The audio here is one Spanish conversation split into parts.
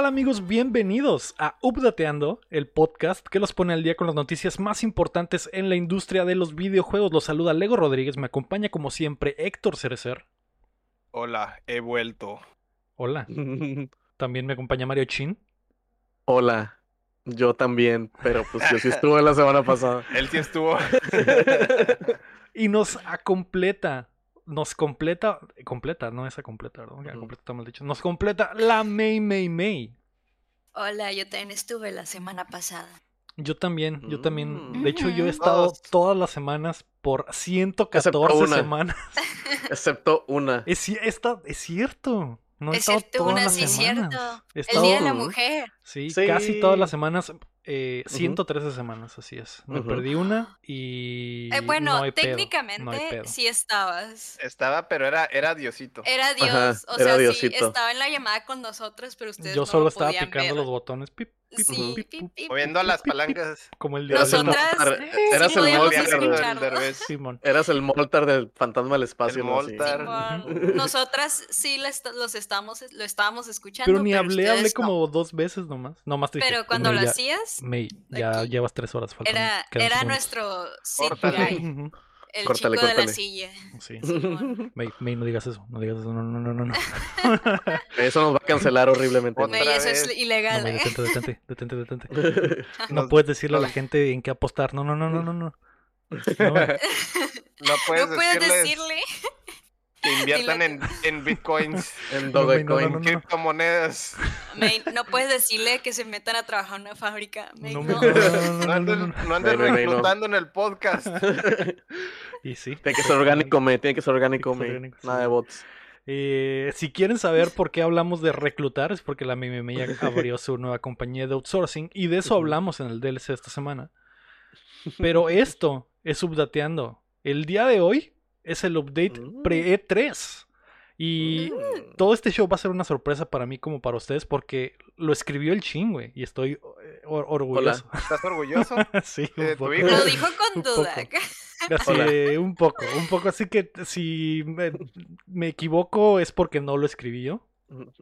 ¿Qué tal amigos? Bienvenidos a Updateando, el podcast que los pone al día con las noticias más importantes en la industria de los videojuegos. Los saluda Lego Rodríguez, me acompaña como siempre Héctor Cerecer. Hola, he vuelto. Hola. También me acompaña Mario Chin. Hola, yo también, pero pues yo sí estuve la semana pasada. Él sí estuvo. y nos completa, nos completa, completa, no esa completa, ¿verdad? Ya, Ujú. completa está mal dicho. Nos completa la May May May. Hola, yo también estuve la semana pasada. Yo también, yo también. Mm. De hecho, yo he Ujú. estado todas las semanas por 114 Excepto semanas. Excepto una. Es, esta- es cierto. No he es estado cierto, todas una las sí es semanas. cierto. He El Día de la. Mujer. Sí, Sí. casi todas las semanas. Eh, Ujú. 113 semanas, así es. Me perdí una y. Eh, bueno, no hay pedo, técnicamente no hay pedo. sí estabas. Estaba, pero era, era Diosito. Era Dios, Ajá, o era sea, sí, Diosito. estaba en la llamada con nosotros, pero ustedes Yo no solo lo estaba picando ver. los botones. pip, Sí. Moviendo las palancas. como el de Eras el Nosotras eras el Moltar. Simón. Eras el Moltar del fantasma del espacio. Nosotras sí los estamos, lo estábamos escuchando. Pero ni hablé, hablé como dos veces nomás. Dije. Pero cuando "May, lo ya- hacías, ya aquí. llevas tres horas era, era segundos". nuestro sí, el Córtale, chico de la silla. Sí. May, May, no digas eso. No digas eso. No, no, no, no. no. Eso nos va a cancelar horriblemente. May, eso es ilegal. No, May, detente, detente, detente, detente. No puedes decirle a la gente en qué apostar. No, no, no, no, no, no. No, No puedes, no puedes decirles decirle. Que inviertan en, en bitcoins, En No, güey, no, Dogecoin. no, en no. criptomonedas. No puedes decirle que se metan a trabajar en una fábrica. May, No, may, no. reclutando en el podcast. Y sí. Tiene que ser orgánico, me. Tiene que ser orgánico, me. orgánico, sí. Nada de bots. Eh, si quieren saber por qué hablamos de reclutar, es porque la MMM ya abrió su nueva compañía de outsourcing y de eso hablamos en el DLC esta semana. Pero esto es updateando. El día de hoy es el update Mm. pre-E3. Y Mm. todo este show va a ser una sorpresa para mí como para ustedes porque lo escribió el chin, güey. Y estoy eh, or- orgulloso. ¿Estás orgulloso? sí, ¿De un poco. Lo dijo con Un duda. Así, Hola. un poco, un poco. Así que si me, me equivoco es porque no lo escribí yo.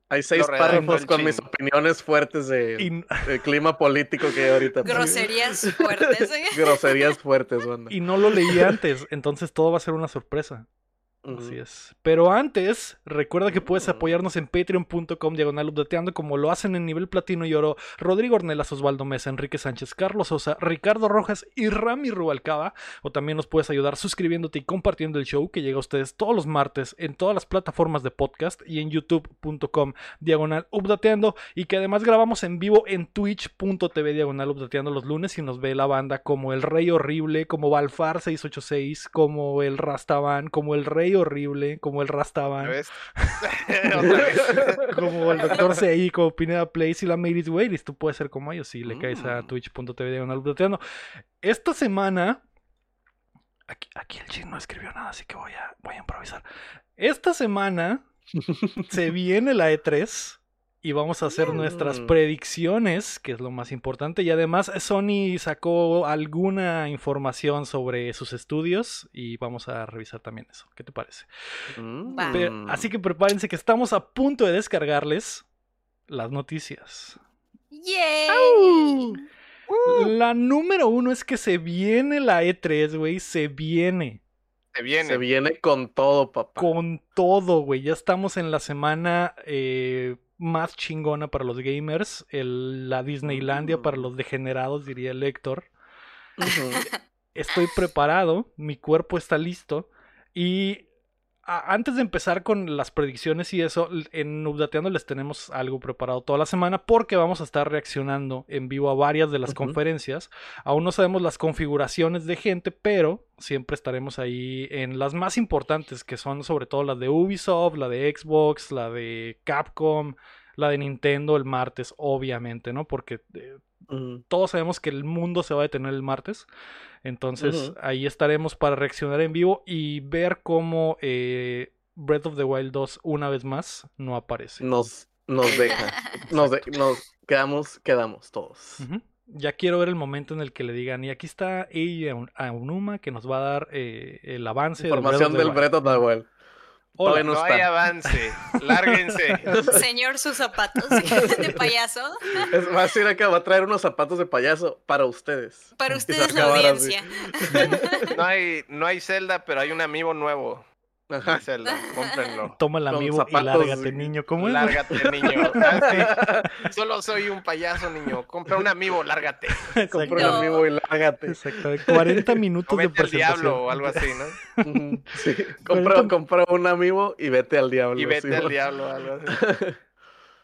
Hay seis párrafos con mis opiniones fuertes de, Y, clima político que hay ahorita. Groserías fuertes. ¿eh? Groserías fuertes, banda. y no lo leí antes, entonces todo va a ser una sorpresa. Así es. Pero antes, recuerda que puedes apoyarnos en patreon.com diagonal updateando como lo hacen en nivel platino y oro Rodrigo Ornelas, Osvaldo Mesa, Enrique Sánchez, Carlos Sosa, Ricardo Rojas y Rami Rubalcaba. O también nos puedes ayudar suscribiéndote y compartiendo el show que llega a ustedes todos los martes en todas las plataformas de podcast y en youtube.com diagonal updateando y que además grabamos en vivo en twitch.tv diagonal updateando los lunes y nos ve la banda como el Rey Horrible, como Balfar 686, como el Rastaban, como el Rey Horrible, como el ¿Ya Rastaban, como el Doctor CI, como Pineda Place y la Mary's Wailis. Tú puedes ser como ellos si le caes a twitch.tv diagonal updateando. Esta semana... Aquí, aquí el chin no escribió nada, así que voy a, voy a improvisar. Esta semana se viene la E3 y vamos a hacer nuestras Mm. predicciones, que es lo más importante. Y además Sony sacó alguna información sobre sus estudios y vamos a revisar también eso. ¿Qué te parece? Mm. Así que prepárense que estamos a punto de descargarles las noticias. ¡Yay! La número uno es que se viene la E3, güey. Se viene. Se viene. Se viene con todo, papá. con todo, güey. Ya estamos en la semana eh, más chingona para los gamers. el- la Disneylandia para Mm. los degenerados, diría el Héctor. Estoy preparado, mi cuerpo está listo. Y antes de empezar con las predicciones y eso, en Updateando les tenemos algo preparado toda la semana porque vamos a estar reaccionando en vivo a varias de las conferencias. Aún no sabemos las configuraciones de gente, pero siempre estaremos ahí en las más importantes, que son sobre todo las de Ubisoft, la de Xbox, la de Capcom, la de Nintendo el martes, obviamente, ¿no? Porque eh, todos sabemos que el mundo se va a detener el martes. Entonces ahí estaremos para reaccionar en vivo y ver cómo eh, Breath of the Wild 2 una vez más no aparece. Nos, nos deja. Nos, de- nos quedamos, quedamos todos. Ya quiero ver el momento en el que le digan, y aquí está ella, Aonuma, que nos va a dar eh, el avance Información Breath del of the Breath of the Wild. Todavía No no hay avance. Lárguense. Señor, sus zapatos de payaso. Es, va a decir acá, va a traer unos zapatos de payaso para ustedes. Para ustedes, la así. audiencia. No hay, no hay Zelda, pero hay un amigo nuevo. Cómprenlo. Toma el amigo y lárgate, niño. ¿Cómo es? Lárgate, niño. Ah, sí. Solo soy un payaso, niño. Compra un amigo, lárgate. Compra un amigo y lárgate. Exacto. 40 minutos de Comete al presentación. diablo o algo así, ¿no? Sí. compra, compra un amigo y vete al diablo. Y vete sí, al ¿no? diablo o algo así.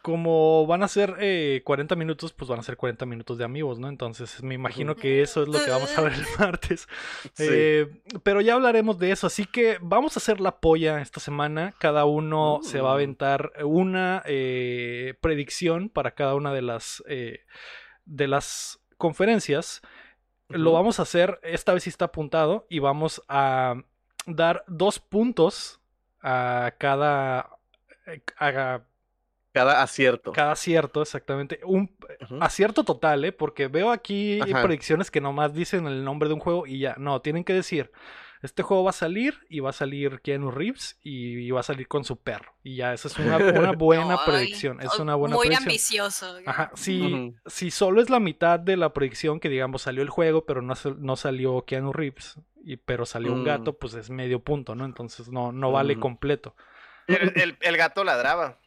Como van a ser eh, 40 minutos, pues van a ser 40 minutos de amigos, ¿no? Entonces me imagino que eso es lo que vamos a ver el martes. Sí. Eh, pero ya hablaremos de eso, así que vamos a hacer la polla esta semana. Cada uno se va a Mm. aventar una eh, predicción para cada una de las, eh, de las conferencias. Lo vamos a hacer, esta vez sí está apuntado, y vamos a dar dos puntos a cada... eh, a Cada acierto. cada acierto, exactamente. Un acierto total, ¿eh? Porque veo aquí Ajá. predicciones que nomás dicen el nombre de un juego y ya. No, tienen que decir, este juego va a salir y va a salir Keanu Reeves y, y va a salir con su perro. Y ya, esa es una, una buena Ay, predicción. Es una buena Muy predicción. ambicioso. Ajá, si, si solo es la mitad de la predicción que digamos salió el juego, pero no, no salió Keanu Reeves, y, pero salió un Mm. gato, pues es medio punto, ¿no? Entonces no, no vale completo. El, el- el gato ladraba.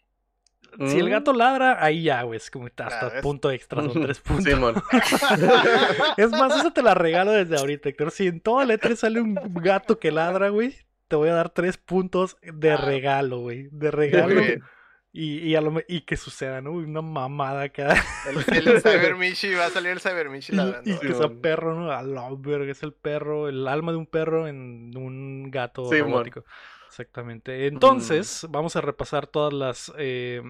Si el Mm. gato ladra, ahí ya, güey, es como hasta Claro, es- punto extra, son tres puntos. Simón. Es más, eso te la regalo desde ahorita, Héctor. Si en toda letra sale un gato que ladra, güey, te voy a dar tres puntos de Ah. regalo, güey. De regalo. Y, y, a lo y que suceda, ¿no? Una mamada acá. El, el Cyber Michi va a salir el Cyber Michi Y, ladrando. y que sea perro, ¿no? A la verga, es el perro, el alma de un perro en un gato Sí. Exactamente. Entonces, vamos a repasar todas las eh,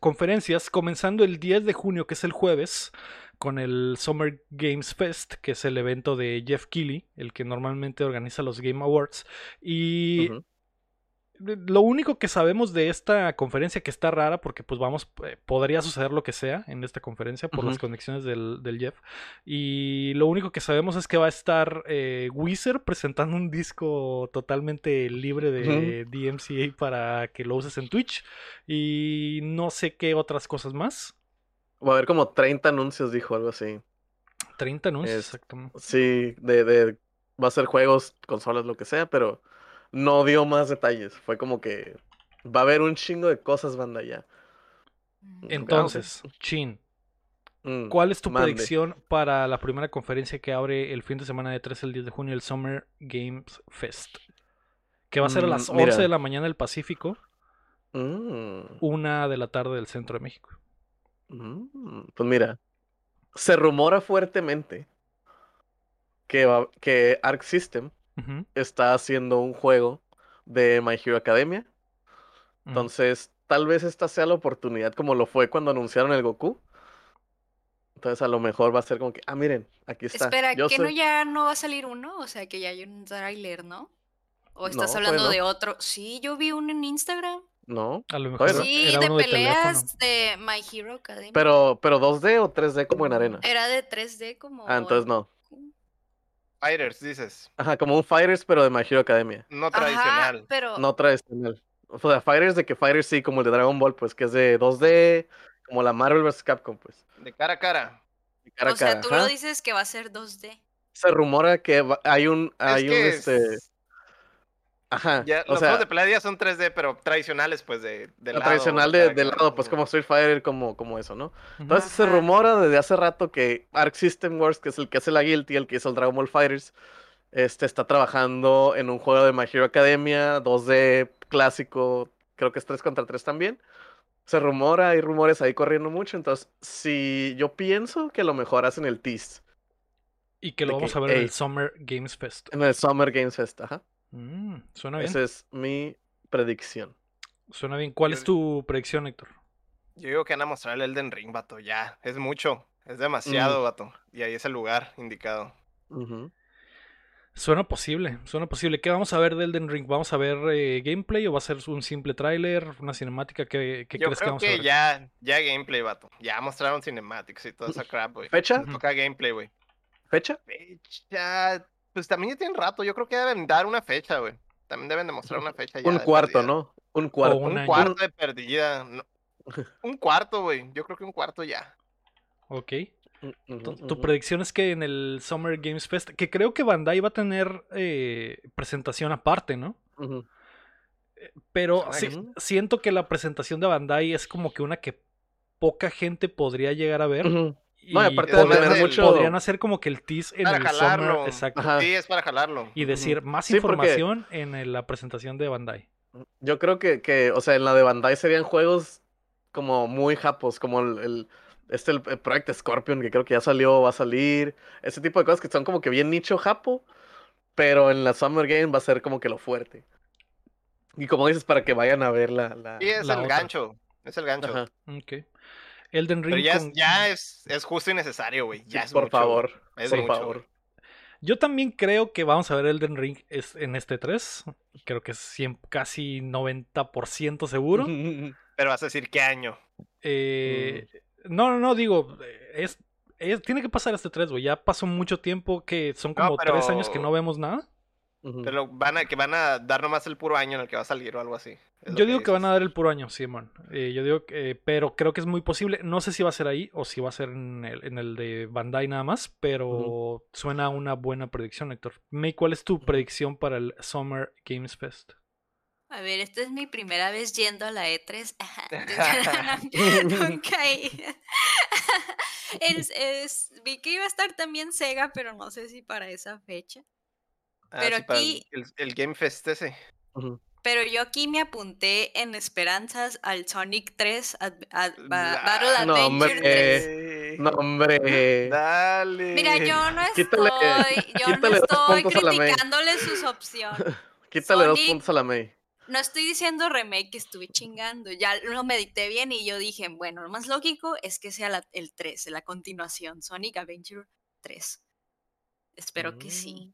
conferencias, comenzando el 10 de junio, que es el jueves, con el Summer Games Fest, que es el evento de Jeff Keighley, el que normalmente organiza los Game Awards. Y. lo único que sabemos de esta conferencia que está rara, porque pues vamos, eh, podría suceder lo que sea en esta conferencia por las conexiones del, del Jeff. Y lo único que sabemos es que va a estar eh, Wizard presentando un disco totalmente libre de DMCA para que lo uses en Twitch. Y no sé qué otras cosas más. Va a haber como 30 anuncios, dijo algo así. 30 anuncios, Es- exactamente. Sí, de, de va a ser juegos, consolas, lo que sea, pero no dio más detalles. Fue como que va a haber un chingo de cosas, banda, ya. Entonces, Chin, Mm, ¿cuál es tu mande. predicción para la primera conferencia que abre el fin de semana de 3 el 10 de junio, el Summer Games Fest? Que va a ser a Mm, las mira. 11 de la mañana del Pacífico, Mm, una de la tarde del centro de México. mm, Pues mira, se rumora fuertemente que, va- que Arc System Está haciendo un juego de My Hero Academia. ujú. Entonces, tal vez esta sea la oportunidad como lo fue cuando anunciaron el Goku. Entonces, a lo mejor va a ser como que, ah, miren, aquí está. Espera, Yo ¿que no ya no va a salir uno? O sea, que ya hay un tráiler, ¿no? ¿O estás No, hablando no. de otro? Sí, yo vi uno en Instagram. No, A lo mejor. Sí, era de uno de peleas de My Hero Academia. pero, pero 2D o 3D como en arena. Era de 3D como... Ah, entonces no. Fighters, dices. Ajá, como un Fighters, pero de My Hero Academia. No Ajá, tradicional. pero... No tradicional. O sea, Fighters de que Fighters sí, como el de Dragon Ball, pues que es de 2D, como la Marvel vs. Capcom, pues. De cara a cara. de cara a o sea, cara, tú ajá. lo dices que va a ser 2D. Se rumora que va- hay un, hay es un, que este, es- ajá, ya, o los sea, juegos de pelea ya son 3D, pero tradicionales, pues, de, de la lado, tradicional de, de lado, pues como Street Fighter, como, como eso, ¿no? Entonces se rumora desde hace rato que Arc System Works, que es el que hace la Guilty, el que hizo el Dragon Ball Fighters, este está trabajando en un juego de My Hero Academia, 2D clásico, creo que es 3 contra 3 también. Se rumora, hay rumores ahí corriendo mucho, entonces si yo pienso que a lo mejor hacen el tease Y que lo vamos que, a ver en el Summer Games Fest. en el Summer Games Fest, ajá. Mm, suena bien. Esa es mi predicción. Suena bien. ¿Cuál es tu predicción, Héctor? Yo digo que van a mostrar el Elden Ring, vato. Ya, es mucho. Es demasiado, Mm. vato. Y ahí es el lugar indicado. Ujú. Suena posible, suena posible. ¿Qué vamos a ver de Elden Ring? ¿Vamos a ver eh, gameplay o va a ser un simple tráiler, una cinemática? ¿Qué, qué Yo crees que vamos que, a ver? ya, ya gameplay, vato. Ya mostraron cinematics y toda esa crap, güey. ¿Fecha? Toca gameplay, güey. ¿Fecha? Fecha. Pues también ya tienen rato. Yo creo que deben dar una fecha, güey. También deben demostrar una fecha ya. Un cuarto, perdida. ¿no? Un cuarto. un Un año. cuarto de perdida. no. Un cuarto, güey. Yo creo que un cuarto ya. Ok. Ujú, Tu, predicción es que en el Summer Games Fest, que creo que Bandai va a tener eh, presentación aparte, ¿no? Ujú. Pero sí- sí. siento que la presentación de Bandai es como que una que poca gente podría llegar a ver. Ujú. Y No, y aparte de podrían, tener mucho- podrían hacer como que el tease en Para el jalarlo. Summer. Exacto. Ajá. Sí, es para jalarlo. Y decir más Sí, porque- información en la presentación de Bandai. Yo creo que, que, o sea, en la de Bandai serían juegos como muy japos, como el, el- este, el, el Project Scorpion, que creo que ya salió, va a salir, ese tipo de cosas que son como que bien nicho japo, pero en la Summer Game va a ser como que lo fuerte. Y como dices, para que vayan a ver la... la... Sí, es La el otra. gancho. Es el gancho. Ajá. Ok. Elden Ring. Pero ya, es, con- ya es, es justo y necesario, güey. Ya Sí, es por mucho, favor. Es por mucho, favor. güey. Yo también creo que vamos a ver Elden Ring es- en este 3. Creo que es cien- casi 90% seguro. Pero vas a decir qué año. Eh, Mm. No, no, no, digo, es, es- tiene que pasar este 3, güey. Ya pasó mucho tiempo que son No, como pero- tres años que no vemos nada. Pero van a, que van a dar nomás el puro año en el que va a salir o algo así. Yo digo que van a dar el puro año, Simón. Eh, yo digo que, pero creo que es muy posible. No sé si va a ser ahí o si va a ser en el, en el de Bandai nada más, pero suena una buena predicción, Héctor. May, ¿cuál es tu predicción para el Summer Games Fest? A ver, esta es mi primera vez yendo a la E3. Nunca he ido. Es, es- vi que iba a estar también Sega, pero no sé si para esa fecha. Ah, pero sí, aquí- El, el Game Fest ese. Ujú. Pero yo aquí me apunté en esperanzas al Sonic 3, Ad- Ad- Ah, Battle no, Adventure hombre. 3. No, hombre. Dale. Mira, yo no estoy, Quítale- yo no quítale dos estoy criticándole sus opciones. Quítale dos Sonic- puntos a la May. No estoy diciendo remake que estuve chingando. Ya lo medité bien y yo dije, bueno, lo más lógico es que sea la- el 3, la continuación, Sonic Adventure 3. Espero que sí.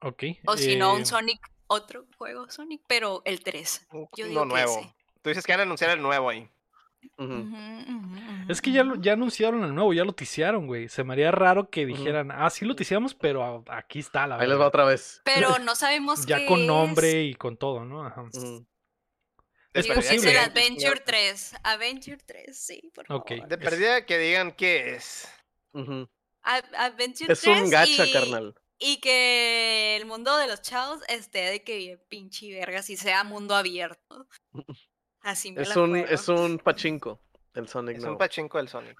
Ok. O si no, eh, un Sonic, otro juego Sonic, pero el 3. Un- Yo que nuevo. ese. Tú dices que van a anunciar el nuevo ahí. Es que ya, lo- ya anunciaron el nuevo, ya lo ticiaron, güey. Se me haría raro que dijeran, ah, sí lo ticiamos, pero a- aquí está la Ahí les va verdad. otra vez. Pero no sabemos Ya qué con es. nombre y con todo, ¿no? Ajá. Es digo el Adventure 3. Adventure 3, sí, por favor. Ok. De Es- perdida que digan qué es. Adventure Es 3 un gacha, y- carnal. Y que el mundo de los chavos esté de que bien pinche vergas y sea mundo abierto. Así me Es la un, juego. es un pachinko, el Sonic Es nuevo. un pachinko del Sonic.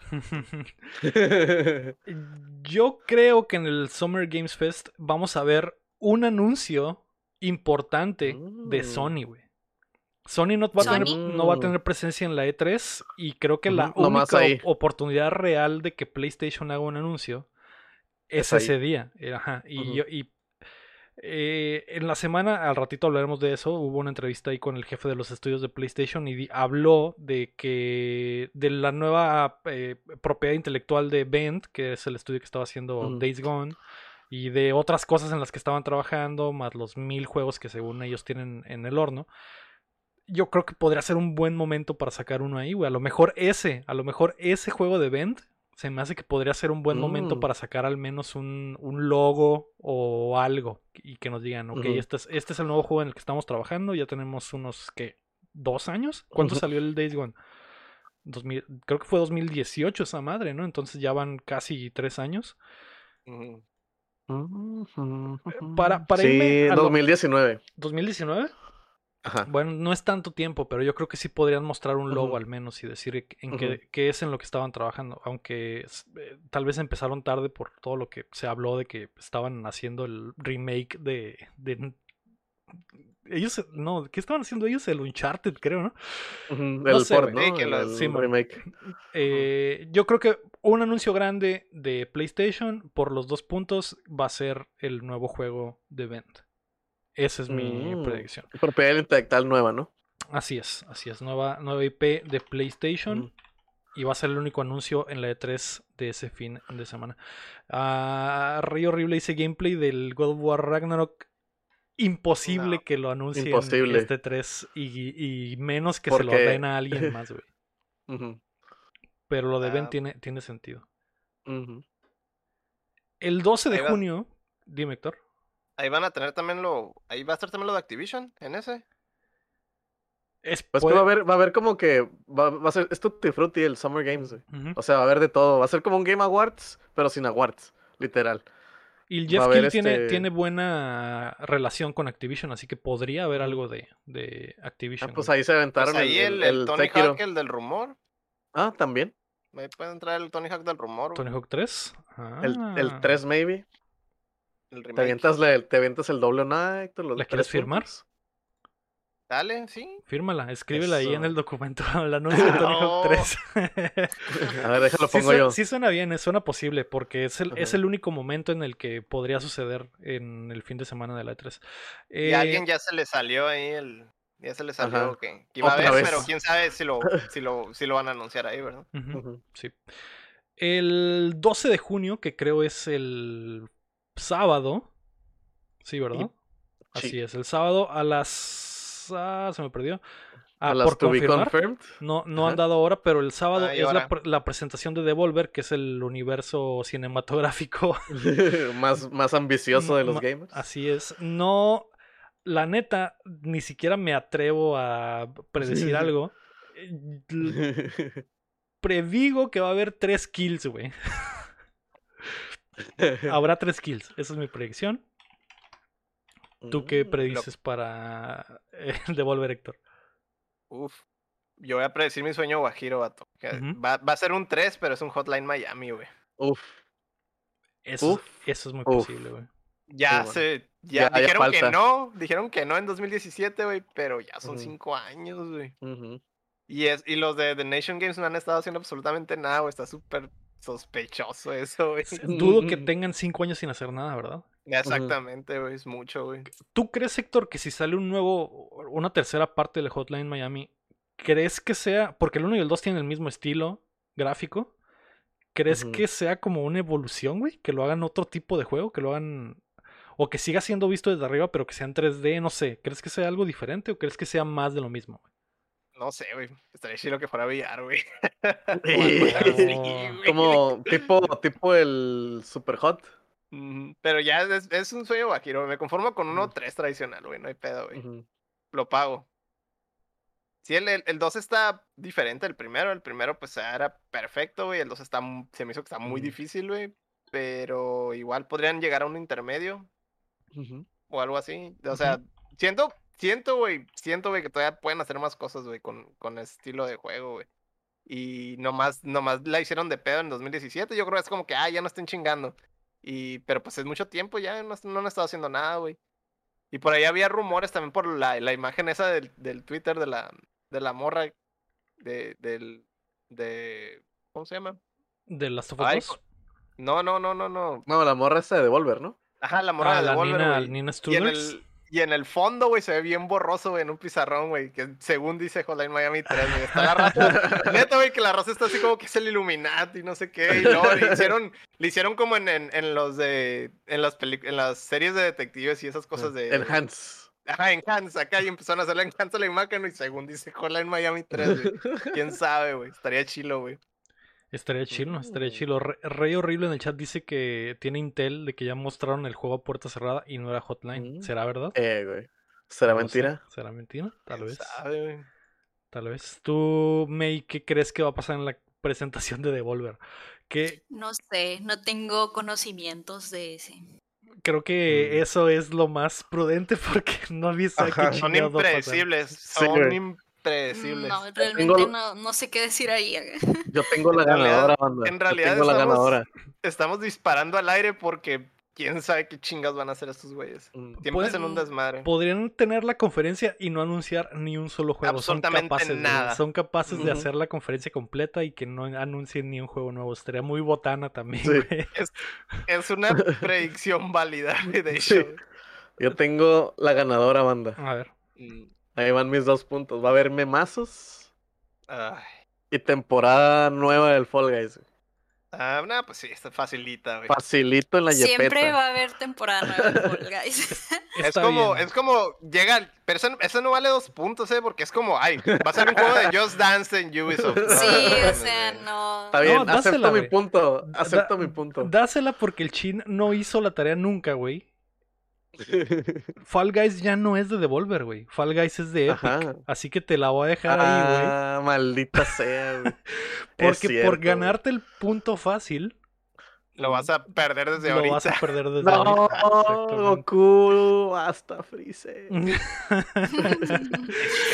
Yo creo que en el Summer Games Fest vamos a ver un anuncio importante de Mm. Sony, güey. Sony no va, a tener, ¿Sony? no va a tener presencia en la E3 y creo que la única oportunidad real de que PlayStation haga un anuncio es, ese día. Eh, Ajá. Y, yo- y, eh, en la semana, al ratito hablaremos de eso, hubo una entrevista ahí con el jefe de los estudios de PlayStation y habló de que de la nueva eh, propiedad intelectual de Bend, que es el estudio que estaba haciendo Ujú. Days Gone, y de otras cosas en las que estaban trabajando, más los mil juegos que según ellos tienen en el horno. Yo creo que podría ser un buen momento para sacar uno ahí, güey. A lo mejor ese, a lo mejor ese juego de Bend se me hace que podría ser un buen momento Mm. para sacar al menos un, un logo o algo y que nos digan, ok, este, es, este es el nuevo juego en el que estamos trabajando, ya tenemos unos, ¿qué? ¿Dos años? ¿Cuánto salió el Days Gone? 2000 creo que fue 2018 esa madre, ¿no? Entonces ya van casi tres años. Ujú. Para- para sí, irme a lo- 2019. ¿2019? Ajá. Bueno, no es tanto tiempo, pero yo creo que sí podrían mostrar un logo al menos y decir en Ujú. qué, qué es en lo que estaban trabajando. Aunque eh, tal vez empezaron tarde por todo lo que se habló de que estaban haciendo el remake de... de- ellos, no, ¿qué estaban haciendo ellos? El Uncharted, creo, ¿no? No El sé, port, El sí, remake. Eh, yo creo que un anuncio grande de PlayStation por los dos puntos va a ser el nuevo juego de Vent. Esa es mi Mm. predicción. Propiedad intelectual nueva, ¿no? Así es, así es. Nueva, nueva IP de PlayStation. Y va a ser el único anuncio en la E3 de ese fin de semana. Ah, Rey Horrible dice gameplay del God of War Ragnarok. Imposible No. que lo anuncien Imposible. este 3 y, y menos que se lo den a alguien más, güey. Pero lo de Ben Ah. tiene, tiene sentido. El 12 de junio, dime Héctor. Ahí van a tener también lo. Ahí va a estar también lo de Activision en ese. Es, Pues puede- va a haber, va a haber como que va, va a ser, es Tutti Frutti el Summer Games, güey. O sea, va a haber de todo. Va a ser como un Game Awards, pero sin awards, literal. Y el Jeff Kill tiene, este- tiene buena relación con Activision, así que podría haber algo de, de Ah, Activision. pues güey. ahí se Pues aventaron ahí el, el Tony Sekiro. Hawk, el del rumor. Ah, también. Ahí puede entrar el Tony Hawk del rumor. güey, Tony Hawk 3. El, el Ah. 3 maybe. El Te avientas, la- te avientas el doble night. Los ¿La tres quieres firmar? Dale, sí. Fírmala, escríbela ahí en Eso. el documento, el anuncio de Tony Hawk No. 3. A ver, déjalo pongo yo. sí suena bien, eh, suena posible, porque es el, es el único momento en el que podría suceder en el fin de semana de la E3. Y Eh, a alguien ya se le salió ahí el. Ya se le salió que, iba a Otra haber, vez. pero quién sabe si lo, si lo, si lo van a anunciar ahí, ¿verdad? sí. El 12 de junio, que creo es el sábado. Sí, ¿verdad? Así Sí. es, el sábado a las... ah, se me perdió. Ah, A las por to be confirmar. confirmed. No, no han dado hora, pero el sábado Ay, es la, presentación de Devolver, que es el universo cinematográfico. más, más ambicioso de los Ma- gamers. Así es. No, la neta, ni siquiera me atrevo a predecir algo. Predigo que va a haber tres kills, güey. Habrá tres kills. Esa es mi predicción. ¿Tú qué Mm, predices para eh, Devolver, Héctor? Uf. Yo voy a predecir mi sueño guajiro, vato. va, va a ser un 3, pero es un Hotline Miami, güey. Uf. Eso, Uf. eso es muy Uf. posible, güey. Ya bueno. se. Ya, Ya- ya dijeron que no. Dijeron que no en 2017, güey. Pero ya son Ujú. 5 años, güey. Y, es, y los de The Nation Games no han estado haciendo absolutamente nada, güey. Está súper sospechoso eso, güey. Dudo que Mm. tengan cinco años sin hacer nada, ¿verdad? Exactamente, güey. Es mucho, güey. ¿Tú crees, Héctor, que si sale un nuevo, una tercera parte de Hotline Miami, crees que sea, porque el 1 y el 2 tienen el mismo estilo gráfico, ¿crees que sea como una evolución, güey? Que lo hagan otro tipo de juego, que lo hagan, o que siga siendo visto desde arriba, pero que sea en 3D, no sé, ¿crees que sea algo diferente o crees que sea más de lo mismo? güey? No sé, güey. Estaría chido que fuera güey. Sí, güey. Como tipo, tipo el Super Hot. Pero ya es, es un sueño guajiro. Me conformo con uno Ujú. 3 tradicional, güey. No hay pedo, güey. Lo pago. Sí, el, el, el 2 está diferente del primero. El primero, pues, era perfecto, güey. El 2 está, se me hizo que está muy difícil, güey. Pero igual podrían llegar a un intermedio o algo así. O sea, siento, siento, güey, siento, güey, que todavía pueden hacer más cosas, güey, con, con ese estilo de juego, güey. Y nomás, nomás la hicieron de pedo en 2017. Yo creo que es como que, ah, ya no estén chingando. Y, pero pues es mucho tiempo ya, no, no han estado haciendo nada, güey. Y por ahí había rumores también por la, la imagen esa del, del Twitter de la, de la morra, de, del, de, ¿cómo se llama? ¿De Last of Us Ay, 2? No, no, no, no, no. No, la morra esta de Devolver, ¿no? Ajá, la morra Ah, de la Devolver, Nina. Nina Y en, el, y en el fondo, güey, se ve bien borroso, güey, en un pizarrón, güey, que según dice Hotline Miami 3, güey. Está la raza, neta, güey, que la raza está así como que es el Illuminati, no sé qué, y luego le hicieron, le hicieron como en, en, en los de, en las en las series de detectives y esas cosas de... Enhance. Ajá, Enhance, acá, y empezaron a hacerle Enhance a la imagen, y según dice Hotline Miami 3, güey. Quién sabe, güey, estaría chilo, güey. Estaría chilo, estaría Mm. chilo. Re- Rey Horrible en el chat dice que tiene Intel de que ya mostraron el juego a puerta cerrada y no era Hotline. Mm. ¿Será verdad? Eh, güey. ¿Será No lo sé. mentira? ¿Será mentira? Tal ¿Quién vez. sabe, güey? Tal vez. ¿Tú, May, qué crees que va a pasar en la presentación de Devolver? Que No sé, no tengo conocimientos de ese. creo que Mm. eso es lo más prudente porque no aviso a qué Ajá. Son impredecibles, Sí, son güey. impredecibles. No, realmente no, no sé qué decir ahí. Yo tengo la ganadora, banda. en realidad tengo la estamos- ganadora. Estamos disparando al aire porque quién sabe qué chingas van a hacer estos güeyes. Mm. Siempre Pueden- hacen un desmadre. Podrían tener la conferencia y no anunciar ni un solo juego. Son Absolutamente capaces, güey. nada. Son capaces de hacer la conferencia completa y que no anuncien ni un juego nuevo. Estaría muy botana también, Sí. güey. Es una predicción válida, güey, de Sí. hecho. Yo tengo la ganadora, banda. A ver. Ahí van mis dos puntos. Va a haber memazos ay. y temporada nueva del Fall Guys. Ah, no, pues sí, está facilita, güey. Facilito en la Siempre yepeta. va a haber temporada nueva de Fall Guys. Es como, bien. es como, llega, pero eso, eso no vale dos puntos, eh, porque es como, ay, va a ser un juego de Just Dance en Ubisoft. No, Sí, o sea, no. Está bien, No, dásela, acepto mi punto. Acepto Da- mi punto. Dásela porque el Chin no hizo la tarea nunca, güey. Fall Guys ya no es de Devolver, güey. Fall Guys es de Epic. Ajá. Así que te la voy a dejar ahí, güey. Ah, maldita sea, güey. Porque cierto, por ganarte el punto fácil, Lo vas a perder desde lo ahorita. vas a perder desde No, ahorita. Exactamente. Goku, hasta Freezer.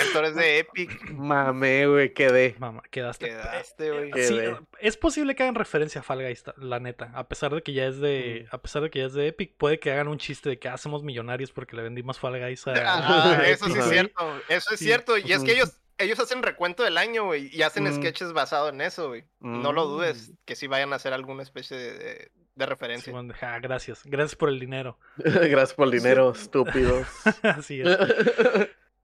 Actores de Epic. Mame, güey, quedé. Mamá, quedaste. Quedaste, güey. Sí, es posible que hagan referencia a Fall Guys, la neta. A pesar de que ya es de. Mm. A pesar de que ya es de Epic, puede que hagan un chiste de que hacemos millonarios porque le vendimos Fall Guys a. Ah, a eso sí es güey. cierto. Eso es Sí. cierto. Y es que ellos, ellos hacen recuento del año, güey. Y hacen Mm. sketches basados en eso, güey. No lo dudes Mm. que sí vayan a hacer alguna especie de, de- de referencia. Ah, gracias. Gracias por el dinero. Gracias por el dinero, estúpidos. Así es.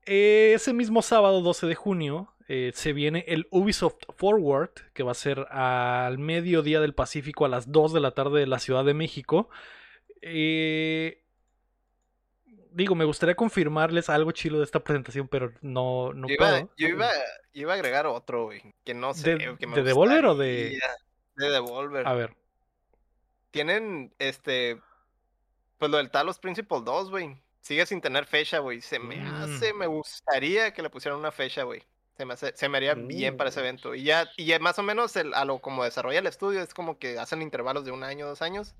Eh, Ese mismo sábado 12 de junio eh, se viene el Ubisoft Forward, que va a ser al mediodía del Pacífico a las 2 de la tarde de la Ciudad de México. Eh, digo, me gustaría confirmarles algo chilo de esta presentación, pero no, no yo, iba, puedo. yo, iba, yo iba a agregar otro, güey. Que no sé. ¿De- que me de Devolver o de-. De Devolver. A ver, Tienen, este. Pues lo del Talos Principal 2, güey. Sigue sin tener fecha, güey. Se me Mm. hace, me gustaría que le pusieran una fecha, güey. Se me, hace- se me haría bien para ese Mm. evento. Y ya, y ya más o menos el- a lo como desarrolla el estudio, es como que hacen intervalos de un año, dos años.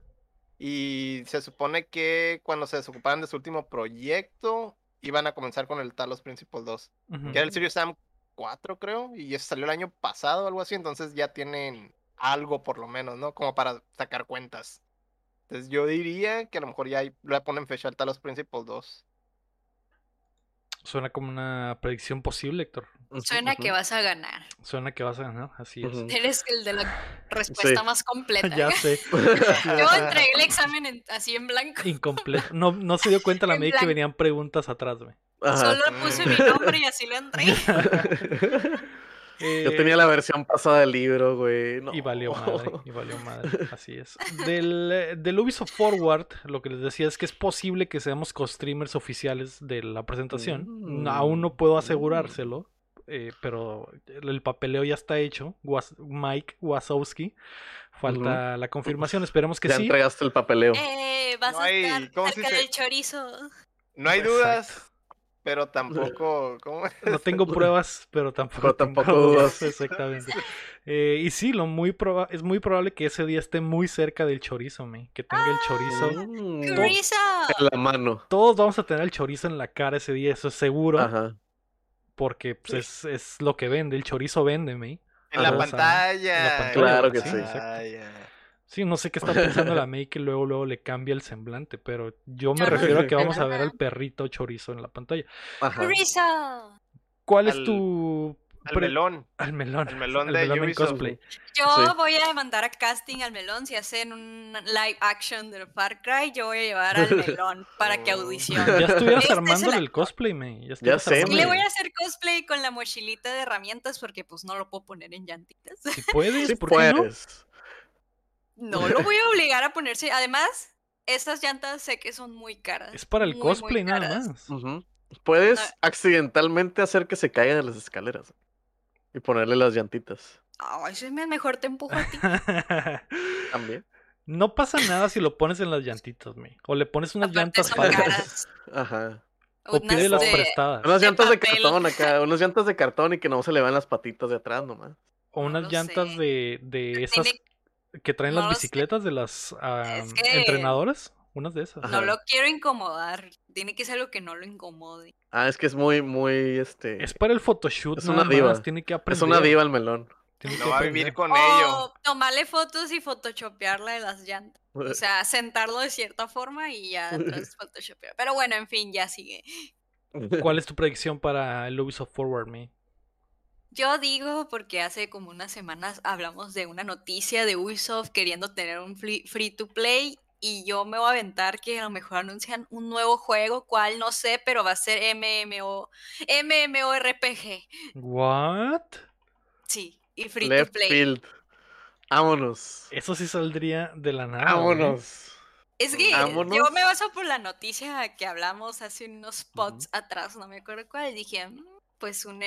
Y se supone que cuando se desocuparan de su último proyecto, iban a comenzar con el Talos Principal 2. ujú. Que era el Serious Sam 4, creo. Y eso salió el año pasado o algo así. Entonces ya tienen algo por lo menos, ¿no? Como para sacar cuentas. Entonces yo diría que a lo mejor ya le ponen fecha al Talos Principal 2. Suena como una predicción posible, Héctor. Suena que vas a ganar. Suena que vas a ganar, así es. Eres el de la respuesta Sí. más completa. ya sé. Yo entregué el examen en- así en blanco. Incompleto. No, no se dio cuenta la May que venían preguntas atrás, güey. Solo puse mi nombre y así lo entregué. Yo tenía la versión pasada del libro, güey. no. Y valió madre, y valió madre, así es. Del, eh, del Ubisoft Forward, lo que les decía es que es posible que seamos co-streamers oficiales de la presentación. Mm. Aún no puedo asegurárselo, eh, pero el el papeleo ya está hecho. Was- Mike Wazowski. Falta la confirmación, esperemos que ya sí. entregaste el papeleo. Eh, vas No a hay- estar ¿cómo se del chorizo. No hay Exacto. dudas, pero tampoco. ¿Cómo es? No tengo pruebas, pero tampoco, Pero tengo tampoco dudas. Exactamente. Eh, y sí, lo muy proba- es muy probable que ese día esté muy cerca del chorizo, me. Que tenga el chorizo. Mm, ¡Chorizo! en la mano. Todos vamos a tener el chorizo en la cara ese día, eso es seguro. Ajá. Porque pues, es, es lo que vende, el chorizo vende, me. En la pantalla. En la pantalla, Claro que sí, sí. exacto. Pantalla. Sí, no sé qué está pensando la May que luego, luego le cambia el semblante, pero yo me refiero a que vamos a ver al perrito chorizo en la pantalla. ¡Chorizo! ¿Cuál es Al- tu... Al pre- melón. Al melón. al melón de melón en cosplay. Yo Sí. voy a mandar a casting al melón si hacen un live action de Far Cry. Yo voy a llevar al melón para que audicione. Ya estuvieras Este es armando el el cosplay, me. Ya, Ya sé, Y armándole. le voy a hacer cosplay con la mochilita de herramientas porque pues no lo puedo poner en llantitas. Si puedes, Sí ¿por qué puedes. No lo voy a obligar a ponerse. Además, estas llantas sé que son muy caras. Es para el muy, muy cosplay nada más. Puedes No. accidentalmente hacer que se caigan de las escaleras. Y ponerle las llantitas. Ay, sí, me- mejor te empujo a ti. También. no pasa nada si lo pones en las llantitas, me. O le pones unas Aparte llantas falsas. Ajá. O Unas pídelas de- prestadas. Unas De llantas de cartón acá. Unas llantas de cartón y que no se le van las patitas de atrás nomás. O No unas llantas sé. de, de esas Tiene- que traen no las sé. bicicletas de las Es que- entrenadoras. Unas de esas. Ajá. No lo quiero incomodar. Tiene que ser algo que no lo incomode. Ah, es que es muy, muy, este... Es para el photoshoot, Es una diva. más. Tiene que aprender. Es una diva el melón. Tiene que No va a vivir con ello. Tomarle fotos y photoshopearla de las llantas. O sea, sentarlo de cierta forma y ya photoshopear. Pero bueno, en fin, ya sigue. ¿Cuál es tu predicción para el Ubisoft Forward, me? Yo digo porque hace como unas semanas hablamos de una noticia de Ubisoft queriendo tener un free, to play y yo me voy a aventar que a lo mejor anuncian un nuevo juego, cual no sé, pero va a ser MMO, MMORPG. ¿What? Sí, y free Left to play. field. Vámonos. Eso sí saldría de la nada. Vámonos. Es que yo Vámonos. me baso por la noticia que hablamos hace unos spots atrás, no me acuerdo cuál, y dije, "Mm, pues un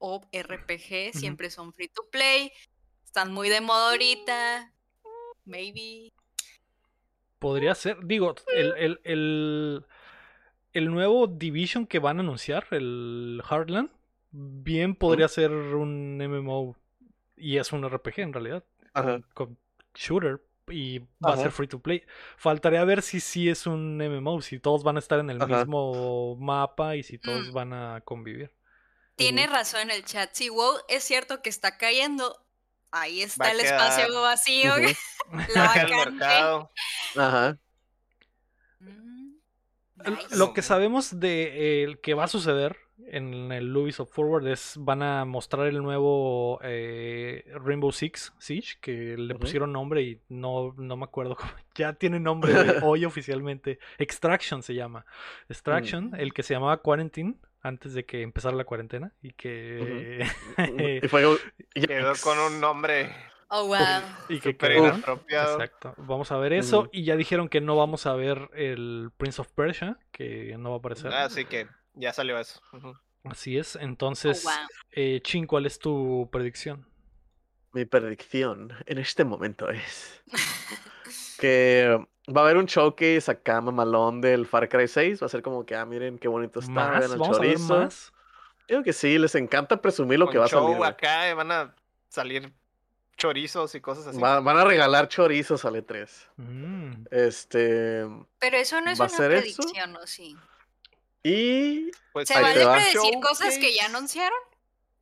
MMORPG Ujú. siempre son free to play, están muy de moda ahorita, maybe. Podría ser. Digo, el, el, el, el nuevo Division que van a anunciar, el Heartland, bien podría ser un MMO. Y es un RPG en realidad. Ajá. Con shooter. Y va a ser free to play. Faltaría ver si sí es un MMO, si todos van a estar en el Ajá. mismo mapa y si todos Mm. van a convivir. Tiene razón en el chat. Si WoW es cierto que está cayendo, ahí está Va el espacio vacío. La el mercado. Ajá. Mm, nice. Lo que sabemos de eh, que va a suceder en el Ubisoft Forward es van a mostrar el nuevo eh, Rainbow Six Siege que le pusieron nombre y no, no me acuerdo cómo. Ya tiene nombre hoy oficialmente. Extraction se llama. Extraction, el que se llamaba Quarantine antes de que empezara la cuarentena y que Y fue. Quedó con un nombre Oh, wow. y que súper quedó- inapropiado. Exacto. Vamos a ver eso y ya dijeron que no vamos a ver el Prince of Persia que no va a aparecer. Así que ya salió eso. Así es. Oh, Entonces, wow. eh, Chin, ¿cuál es tu predicción? Mi predicción en este momento es que va a haber un showcase acá mamalón del Far Cry 6. Va a ser como que, ah, miren qué bonito está, ¿Más? vean el ¿Vamos a ver chorizo. más? Digo que sí, les encanta presumir lo Con que va a salir. acá eh, van a salir chorizos y cosas así. Va- van a regalar chorizos al E3. Mm, Este. Pero eso no es ¿Va a una ser eso? predicción, ¿o sí? Y. Pues ¿Se vale predecir cosas que ya anunciaron?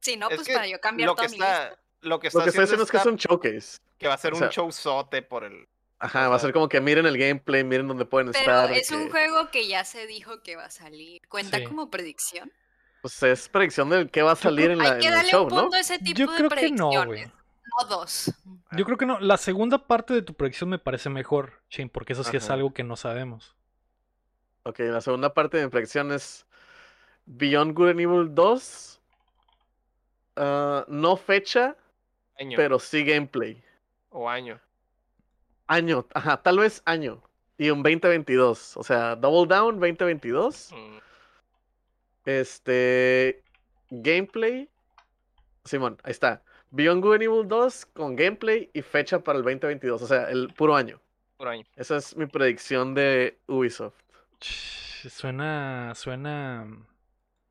Si no, Es pues para yo cambiar lo toda que mi lista. está, lo que está Lo que está haciendo diciendo es que es un showcase. que va a ser o un showzote por el Ajá, va a ser como que miren el gameplay, miren dónde pueden Pero estar. es un que, juego que ya se dijo que va a salir. ¿Cuenta Sí. como predicción? Pues es predicción de qué va a salir en, la, Hay en que el darle show, un ¿no? punto a ese tipo Yo de creo que no, güey. No dos. Yo creo que no. La segunda parte de tu predicción me parece mejor, Chin, porque eso sí es algo que no sabemos. Ok, la segunda parte de mi predicción es Beyond Good and Evil 2. ah, no fecha, año pero sí gameplay. o año. Año, ajá, tal vez año. Y un 2022. O sea, Double Down 2022. Mm, Este. Gameplay. Simón, ahí está. Beyond Good and Evil 2 con gameplay y fecha para el 2022. O sea, el puro año. por año. Esa es mi predicción de Ubisoft. Suena. Suena.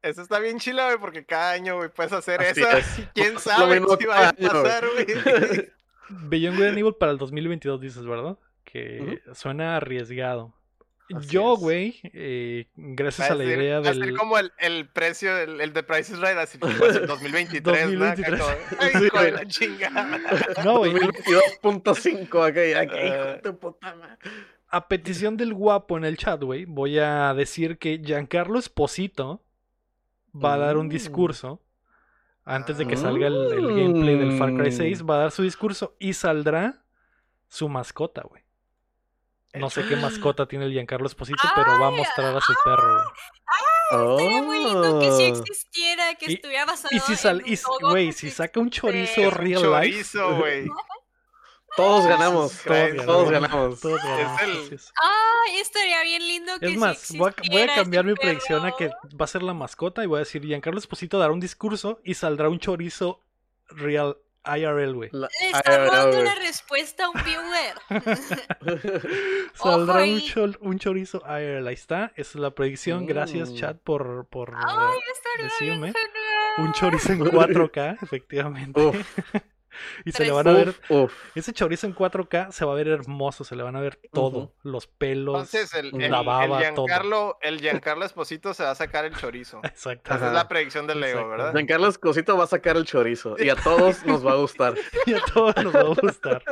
Eso está bien chila, güey, porque cada año, güey, puedes hacer Así eso. es. ¿Quién sabe si va a pasar, güey? Beyond Good and Evil para el 2022, dices, ¿verdad? Que suena arriesgado. Así Yo, güey, eh, gracias Va a la idea va a ser del. como el, el precio, el, el de Price is Right, así que va a ser 2023, ¿no? Acá 2023. como, Ay, Sí, la chingada. No, güey. 2022.5 acá, ya que hijo de tu puta madre. A petición del guapo en el chat, güey, voy a decir que Giancarlo Esposito va a dar un Mm. discurso antes de que salga el, el gameplay del Far Cry 6. Va a dar su discurso y saldrá su mascota, güey. No sé qué mascota tiene el Giancarlo Esposito, pero va a mostrar a su perro, güey. Estaría muy lindo que si Oh. existiera, que Y- estuviera basado Y si sal, en y un si- güey, saca un chorizo real life, chorizo, güey. Todos ganamos, todos, ganamos. todos ganamos, el- es. Ay, estaría bien lindo que Es si más, voy a, voy a existiera cambiar ese mi predicción a que va a ser la mascota y voy a decir Giancarlo Esposito dará un discurso y saldrá un chorizo real IRL, güey. Le está dando una respuesta a un viewer. Saldrá un, ahí. chol- un chorizo IRL. Ahí está. Esa es la predicción. Gracias, Mm. chat, por, por Ay, estaría decirme. Un chorizo en 4K, efectivamente. Uf, y se le van a ver. uf, uf. Ese chorizo en 4K se va a ver hermoso. Se le van a ver todo. Los pelos. Entonces, el, el, la el baba, todo. Giancarlo, el Giancarlo Esposito se va a sacar el chorizo. Exacto. Esa es la predicción de Lego. ¿verdad? Giancarlo Escosito va a sacar el chorizo y a todos nos va a gustar. Y a todos nos va a gustar.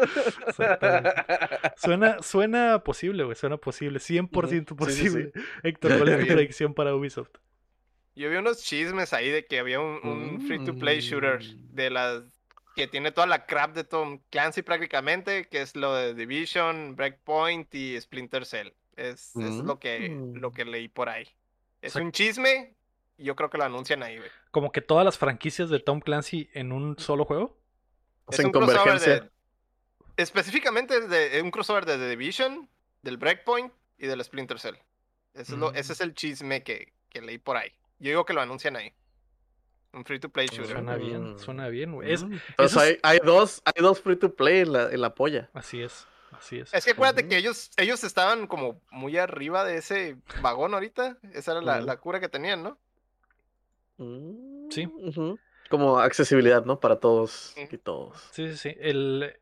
Exactamente. Suena, suena posible, güey. Suena posible. 100% Ujú. Sí, sí, posible. Héctor, ¿cuál es tu predicción para Ubisoft? Yo vi unos chismes ahí de que había un, un free to play shooter Mm. de las que tiene toda la crap de Tom Clancy prácticamente, que es lo de Division, Breakpoint y Splinter Cell. Es, es lo que Mm. lo que leí por ahí. Es sea- un chisme y yo creo que lo anuncian ahí, güey. Como que todas las franquicias de Tom Clancy en un solo juego. Es en un crossover convergencia. de- específicamente de, un crossover de The Division, del Breakpoint y del Splinter Cell. Eso es lo- Mm. ese es el chisme que, que leí por ahí. Yo digo que lo anuncian ahí. Un free to play shooter. Suena bien, Mm. suena bien, güey. Es- Mm. Entonces eso es- hay, hay dos, hay dos free to play en la, en la polla. Así es. Así es. Es que acuérdate que ellos, ellos estaban como muy arriba de ese vagón ahorita. Esa era la, la cura que tenían, ¿no? Sí. Mm, ujú. Como accesibilidad, ¿no? Para todos y todos. Sí, sí, sí. El,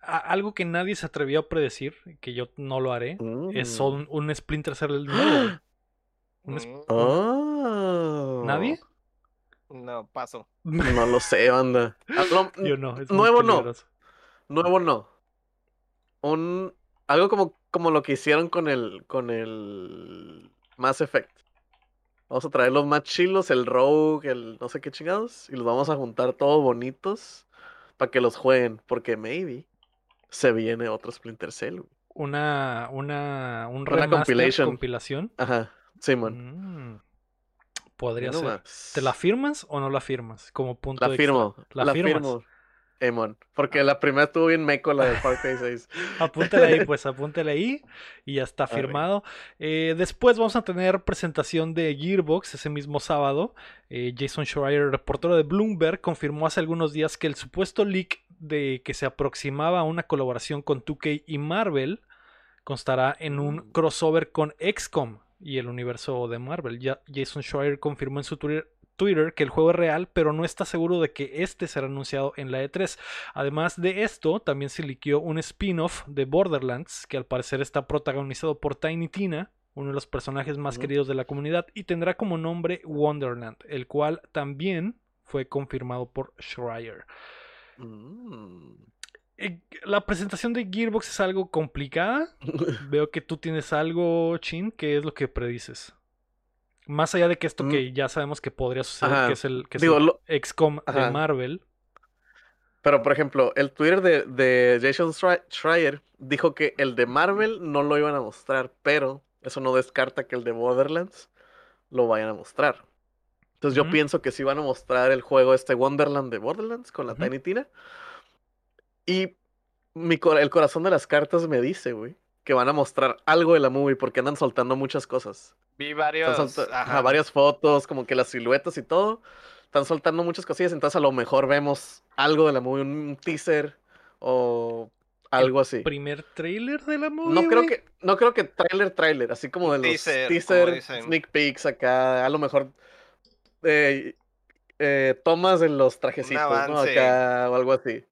a- algo que nadie se atrevió a predecir, que yo no lo haré, es son un Splinter Cell nuevo. Un Oh. ¿Nadie? No, paso. No lo sé, banda. Ah, lo- Yo no. es Nuevo no. Nuevo no. Un algo como, como lo que hicieron con el con el Mass Effect. Vamos a traer los más chilos, el Rogue, el no sé qué chingados, y los vamos a juntar todos bonitos para que los jueguen, porque maybe se viene otro Splinter Cell. güey. Una, una, un Una compilación. Ajá, Simon. Mm, podría ser. ¿Te la firmas o no la firmas? Como punto La extra. firmo, ¿La la, firmas? firmo. Emon, porque la primera estuvo bien meco la de Cry 6. Apúntale ahí, pues apúntale ahí y ya está firmado. Eh, después vamos a tener presentación de Gearbox ese mismo sábado. Eh, Jason Schreier, reportero de Bloomberg, confirmó hace algunos días que el supuesto leak de que se aproximaba a una colaboración con 2K y Marvel constará en un Mm. crossover con XCOM y el universo de Marvel. Ya Jason Schreier confirmó en su Twitter Twitter que el juego es real, pero no está seguro de que este será anunciado en la E3. Además de esto, también se liqueó un spin-off de Borderlands, que al parecer está protagonizado por Tiny Tina, uno de los personajes más queridos de la comunidad, y tendrá como nombre Wonderland, el cual también fue confirmado por Schreier. Mm. Eh, La presentación de Gearbox es algo complicada. Veo que tú tienes algo, Chin. ¿Qué es lo que predices? Más allá de que esto Mm. que ya sabemos que podría suceder, Ajá. que es el, que es Digo, el lo- XCOM de. Marvel. Pero, por ejemplo, el Twitter de, de Jason Schre- Schreier dijo que el de Marvel no lo iban a mostrar, pero eso no descarta que el de Borderlands lo vayan a mostrar. Entonces yo pienso que sí van a mostrar el juego este Wonderland de Borderlands con la. Tiny Tina. Y mi, cor- el corazón de las cartas me dice, güey, que van a mostrar algo de la movie porque andan soltando muchas cosas. Vi varios. ajá. varias fotos, como que las siluetas y todo. Están soltando muchas cosillas, entonces a lo mejor vemos algo de la movie, un teaser o algo así. Primer trailer de la movie. No creo güey. que, no creo que trailer, trailer, así como de los Teaser, sneak peeks acá, a lo mejor eh, eh, tomas de los trajecitos, ¿no? Acá o algo así.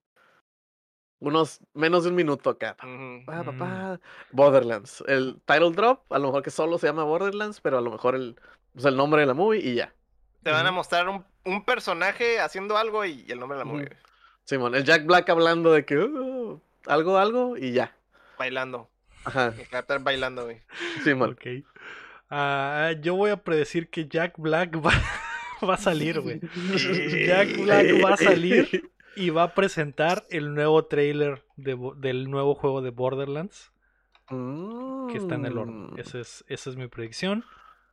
Unos menos de un minuto acá. Ujú. Pa, pa, pa. Borderlands. El title drop, a lo mejor que solo se llama Borderlands, pero a lo mejor el, pues, el nombre de la movie y ya. Te van a mostrar un, un personaje haciendo algo y el nombre de la movie. Simón, el Jack Black hablando de que "Uh, algo, algo y ya. Bailando. Ajá, El carácter bailando, güey. Simón. Ok. Ah, yo voy a predecir que Jack Black va, va a salir, güey. Jack Black va a salir y va a presentar el nuevo trailer de del nuevo juego de Borderlands que está en el horno. Mm. Esa es, esa es mi predicción.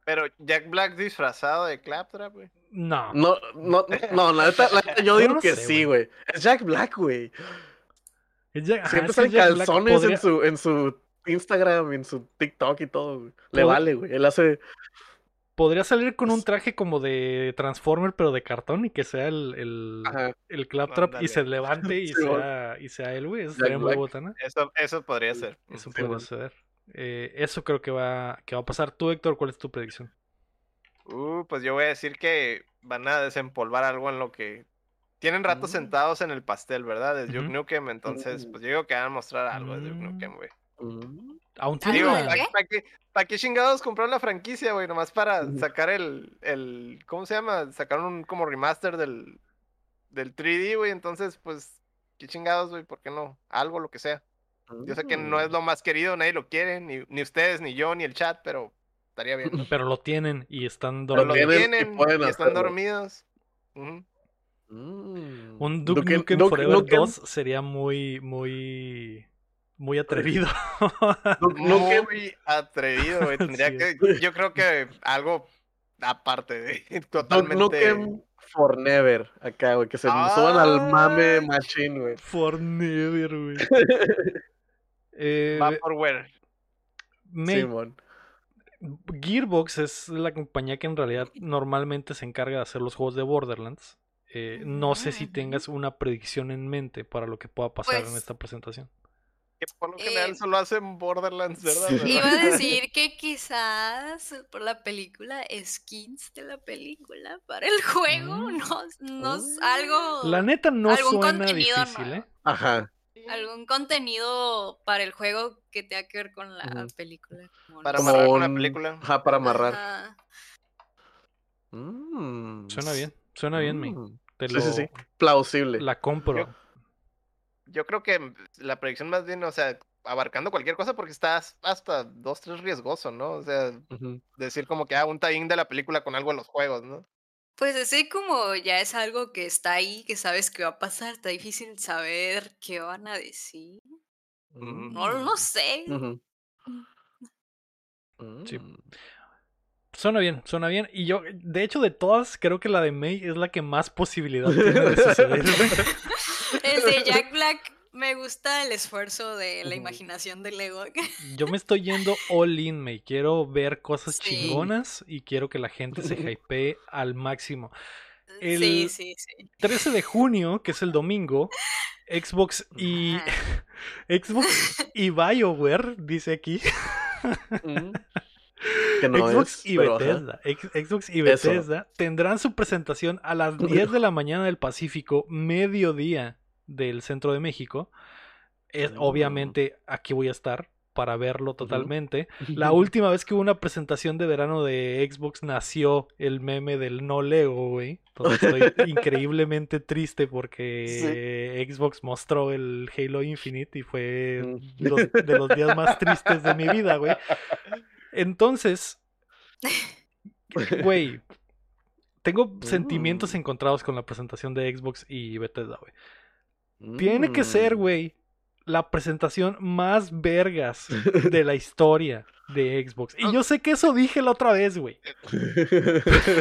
Pero Jack Black disfrazado de Claptrap, güey. No. No, no, no, la neta, la neta, yo digo no que sé, sí, güey. Es Jack Black, güey. Es Jack- ajá, Siempre es que salen Jack Black calzones podría- en su, en su Instagram, en su TikTok y todo, güey. Le vale, güey. Él hace. Podría salir con un traje como de Transformer, pero de cartón y que sea el, el, el claptrap y se levante y, Sí, sea, y sea él, güey. Eso estaría muy botana. Eso, eso podría ser. Eso Ujú. puede bueno. suceder. Eh, eso creo que va, que va a pasar. Tú, Héctor, ¿cuál es tu predicción? Uh, pues yo voy a decir que van a desempolvar algo en lo que tienen rato Mm. sentados en el pastel, ¿verdad? De Duke. Nukem, entonces, pues yo digo que van a mostrar algo de Duke Mm. Nukem, güey. Mm. Aún. ¿para qué, pa' qué chingados compraron la franquicia, güey? Nomás para sacar el, el, ¿cómo se llama? Sacaron un como remaster del, del 3D, güey. Entonces, pues, qué chingados, güey, ¿por qué no? Algo, lo que sea. Yo sé que no es Mm. lo más querido, nadie lo quiere, ni, ni ustedes, ni yo, ni el chat, pero estaría bien. ¿no? Pero lo tienen y están Pero lo dormidos. tienen y están hacerlo. dormidos. Ujú. Mm. Un Duke, Duke- Nukem Duke Forever Nukem- 2 sería muy, muy, muy atrevido. Nukem- Muy atrevido, güey. Tendría Sí. que, yo creo que algo aparte de totalmente. Nukem Forever, acá, güey. Que se suban al mame Ay. machine, güey. For never, güey. Eh, Vaporware. Simón. Gearbox es la compañía que en realidad normalmente se encarga de hacer los juegos de Borderlands. Eh, no sé si Ujú. tengas una predicción en mente para lo que pueda pasar en Pues- esta presentación. Que por lo general Eh, solo hacen Borderlands, ¿verdad? sí. ¿verdad? Iba a decir que quizás por la película, skins de la película para el juego, Mm. no, no es Mm. algo, La neta no algún suena contenido difícil. ¿eh? Ajá. algún contenido para el juego que tenga que ver con la película. como Para no amarrar con la película. Ajá, para amarrar. Ajá. Mm, Suena bien, suena bien, me. mm, Te Sí, lo, sí, sí. Plausible. La compro. Yo- Yo creo que la predicción más bien, o sea, abarcando cualquier cosa porque está as- hasta dos, tres riesgoso, ¿no? O sea, decir como que, ah, un tie de la película con algo de los juegos, ¿no? Pues así como ya es algo que está ahí, que sabes que va a pasar, está difícil saber qué van a decir. No, no sé. Ujú. Sí. Suena bien, suena bien. Y yo, de hecho, de todas, creo que la de May es la que más posibilidad tiene de suceder. El de Jack Black me gusta el esfuerzo de la imaginación de Lego. Yo me estoy yendo all in, May. Quiero ver cosas Sí. chingonas y quiero que la gente se hypee al máximo. El- Sí, sí, sí. 13 de junio, que es el domingo, Xbox y. Xbox y BioWare, dice aquí. Mm. Que no Xbox es, y pero. Bethesda. Xbox y Eso. Bethesda tendrán su presentación a las 10 de la mañana del Pacífico, mediodía del centro de México. Es. Obviamente aquí voy a estar para verlo totalmente. La última vez que hubo una presentación de verano de Xbox nació el meme del no Lego, güey. Entonces estoy increíblemente triste porque Xbox mostró el Halo Infinite y fue Mm. los- de los días más tristes de mi vida, güey. Entonces, güey, tengo sentimientos Mm. encontrados con la presentación de Xbox y Bethesda, güey. Tiene que ser, Mm. güey, la presentación más vergas de la historia de Xbox. Y yo sé que eso dije la otra vez, güey.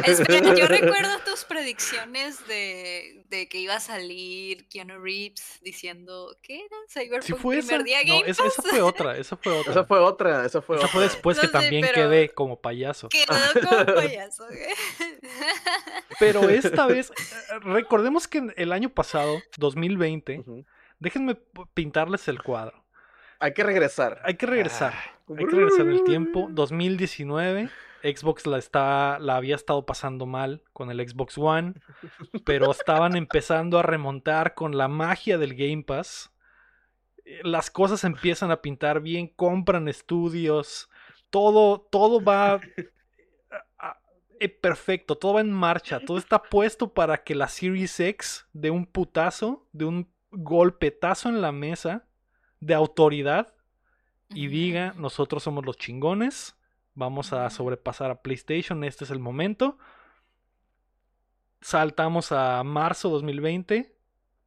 Espera, yo recuerdo tus predicciones de, de que iba a salir Keanu Reeves diciendo ¿qué era? Cyberpunk Si fue esa. primer día No, Game esa, esa fue otra, esa fue otra. Esa fue otra, esa fue Esa fue otra. después No que sé, también pero- quedé como payaso. Quedó como payaso, güey. Pero esta vez, eh, recordemos que el año pasado, 2020, Ujú. Déjenme pintarles el cuadro. Hay que regresar. Hay que regresar. Ah. Hay que regresar en el tiempo. 2019. Xbox la, está, la había estado pasando mal con el Xbox One, pero estaban empezando a remontar con la magia del Game Pass. Eh, Las cosas empiezan a pintar bien, compran estudios, todo, todo va eh, perfecto, todo va en marcha, todo está puesto para que la Series X de un putazo, de un golpetazo en la mesa de autoridad y diga, nosotros somos los chingones, vamos a sobrepasar a PlayStation, este es el momento. Saltamos a marzo 2020,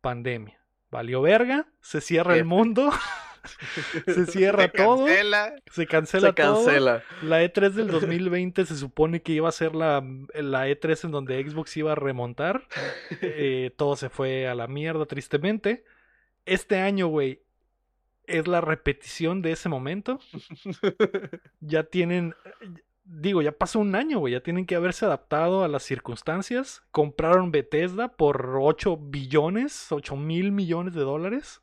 pandemia. Valió verga, se cierra el mundo, se cierra Se todo, cancela. se cancela, Se todo. cancela. La E3 del 2020 se supone que iba a ser la, la E3 en donde Xbox iba a remontar. Eh, todo se fue a la mierda, tristemente. Este año, güey, es la repetición de ese momento. Ya tienen. Digo, ya pasó un año, güey. Ya tienen que haberse adaptado a las circunstancias. Compraron Bethesda por 8 billones, 8 mil millones de dólares.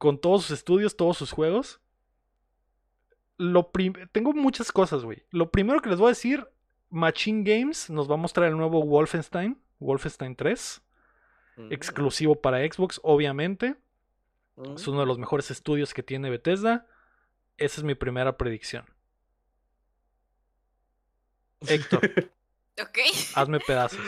Con todos sus estudios, todos sus juegos. Lo prim- Tengo muchas cosas, güey. Lo primero que les voy a decir: Machine Games nos va a mostrar el nuevo Wolfenstein, Wolfenstein 3, exclusivo para Xbox, obviamente. Mm. Es uno de los mejores estudios que tiene Bethesda. Esa es mi primera predicción. Héctor, Ok. hazme pedazos.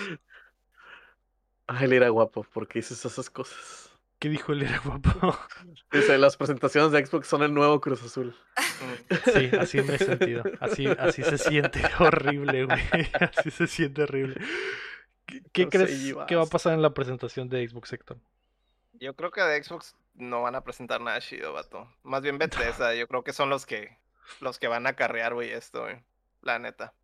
Ay, él era guapo, porque dices esas cosas. ¿Qué dijo el era guapo? Dice, las presentaciones de Xbox son el nuevo Cruz Azul. Sí, así me he sentido. Así, así se siente horrible, güey. Así se siente horrible. ¿Qué, qué No sé, crees que va a pasar en la presentación de Xbox, Héctor? Yo creo que de Xbox no van a presentar nada chido, vato. Más bien Bethesda, yo creo que son los que los que van a carrear, güey, esto, güey. La neta.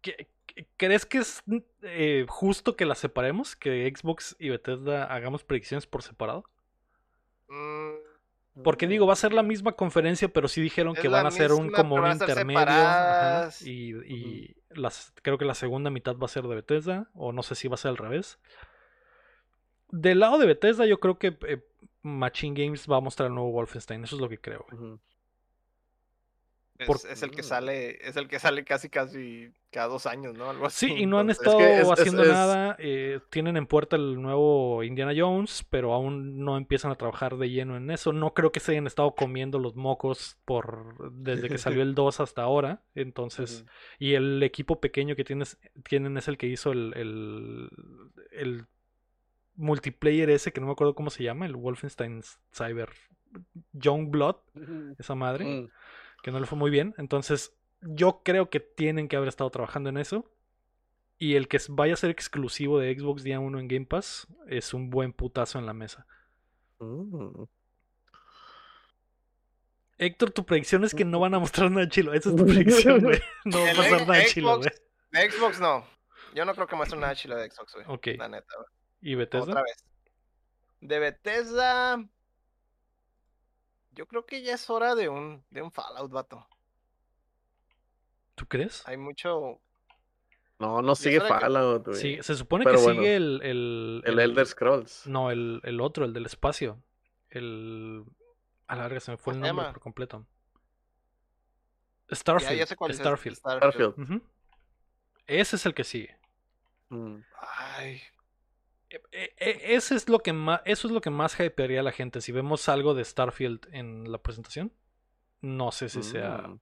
¿Qué- qué- ¿Crees que es eh, justo que las separemos? ¿Que Xbox y Bethesda hagamos predicciones por separado? Mm, Porque digo, va a ser la misma conferencia, pero sí dijeron Es que van a ser un como un intermedio. ajá, y y las, creo que la segunda mitad va a ser de Bethesda, o no sé si va a ser al revés. Del lado de Bethesda, yo creo que eh, Machine Games va a mostrar el nuevo Wolfenstein. Eso es lo que creo. Ujú. Es, el que sale, es el que sale casi casi cada dos años, ¿no? Algo Sí, así. y no han estado que es- es- haciendo nada. eh, tienen en puerta el nuevo Indiana Jones, pero aún no empiezan a trabajar de lleno en eso. No creo que se hayan estado comiendo los mocos por desde que salió el 2 hasta ahora. Entonces, y el equipo pequeño que tienes, tienen es el que hizo el, el, el multiplayer ese, que no me acuerdo cómo se llama, el Wolfenstein Cyber Youngblood, esa madre Mm. Que no le fue muy bien. Entonces, yo creo que tienen que haber estado trabajando en eso. Y el que vaya a ser exclusivo de Xbox día 1 en Game Pass es un buen putazo en la mesa. Mm. Héctor, tu predicción es que no van a mostrar nada chilo. Esa es tu predicción, güey. No va a pasar nada Xbox- chilo, güey. De Xbox no. Yo no creo que muestre nada chilo de Xbox, güey. Ok. La neta, güey. ¿Y Otra Bethesda? vez. De Bethesda. Yo creo que ya es hora de un, de un Fallout, vato. ¿Tú crees? Hay mucho. No, no sigue Fallout, güey. Sí, se supone Pero que bueno. sigue el, el, El Elder Scrolls. No, el, el otro, el del espacio. El. A la verga, se me fue el ¿Cómo se nombre llama? por completo. Ya, Starfield. ya sé cuál es. Starfield. Starfield. Ese es el que sigue. Mm. Ay, Ese es lo que más, eso es lo que más hypearía a la gente. Si vemos algo de Starfield en la presentación, no sé si sea, Mm.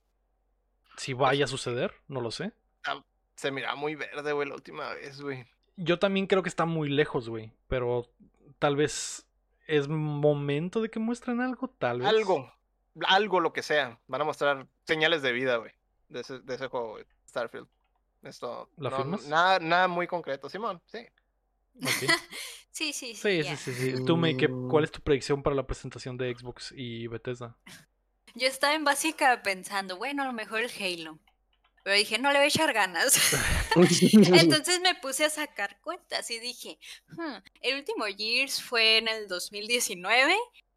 si vaya a suceder, no lo sé. se mira muy verde, güey, la última vez, güey. Yo también creo que está muy lejos, güey, pero tal vez es momento de que muestren algo, tal vez. Algo. Algo, lo que sea. Van a mostrar señales de vida, güey. De ese, de ese juego, güey. Starfield. Esto. ¿La no, firmas? Nada, nada muy concreto, Simón. Sí. Sí, sí, sí. Sí, ya. sí, sí, sí. Tú, May, ¿qué- ¿cuál es tu predicción para la presentación de Xbox y Bethesda? Yo estaba en básica pensando, bueno, a lo mejor el Halo. Pero dije, no le voy a echar ganas. Entonces me puse a sacar cuentas y dije, "Hmm, el último Gears fue en el 2019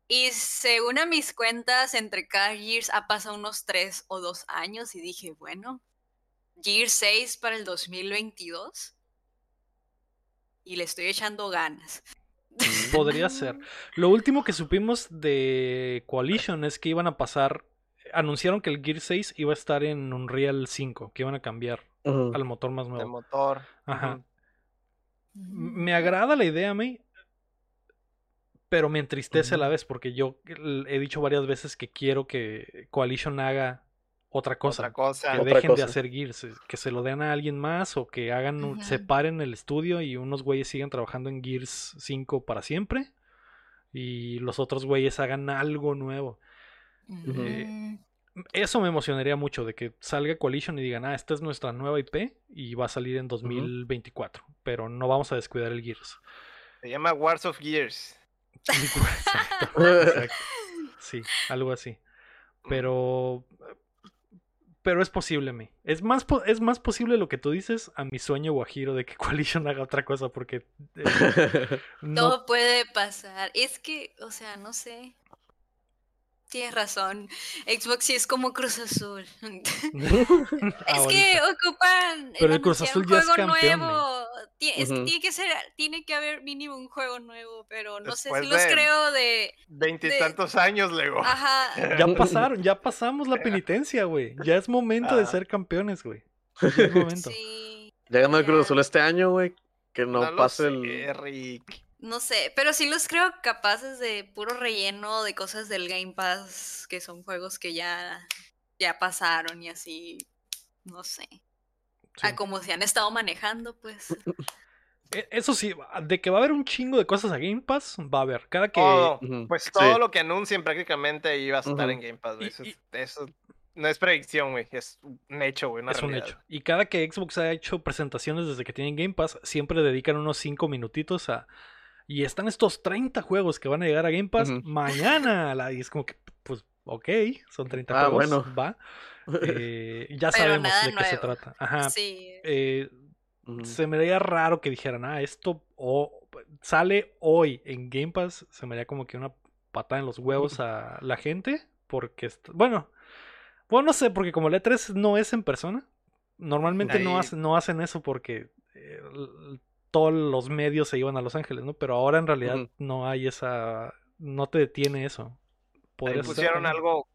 y según a mis cuentas, entre cada Gears ha pasado unos 3 o 2 años y dije, bueno, Gears 6 para el 2022 y le estoy echando ganas. Podría ser. Lo último que supimos de Coalition es que iban a pasar. Anunciaron que el Gear 6 iba a estar en Unreal 5, que iban a cambiar al motor más nuevo. motor. Ajá. Me agrada la idea, May. Pero me entristece a la vez porque yo he dicho varias veces que quiero que Coalition haga otra cosa. Otra cosa. que Otra dejen de hacer Gears, eh, que se lo den a alguien más o que hagan, un- Ujú. separen el estudio y unos güeyes sigan trabajando en Gears 5 para siempre y los otros güeyes hagan algo nuevo. Mm, Eso me emocionaría mucho de que salga Coalition y digan, ah, esta es nuestra nueva IP y va a salir en 2024, pero no vamos a descuidar el Gears. Se llama Wars of Gears. Exacto, exacto. Sí, algo así. Pero pero es posible, me. Es más, po- es más posible lo que tú dices a mi sueño guajiro de que Coalition haga otra cosa porque eh, no Todo puede pasar. Es que, o sea, no sé. Tienes razón. Xbox sí es como Cruz Azul. es ahorita. que ocupan. Pero el Cruz Azul un ya es juego campeón, nuevo. Ti- es que Ujú. tiene que ser, tiene que haber mínimo un juego nuevo, pero no sé si los creo de. Veintitantos años, Lego. Ajá. Ya pasaron, ya pasamos la penitencia, güey. Ya es momento de Ah. ser campeones, güey. Ya es momento. Sí. Ya ganó el Cruz. Azul este año, güey. Que no, pase sé, el. Rick. No sé, pero sí los creo capaces de puro relleno de cosas del Game Pass, que son juegos que ya, ya pasaron y así. No sé. Sí. A como se han estado manejando, pues. E- Eso sí, de que va a haber un chingo de cosas a Game Pass, va a haber. Cada que. Ujú, Pues sí. todo lo que anuncien prácticamente iba a estar en Game Pass, güey. Eso, es- y- eso no es predicción, güey. Es un hecho, güey. Es un realidad. hecho. Y cada que Xbox ha hecho presentaciones desde que tienen Game Pass, siempre dedican unos 5 minutitos a. Y están estos 30 juegos que van a llegar a Game Pass mañana. La- Y es como que, pues, ok, son 30 Ah, juegos. bueno. Va. Eh, ya Pero sabemos de qué se trata. Ajá. Sí. Eh, se me haría raro que dijeran, ah, esto o- sale hoy en Game Pass. Se me haría como que una patada en los huevos a la gente. Porque, bueno, bueno, no sé, porque como el E3 no es en persona, normalmente no, no hacen eso porque eh, todos los medios se iban a Los Ángeles, ¿no? Pero ahora en realidad no hay esa no te detiene eso. Ahí ser pusieron algo.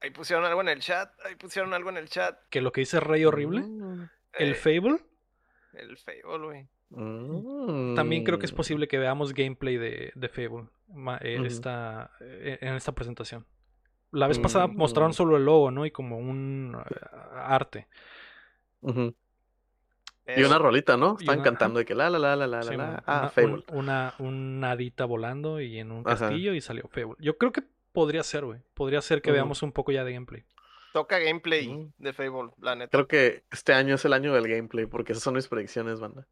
Ahí pusieron algo en el chat. Ahí pusieron algo en el chat. Que lo que dice Rey Horrible, Mm, el Eh, Fable, El Fable, güey. también creo que es mm. posible que veamos gameplay de, de Fable en, esta, eh, en esta presentación. La vez pasada mostraron Mm. solo el logo, ¿no? Y como un eh, arte. Y Pero- una rolita, ¿no? Y Están una- cantando de que la la la la la la Sí, la. Ah, una, Fable. un- una, una hadita volando y en un Ajá. castillo y salió Fable. Yo creo que podría ser, güey. Podría ser que Ujú. veamos un poco ya de gameplay. Toca gameplay Mm. de Fable, la neta. Creo que este año es el año del gameplay, porque esas son mis predicciones, banda.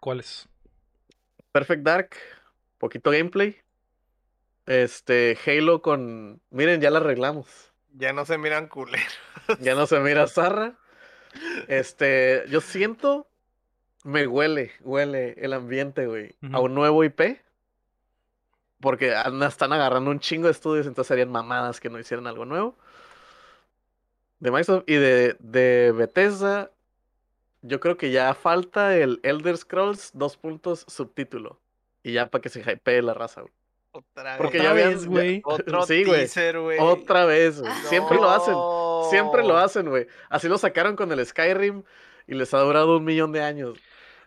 ¿Cuál es? Perfect Dark, poquito gameplay. Este, Halo con. Miren, ya la arreglamos. Ya no se miran culeros. Ya no se mira zarra. Este, yo siento. Me huele, huele el ambiente, güey. A un nuevo IP. Porque están agarrando un chingo de estudios, entonces serían mamadas que no hicieran algo nuevo. De Microsoft y de, de Bethesda. Yo creo que ya falta el Elder Scrolls dos puntos subtítulo. Y ya para que se hypee la raza, güey. Otra Porque vez. ya habían. güey. Otro Sí, teaser, güey. Otra vez, güey. Siempre lo hacen. Siempre lo hacen, güey. Así lo sacaron con el Skyrim y les ha durado un millón de años.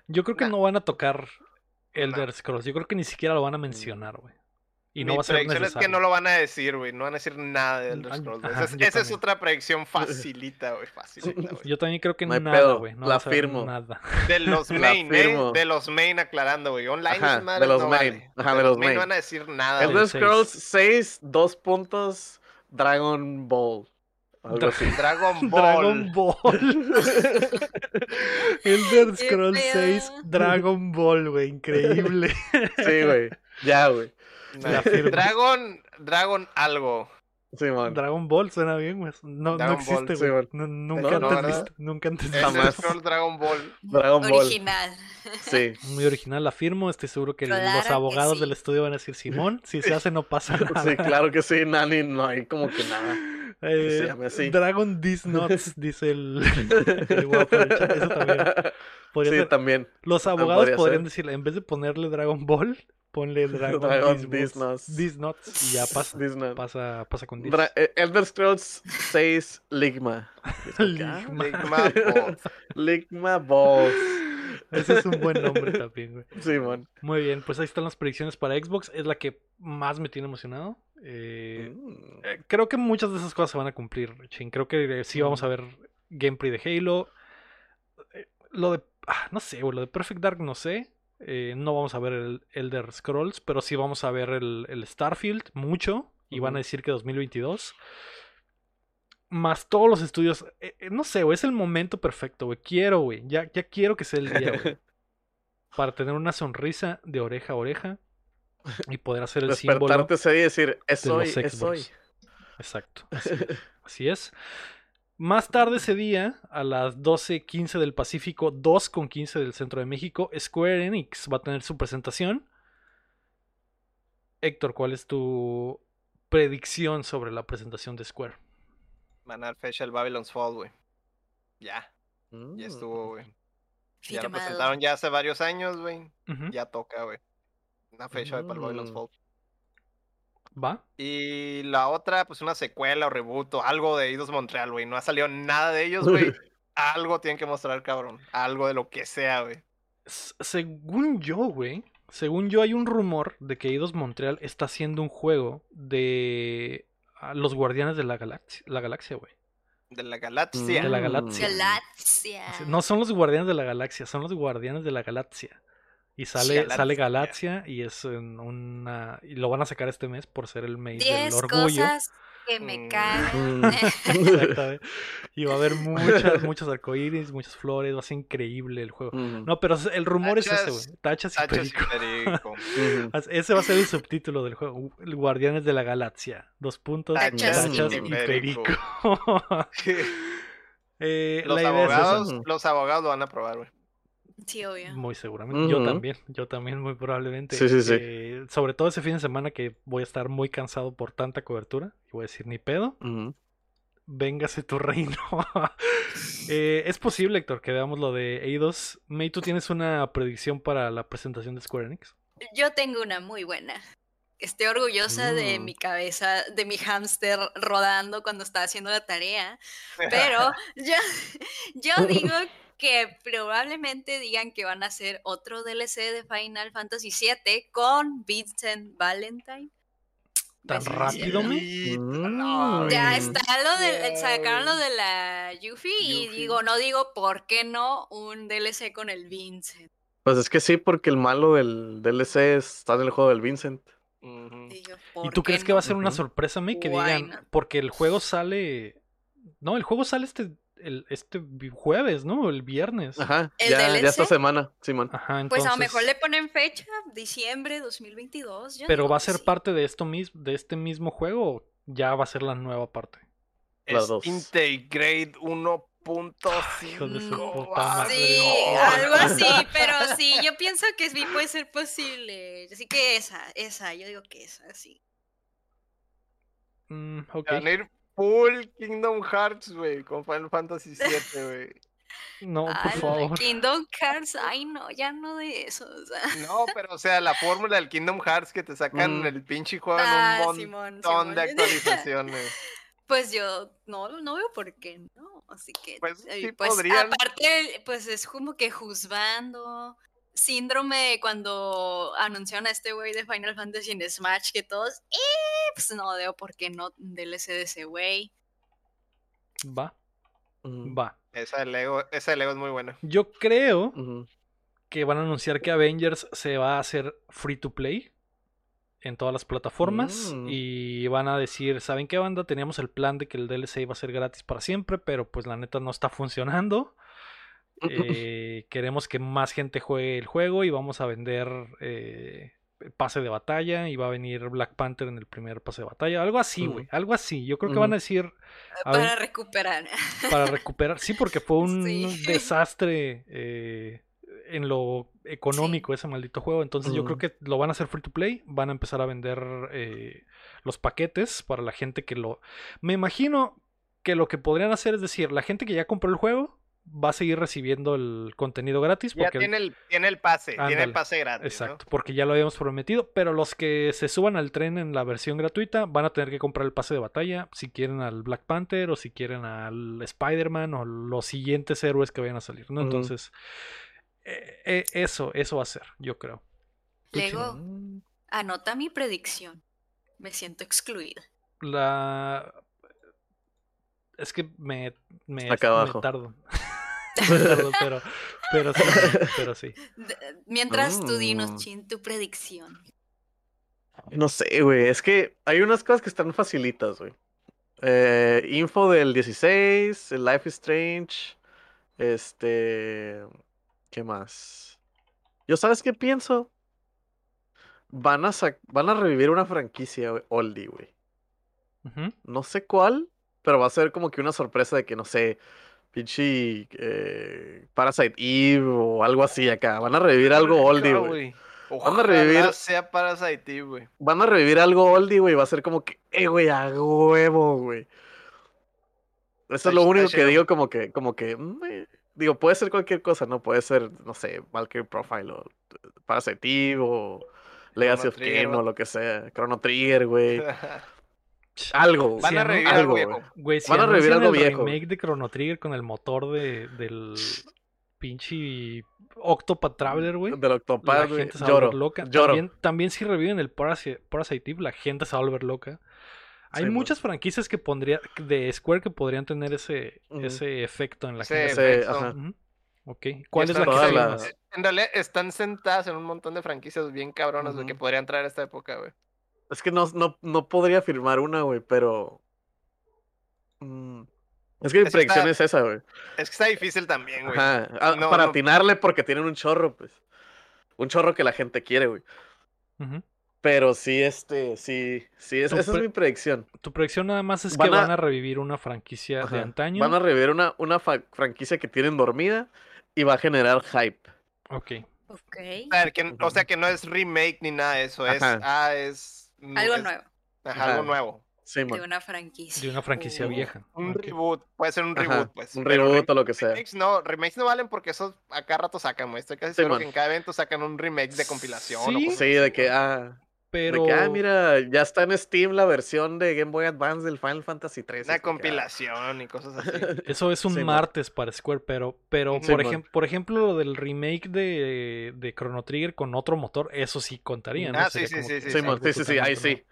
Yo creo que Nah. no van a tocar Elder Scrolls. Yo creo que ni siquiera lo van a mencionar, güey. Y no Mi va a ser predicción necesario. es que no lo van a decir, güey. No van a decir nada de Elder Scrolls. ajá, Esa, es, yo esa es otra predicción facilita, güey. Facilita, güey. Yo también creo que No nada, pedo, güey. No la firmo. Nada. De los La main, ¿eh? De los main aclarando, güey. Online Ajá, esas madres de los no main. vale. Ajá, de los main. No van a decir nada. Elder. Scrolls 6, dos puntos, Dragon Ball. Algo así. Dragon Ball. Dragon Ball. Elder Scrolls 6 pedo. Dragon Ball, güey. Increíble. Sí, güey. Ya, güey. Dragon, Dragon algo. Simón. Dragon Ball suena bien, güey. No, no existe, Ball, sí, güey. güey. No- nunca No, antes visto. Nunca antes visto. Jamás. Scrolls Dragon Ball. Dragon Ball. Original. Sí. Muy original la firmo. Estoy seguro que Claro los que abogados sí. del estudio van a decir Simón. Si se hace, no pasa nada. Sí, claro que sí, Nani. No hay como que nada. Eh, se llame así. Dragon These Nuts, dice el, el. Eso también. Podría Sí, ser. también. Los abogados podría podrían ser. decirle, en vez de ponerle Dragon Ball, ponle Dragon, Dragon. These Nuts, y ya pasa. Pasa, pasa con. Dra- eh, Elder Scrolls 6 Ligma. Ligma. Ligma Ball. Ligma Balls. Ese es un buen nombre también, güey. Simón. Muy bien, pues ahí están las predicciones para Xbox. Es la que más me tiene emocionado. Eh, Mm. eh, creo que muchas de esas cosas se van a cumplir, Chin. Creo que eh, sí vamos a ver gameplay de Halo. Eh, Lo de. ah, no sé, güey. Lo de Perfect Dark no sé. Eh, no vamos a ver el Elder Scrolls, pero sí vamos a ver el, el Starfield mucho. Y van a decir que 2022. Más todos los estudios. eh, eh, no sé, güey. Es el momento perfecto, güey. Quiero, güey. Ya, ya quiero que sea el día, güey. Para tener una sonrisa de oreja a oreja. Y poder hacer el símbolo. Despertarte día y decir, es de hoy, es hoy. Exacto. Así. Así es. Más tarde ese día, a las 12.15 del Pacífico, 2.15 del Centro de México, Square Enix va a tener su presentación. Héctor, ¿cuál es tu predicción sobre la presentación de Square? Manar fecha el Babylon's Fall, güey. Ya, Mm. ya estuvo, güey. Ya lo presentaron ya hace varios años, güey. Ya toca, güey. Una fecha güey, para el Babylon's Mm. Fall. ¿Va? Y la otra, pues una secuela o reboot o algo de Eidos Montreal, güey. No ha salido nada de ellos, güey. algo tienen que mostrar, cabrón. Algo de lo que sea, güey. Según yo, güey. Según yo, hay un rumor de que Eidos Montreal está haciendo un juego de ah, los Guardianes de la Galaxia, la galaxia, güey. De la galaxia. De la galaxia. Galaxia. No son los Guardianes de la Galaxia, son los Guardianes de la Galaxia. Y sale, Galaxia. sale Galaxia y es en una. Y lo van a sacar este mes por ser el mes del orgullo. cosas que me Mm. Mm. Exactamente. Y va a haber muchas, muchos arcoíris, muchas flores, va a ser increíble el juego. Mm. No, pero el rumor es ese, Tachas- güey. Tachas y Tachas y perico. perico. Ese va a ser el subtítulo del juego. Guardianes de la Galaxia. Dos puntos. Tachas y y perico. perico. Eh, los la idea es esa. abogados, los abogados lo van a probar, güey. Sí, obvio. Muy seguramente. Yo también. Yo también, muy probablemente. Sí, sí, sí. Eh, sobre todo ese fin de semana que voy a estar muy cansado por tanta cobertura. Y voy a decir, ni pedo. Véngase tu reino. Eh, es posible, Héctor, que veamos lo de Eidos. May, ¿tú tienes una predicción para la presentación de Square Enix? Yo tengo una muy buena. Estoy orgullosa de Mm. mi cabeza, de mi hámster rodando cuando estaba haciendo la tarea. Pero yo, yo digo que probablemente digan que van a hacer otro DLC de Final Fantasy VII con Vincent Valentine. ¿Tan Besos. rápido, me? Sí, Mm. no, Ya está lo de, sacaron lo de la Yuffie y digo, no digo por qué no un DLC con el Vincent. Pues es que sí, porque el malo del DLC está en el juego del Vincent. Digo, ¿Y ¿por tú crees que va a ser una sorpresa, me? Que Why digan, not? porque el juego sale. No, el juego sale este, el, este jueves, ¿no? El viernes. Ajá, ¿El ya, ya esta semana, Simón. Ajá, entonces. Pues a lo mejor le ponen fecha, diciembre 2022. yo Pero va a ser sí. parte de esto mismo, de este mismo juego, o ya va a ser la nueva parte. Las Es dos. Integrate 1.5. hijo de su Mm, puta madre. Sí, no. algo así, pero sí, yo pienso que sí puede ser posible. Así que esa, esa, yo digo que esa, sí. Mm, ok. Full Kingdom Hearts, güey, con Final Fantasy VII, güey. No, por Ay, favor. Kingdom Hearts, ay no, ya no de eso. o sea. No, pero o sea, la fórmula del Kingdom Hearts que te sacan Mm. el pinche juego Ah, en un Simón, montón de actualizaciones. Pues yo no, no veo por qué no. Así que, Pues eh, sí pues podrían. aparte, pues es como que juzgando. Síndrome cuando anunciaron a este güey de Final Fantasy en Smash que todos, eh, pues no veo por qué no DLC de ese güey. Va, va. Esa de Lego, esa Lego es muy buena. Yo creo que van a anunciar que Avengers se va a hacer free to play en todas las plataformas Mm. y van a decir, ¿saben qué banda? Teníamos el plan de que el DLC iba a ser gratis para siempre, pero pues la neta no está funcionando. Eh, queremos que más gente juegue el juego y vamos a vender eh, pase de batalla y va a venir Black Panther en el primer pase de batalla. Algo así, güey. Algo así. Yo creo que van a decir a Para ver, recuperar. para recuperar. Sí, porque fue un Sí. desastre eh, en lo económico ese maldito juego. Entonces yo creo que lo van a hacer free to play. Van a empezar a vender eh, los paquetes para la gente que lo... Me imagino que lo que podrían hacer es decir, la gente que ya compró el juego va a seguir recibiendo el contenido gratis. Ya Porque tiene el, tiene el pase, tiene el pase gratis. ¿no? Exacto, porque ya lo habíamos prometido, pero los que se suban al tren en la versión gratuita van a tener que comprar el pase de batalla si quieren al Black Panther o si quieren al Spider-Man o los siguientes héroes que vayan a salir, ¿no? Entonces, eh, eh, eso, eso va a ser, yo creo. Lego, anota mi predicción. Me siento excluida. La... Es que me, acá abajo. Me tardo, pero, pero sí, pero sí. D- Mientras tú dinos, Mm. Chin, tu predicción. No sé, güey. Es que hay unas cosas que están facilitas, güey. Eh, info del 16, el Life is Strange. Este. ¿Qué más? Yo, ¿sabes qué pienso? Van a, sac- van a revivir una franquicia, güey, oldie, güey. No sé cuál, pero va a ser como que una sorpresa de que, no sé, pinche eh, Parasite Eve o algo así acá. Van a revivir algo oldie, güey. Ojalá revivir- sea Parasite Eve, güey. Van a revivir algo oldie, güey. Va a ser como que, eh, güey, a huevo, güey. Eso es lo único que digo, como que, como que, mm, eh, digo, puede ser cualquier cosa, ¿no? Puede ser, no sé, Valkyrie Profile o eh, Parasite Eve o Legacy of Kain o lo que sea. Chrono Trigger, güey. Algo. Van Sí, a ¿no? revivir algo, viejo. Güey, si Van a revivir algo el viejo. remake de Chrono Trigger con el motor de, del pinche Octopath Traveler, güey. Del La Octopath, güey. gente se va a Lloro. volver loca. Lloro. También, también si reviven el Parasi- Parasite Eve, la gente se va a volver loca. Hay Sí, muchas franquicias que pondría, de Square que podrían tener ese, ese efecto en la Ese gente. Ese, ajá. Ok. ¿Cuál es la que más? En realidad están sentadas en un montón de franquicias bien cabronas, güey, que podrían traer a esta época, güey. Es que no, no, no podría firmar una, güey, pero. Mm, Es que mi predicción está- es esa, güey. Es que está difícil también, güey. Ajá. ah, No, para no. atinarle porque tienen un chorro, pues. Un chorro que la gente quiere, güey. Pero sí, este, sí, sí, es- esa es mi predicción. Tu predicción nada más es Van que a- van a revivir una franquicia de antaño. Van a revivir una, una franquicia que tienen dormida y va a generar hype. Ok. Ok. O sea, que, o sea, que no es remake ni nada de eso, es, ah, es... Algo es- nuevo. Ajá, algo nuevo. Sí, De una franquicia. De una franquicia Un- vieja. Un reboot, puede ser un Ajá, reboot, pues. Un pero reboot o lo que sea. Remakes no, remakes no valen porque esos acá rato sacan, güey. Estoy casi Sí, seguro man. que en cada evento sacan un remake de compilación Sí. Sí, de que, ah. Pero. De que, ah, mira, ya está en Steam la versión de Game Boy Advance del Final Fantasy 3. Una compilación y cosas así. Eso es un Sí, martes para Square, pero, pero Sí, por, ejem- por ejemplo, lo del remake de, de Chrono Trigger con otro motor, eso sí contaría, ¿no? Ah, sí, sí, sí, que sí, Sí, sí. sí, sí, sí, ahí sí.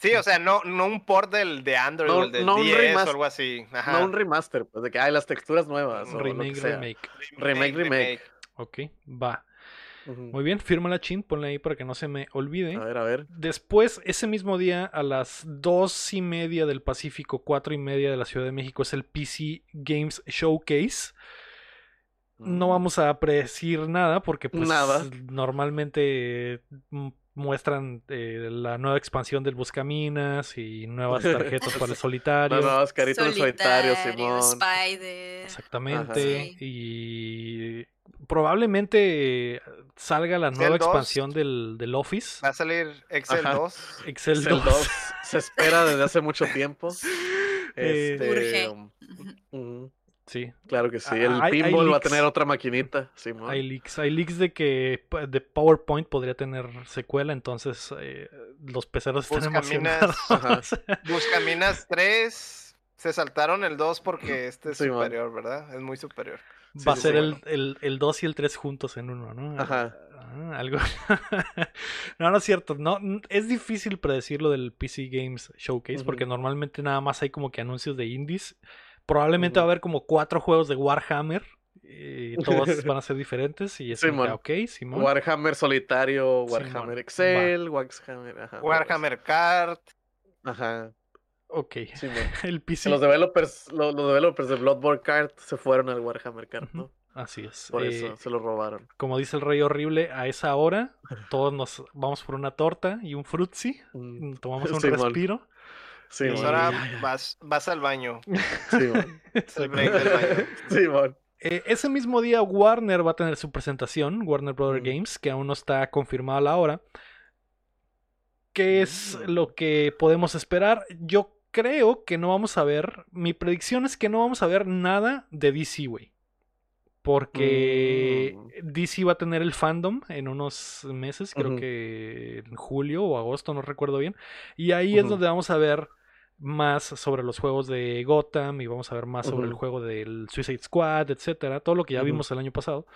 Sí, o sea, no, no un port del de Android No- o el del no un 10 remaster- o algo así. Ajá. No un remaster, pues de que hay las texturas nuevas. Un o lo remake, que sea. remake. Remake, remake. Ok, va. Muy bien, fírmala chin, ponle ahí para que no se me olvide. A ver, a ver. Después, ese mismo día, a las dos y media del Pacífico, cuatro y media de la Ciudad de México, es el PC Games Showcase. No Mm. vamos a predecir nada porque pues Nada. normalmente mm, muestran eh, la nueva expansión del Buscaminas y nuevas tarjetas para el solitario. No, no, Oscarito el solitario, Simón. Spider. Exactamente. Ajá. Sí. Y probablemente salga la Excel nueva 2. expansión del, del Office. Va a salir Excel Ajá. 2. Excel, Excel 2. 2 se espera desde hace mucho tiempo. Este, Urge. um, Sí, claro que sí. Ah, El hay pinball va a tener otra maquinita. Simón. hay leaks. Hay leaks de que de PowerPoint podría tener secuela, entonces eh, los peceros están emocionados. Buscaminas 3. Se saltaron el 2 porque este es Sí, man. superior, ¿verdad? Es muy superior. Va a sí, ser sí, el, el, el 2 y el 3 juntos en uno, ¿no? Ajá. Ah, algo. no, no es cierto. No, es difícil predecir lo del PC Games Showcase porque normalmente nada más hay como que anuncios de indies. Probablemente va a haber como cuatro juegos de Warhammer. Y todos van a ser diferentes. Y es que, Simón. ok, Simón. Warhammer solitario, Warhammer. Excel, Warhammer. Ajá, Warhammer Kart. Ajá. Ok. El PC. Los developers, lo- los, developers de Bloodborne Kart se fueron al Warhammer Kart, ¿no? Así es. Por Eh, eso se lo robaron. como dice el Rey Horrible, a esa hora todos nos vamos por una torta y un frutzi. Mm, Tomamos un respiro. Simón. Pues ahora vas, vas al baño. Es el break del baño. Simón. Eh, ese mismo día Warner va a tener su presentación, Warner Brother Mm. Games, que aún no está confirmada la hora. ¿Qué es Mm. lo que podemos esperar? Yo creo que no vamos a ver, mi predicción es que no vamos a ver nada de DC, güey. Porque Mm. DC va a tener el fandom en unos meses, creo que en julio o agosto, no recuerdo bien. Y ahí es donde vamos a ver más sobre los juegos de Gotham y vamos a ver más sobre el juego del Suicide Squad, etcétera, todo lo que ya vimos el año pasado.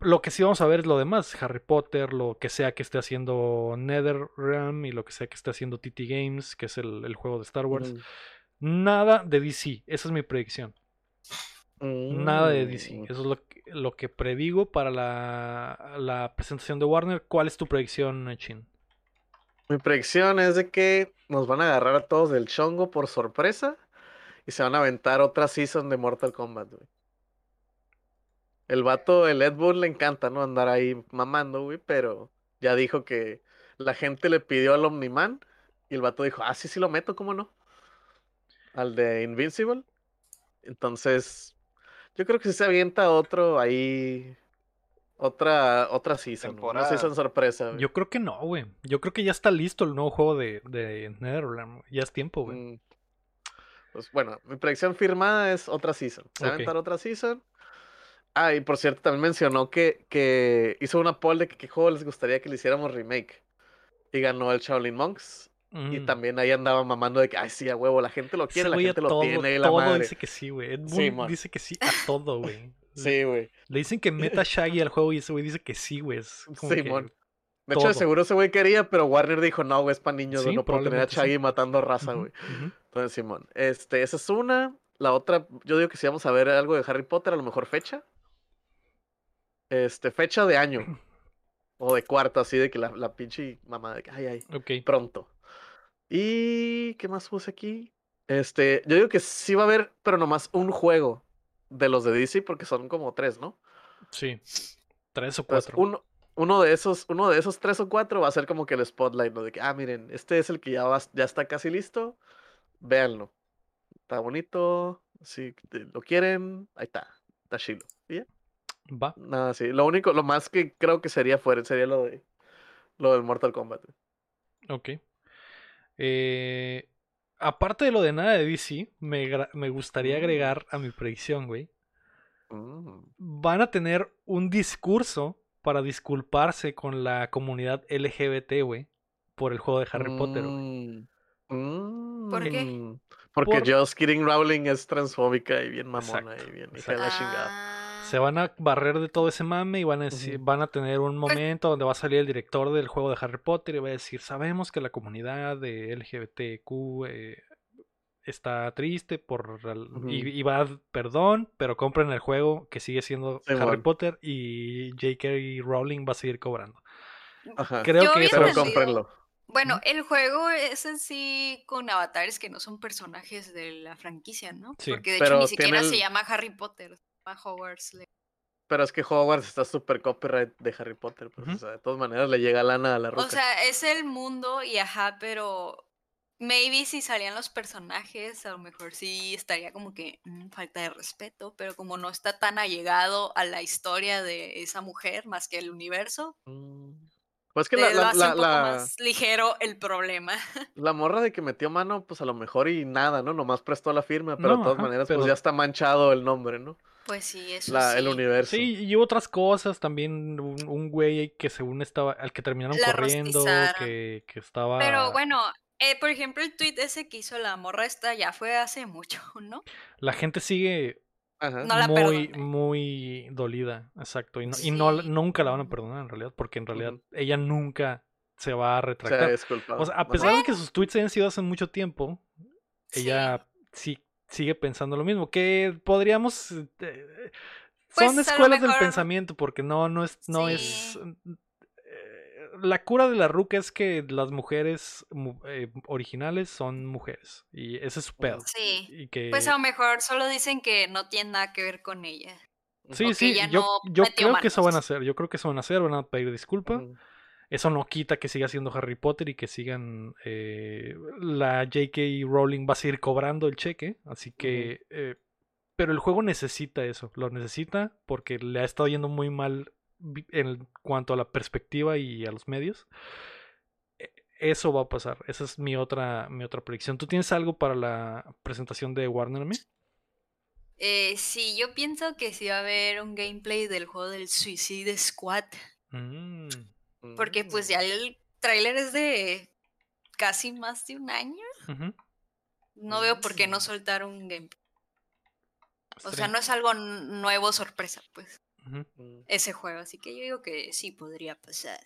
Lo que sí vamos a ver es lo demás, Harry Potter, lo que sea que esté haciendo NetherRealm y lo que sea que esté haciendo TT Games, que es el, el juego de Star Wars. Ujú. Nada de DC, esa es mi predicción. Nada de DC. Mm. Eso es lo que, lo que predigo para la, la presentación de Warner. ¿Cuál es tu predicción, Chin? Mi predicción es de que nos van a agarrar a todos del chongo por sorpresa y se van a aventar otra season de Mortal Kombat, güey. El vato, el Ed Boon le encanta, ¿no? Andar ahí mamando, güey, pero ya dijo que la gente le pidió al Omniman y el vato dijo, ah, sí, sí lo meto, ¿cómo no? Al de Invincible. Entonces, yo creo que si se avienta otro ahí, otra, otra season, güey, una Temporada. season sorpresa, güey. Yo creo que no, güey. Yo creo que ya está listo el nuevo juego de, de NetherRealm. Ya es tiempo, güey. Mm. Pues bueno, mi predicción firmada es otra season. Se va a aventar otra season. Ah, y por cierto, también mencionó que, que hizo una poll de que qué juego les gustaría que le hiciéramos remake. Y ganó el Shaolin Monks. Y Mm. también ahí andaba mamando de que, ay, sí, a huevo, la gente lo quiere, la gente lo tiene, y la todo madre. dice que sí, güey. Ed Boon Sí, dice que sí a todo, güey. Sí, güey. Le dicen que meta Shaggy al juego y ese güey dice que sí, güey. Simón. De hecho, de seguro ese güey quería, pero Warner dijo, no, güey, es para niños, Sí, no puedo tener a probablemente sí. Shaggy matando raza, güey. Entonces, Simón, este, esa es una. La otra, yo digo que si vamos a ver algo de Harry Potter, a lo mejor fecha. Este, fecha de año. O de cuarto, así de que la, la pinche mamá de que, ay, ay, pronto. Y, ¿qué más puse aquí? Este, yo digo que sí va a haber, pero nomás un juego de los de DC, porque son como tres, ¿no? Sí. Tres o Entonces, cuatro. uno, uno de esos, uno de esos tres o cuatro va a ser como que el spotlight, ¿no? De que, ah, miren, este es el que ya va, ya está casi listo. Véanlo. Está bonito. Si lo quieren, ahí está. Está chilo. Y ya, Va. Nada, sí. Lo único, lo más que creo que sería fuera, sería lo de lo del Mortal Kombat. Ok. Eh, aparte de lo de nada de DC, me, me gustaría Mm. agregar a mi predicción, güey. Mm. Van a tener un discurso para disculparse con la comunidad LGBT, güey, por el juego de Harry Potter, güey. Mm, ¿Por qué? mm, Porque Por- Just Kidding Rowling es transfóbica y bien mamona Exacto, y bien hija de la chingada. Se van a barrer de todo ese mame y van a, decir- van a tener un Pues momento donde va a salir el director del juego de Harry Potter y va a decir, sabemos que la comunidad de LGBTQ eh, está triste por el- Ujú. y, y va a perdón, pero compren el juego que sigue siendo Sí, Harry bueno. Potter y J.K. Rowling va a seguir cobrando. Ajá. Creo Yo que Pero cómprenlo. Bueno, el juego es en sí con avatares que no son personajes de la franquicia, ¿no? Sí, Porque de hecho ni siquiera se llama Harry Potter, llama Hogwarts. Pero es que Hogwarts está súper copyright de Harry Potter. Pues, Ujú. o sea, de todas maneras le llega lana a la roca. O sea, es el mundo y ajá, pero maybe si salían los personajes, a lo mejor sí estaría como que mm, falta de respeto, pero como no está tan allegado a la historia de esa mujer más que el universo, Mm. Pues que la, lo la, hace la, un poco la- más ligero el problema. la morra de que metió mano, pues a lo mejor y nada, ¿no? Nomás prestó la firma, pero No, de todas ajá, maneras, pero- pues ya está manchado el nombre, ¿no? Pues sí, eso La, el sí. universo. Sí, y otras cosas también, un, un güey que según estaba, al que terminaron La corriendo, que, que estaba... Pero bueno, eh, por ejemplo, el tweet ese que hizo la morra esta ya fue hace mucho, ¿no? La gente sigue Ajá. No la muy, perdona. muy dolida, exacto. Y, no, y no, Sí. nunca la van a perdonar en realidad, porque en realidad ella nunca se va a O sea, retractar. culpable. O sea, a pesar de que sus tweets hayan sido hace mucho tiempo, Sí. ella sí sigue pensando lo mismo. Que podríamos. eh, eh, Pues, son escuelas del pensamiento, porque no, no es. No es Sí. eh, la cura de la ruca es que las mujeres mu- eh, originales son mujeres. Y ese es su pedo. Sí. Y que. Pues a lo mejor solo dicen que no tiene nada que ver con ella. Sí, o que sí, ella yo, no yo creo que eso van a hacer. Yo creo que eso van a hacer. Van a pedir disculpa. Eso no quita que siga siendo Harry Potter y que sigan. eh, la J.K. Rowling va a seguir cobrando el cheque. Así que. eh, pero el juego necesita eso. Lo necesita porque le ha estado yendo muy mal en cuanto a la perspectiva y a los medios. E- Eso va a pasar. Esa es mi otra, mi otra predicción. ¿Tú tienes algo para la presentación de Warner Me? Eh, sí, yo pienso que sí va a haber un gameplay del juego del Suicide Squad. Mm, Porque pues ya Mm. el tráiler es de casi más de un año. No veo por qué no soltar un gameplay. O sea, no es algo nuevo, sorpresa, pues. Mm. ese juego. Así que yo digo que sí podría pasar.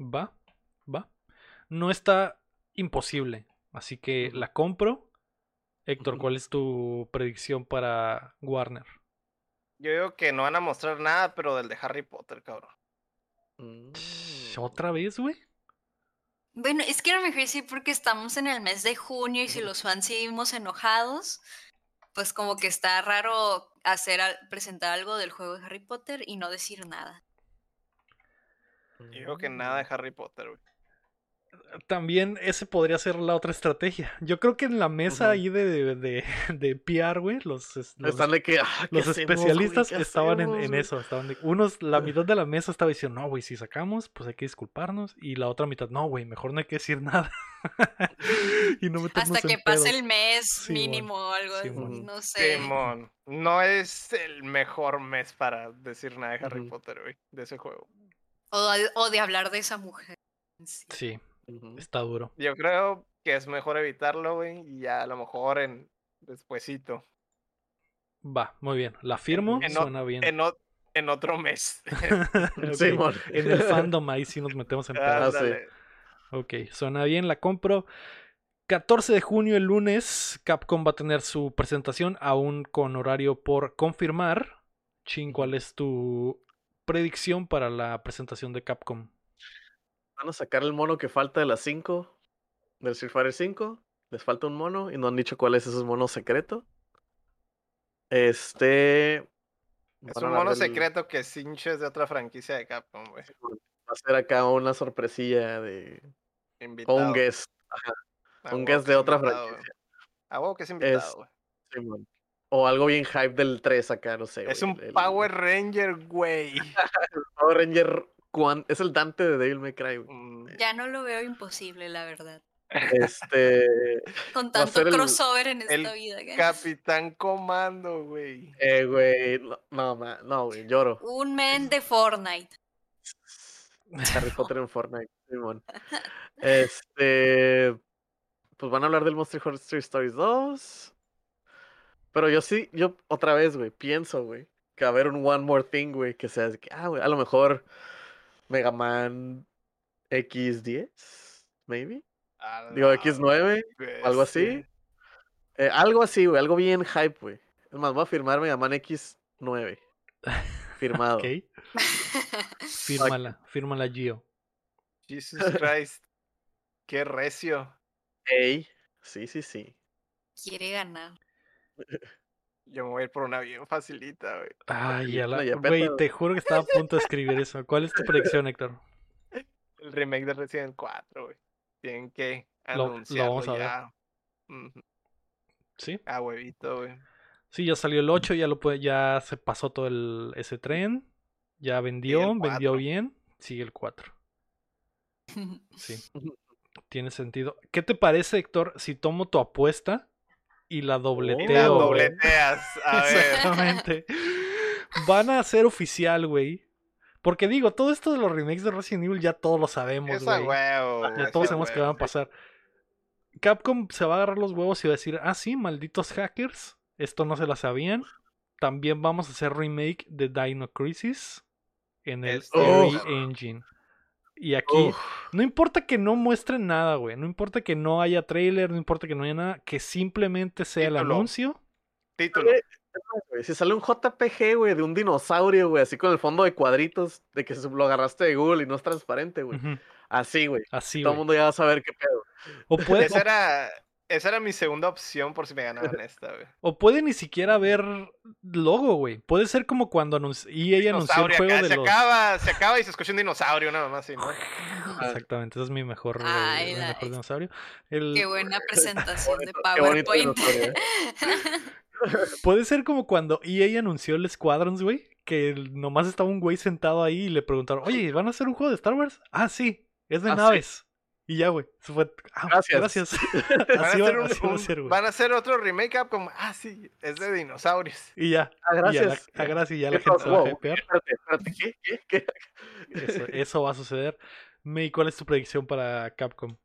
Va, va. No está imposible. Así que la compro. Héctor. ¿cuál es tu predicción para Warner? Yo digo que no van a mostrar nada, pero del de Harry Potter, cabrón. Mm. ¿Otra vez, güey? Bueno, es que a lo mejor sí porque estamos en el mes de junio y si los fans seguimos enojados, pues como que está raro hacer al- presentar algo del juego de Harry Potter y no decir nada. Yo digo que nada de Harry Potter, güey. También ese podría ser la otra estrategia. Yo creo que en la mesa ahí de, de, de PR, güey, los, es- los, Están de que. ah, ¿qué los hacemos, especialistas güey? ¿Qué estaban en, hacemos, en güey? eso. Estaban de- unos, la mitad de la mesa estaba diciendo, no, güey, si sacamos, pues hay que disculparnos. Y la otra mitad, no, güey, mejor no hay que decir nada. y no Hasta que pase pedos". el mes mínimo o algo así, Simón. no sé. Simón, no es el mejor mes para decir nada de Harry. Potter, güey, de ese juego. O, de- o de hablar de esa mujer. en sí. Sí, está duro. Yo creo que es mejor evitarlo, güey, y ya a lo mejor en despuesito, Va, muy bien. La firmo, en suena bien. en, o- en otro mes. Ok, Simón. En el fandom ahí sí nos metemos en sí. Ándale. Ok, suena bien, la compro. 14 de junio, el lunes, Capcom va a tener su presentación, aún con horario por confirmar. Chin, ¿cuál es tu predicción para la presentación de Capcom? Van a sacar el mono que falta de las 5 del Street Fighter 5. Les falta un mono y no han dicho cuál es ese mono secreto. Este. Es un mono el- secreto que Sincho es de otra franquicia de Capcom, güey. Va a ser acá una sorpresilla de. O Invitado. un guest. Un guest de otra invitado, franquicia. huevo que es invitado, Es- güey. Simón. O algo bien hype del 3 acá, no sé. Es un el Power Ranger, güey. Power Ranger. Es el Dante de Devil May Cry. güey. Mm, Ya no lo veo imposible, la verdad. Este. Con tanto el- crossover en esta el vida. ¿qué? Capitán Comando, güey. Eh, güey. No, no, ma- no, güey, lloro. Un men de Fortnite. Harry Potter en Fortnite, Simón. Este. Pues van a hablar del Monster Hunter Stories 2. Pero yo sí, yo otra vez, güey, pienso, güey, que va a haber un One More Thing, güey, que sea, de que, ah, güey, a lo mejor Mega Man X10, maybe. Digo, la X9, algo así. Eh, algo así, güey, algo bien hype, güey. Es más, voy a firmar Mega Man X9. Firmado. Ok. Fírmala, fírmala Gio. Jesus Christ. Qué recio. Ey, sí, sí, sí. Quiere ganar. Yo me voy a ir por una bien facilita, güey. Ay, ya la... Güey, te juro que estaba a punto de escribir eso. ¿Cuál es tu predicción, Héctor? El remake de Resident 4, güey. Tienen que Lo- lo anunciarlo vamos a ver. ya. Sí. A huevito, güey. Sí, ya salió el 8, ya lo puede, ya se pasó todo el, ese tren. Ya vendió, vendió 4. bien. Sigue el 4. Sí. Tiene sentido. ¿Qué te parece, Héctor, si tomo tu apuesta y la Y la dobleteo? dobleteas. A ver. Exactamente. Van a hacer oficial, güey. Porque digo, todo esto de los remakes de Resident Evil ya todos lo sabemos, güey. Ya todos sabemos que van a pasar. Capcom se va a agarrar los huevos y va a decir, ah, sí, malditos hackers, esto no se la sabían. También vamos a hacer remake de Dino Crisis en el Este. Engine. Y aquí, Uf, no importa que no muestren nada, güey. No importa que no haya trailer, no importa que no haya nada, que simplemente sea el anuncio. Título. güey, si sale un JPG, güey, de un dinosaurio, güey, así con el fondo de cuadritos, de que lo agarraste de Google y no es transparente, güey. Así, güey. Así, Todo el mundo ya va a saber qué pedo. O puede, Esa era, esa era mi segunda opción por si me ganaban esta, güey. o puede ni siquiera haber logo, güey. Puede ser como cuando anunci- EA anunció el juego acá, de se los... acaba, se acaba y se escucha un dinosaurio, nada más así, ¿no? Exactamente, ese es mi mejor, eh, Ay, mi la- mejor dinosaurio. El- Qué buena presentación de Qué bonito PowerPoint. ¿eh? Puede ser como cuando EA anunció el Squadrons, güey. Que nomás estaba un güey sentado ahí y le preguntaron, oye, ¿van a hacer un juego de Star Wars? Ah, sí, es de Ah, sí. Y ya, güey. fue. Ah, Gracias. gracias. Van a, hacer va, un- así va a un- ser, güey. van a hacer otro remake Capcom. Ah, sí, es de dinosaurios. Y ya. Ah, Y ya la, gracias. ah, gracias, y ya la ¿Qué gente se va a. Espérate, espérate, ¿qué? ¿Qué? ¿Qué? Eso, eso va a suceder. May, ¿cuál es tu predicción para Capcom?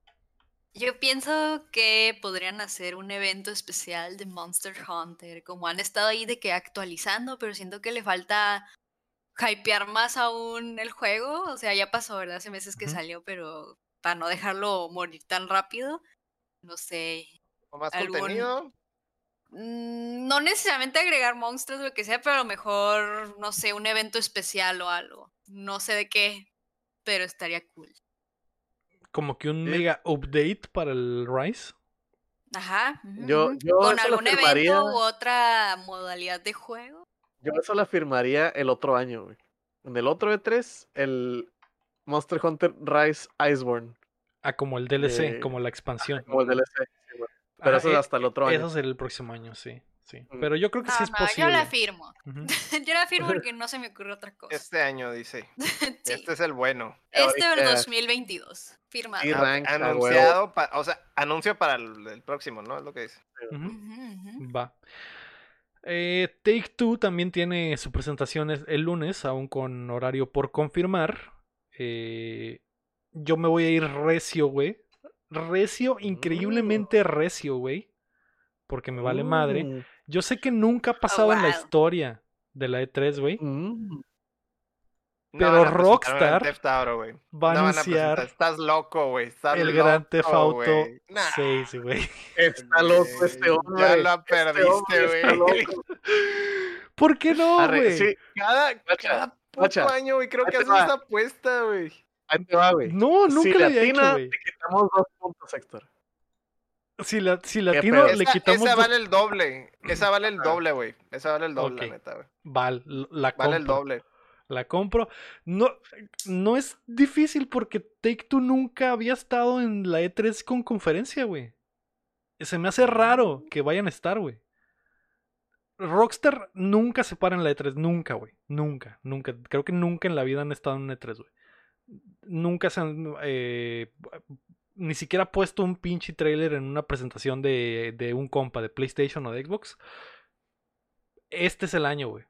Yo pienso que podrían hacer un evento especial de Monster Hunter, como han estado ahí de que actualizando, pero siento que le falta hypear más aún el juego. O sea, ya pasó, ¿verdad? Hace meses que salió, pero para no dejarlo morir tan rápido, no sé. O más Algún- contenido. mm, No necesariamente agregar monstruos, lo que sea, pero a lo mejor, no sé, un evento especial o algo. No sé de qué, pero estaría cool. Como que un Sí. mega update para el Rise. Ajá. Yo, yo Con eso lo algún firmaría. evento u otra modalidad de juego. Yo eso la firmaría el otro año, güey. En el otro E3, el Monster Hunter Rise Iceborne. Ah, como el DLC, De- como la expansión. Como el DLC. sí, güey. Pero Ah, eso es eh, hasta el otro año. Eso será el próximo año, sí. sí. Mm. Pero yo creo que No, sí es no, posible. yo la firmo. Yo la firmo porque no se me ocurre otra cosa. Este año, dice. Sí. Este es el bueno. Este del ahorita- 2022. Firmado. Sí, A- rank, anunciado, pa- o sea, anuncio para el, el próximo, ¿no? Es lo que dice. Va. Eh, Take Two también tiene su presentación es- el lunes, aún con horario por confirmar. Eh, yo me voy a ir recio, güey. Recio, increíblemente recio, güey. Porque me vale madre. Mm, Yo sé que nunca ha pasado en la historia de la E3, güey. mm. Pero Rockstar Auto. Va a No van anunciar presentar- Estás loco, güey. El Gran Theft Auto güey. Nah, 6, güey. Está loco este hombre. Ya lo este perdiste, güey. ¿Por qué no, güey? sí, cada puto año, güey, creo que haces esa apuesta, güey. ahí te va, güey. No, Si nunca le lo había hecho, güey. te quitamos dos puntos, Héctor. Si, la, si latino le Esa, quitamos esa dos- vale el doble. Esa vale el Ah. doble, güey. Esa vale el doble, Ok. la neta, güey. Val, la compro. Vale el doble. La compro. No, no es difícil porque Take Two nunca había estado en la E3 con conferencia, güey. Se me hace raro que vayan a estar, güey. Rockstar nunca se para en la E3, nunca, güey. Nunca, nunca. Creo que nunca en la vida han estado en una E3, güey. Nunca se han. eh, ni siquiera ha puesto un pinche trailer en una presentación de, de un compa de PlayStation o de Xbox. Este es el año, güey.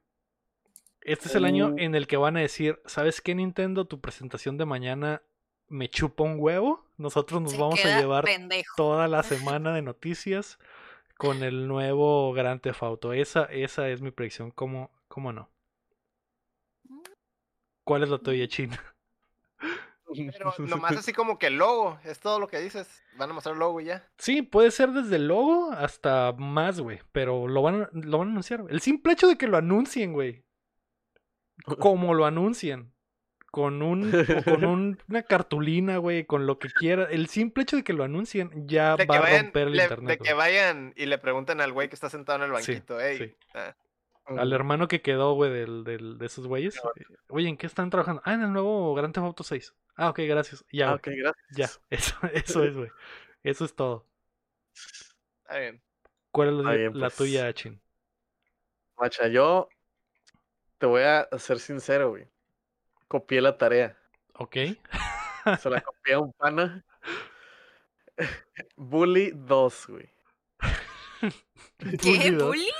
Este es el año en el que van a decir, ¿sabes qué Nintendo? Tu presentación de mañana me chupa un huevo. Nosotros nos Se vamos a llevar pendejo. toda la semana de noticias con el nuevo Grand Theft Auto. Esa, esa es mi predicción. ¿Cómo, cómo no? ¿Cuál es la tuya, Chin? Pero nomás así como que el logo, es todo lo que dices. Van a mostrar el logo y ya. Sí, puede ser desde el logo hasta más, güey. Pero lo van, a- lo van a anunciar. El simple hecho de que lo anuncien, güey. Como lo anuncien. Con un, con un- una cartulina, güey, con lo que quiera. El simple hecho de que lo anuncien ya De va a romper el le- internet. de que vayan y le pregunten al güey que está sentado en el Sí, banquito. "Ey, sí. ah, Al hermano que quedó, güey, del, del- de esos güeyes. eh, Oye, ¿en qué están trabajando? Ah, en el nuevo Grand Theft Auto 6. Ah, ok, gracias. Ya, Ah, ok, gracias. ya. Eso, eso es, güey. Eso es todo. está bien. ¿Cuál es la, Está bien, la pues. tuya, Chin? Macha, yo te voy a ser sincero, güey. Copié la tarea. Ok. Se la copié a un pana. Bully 2, güey. ¿Qué? ¿Bully?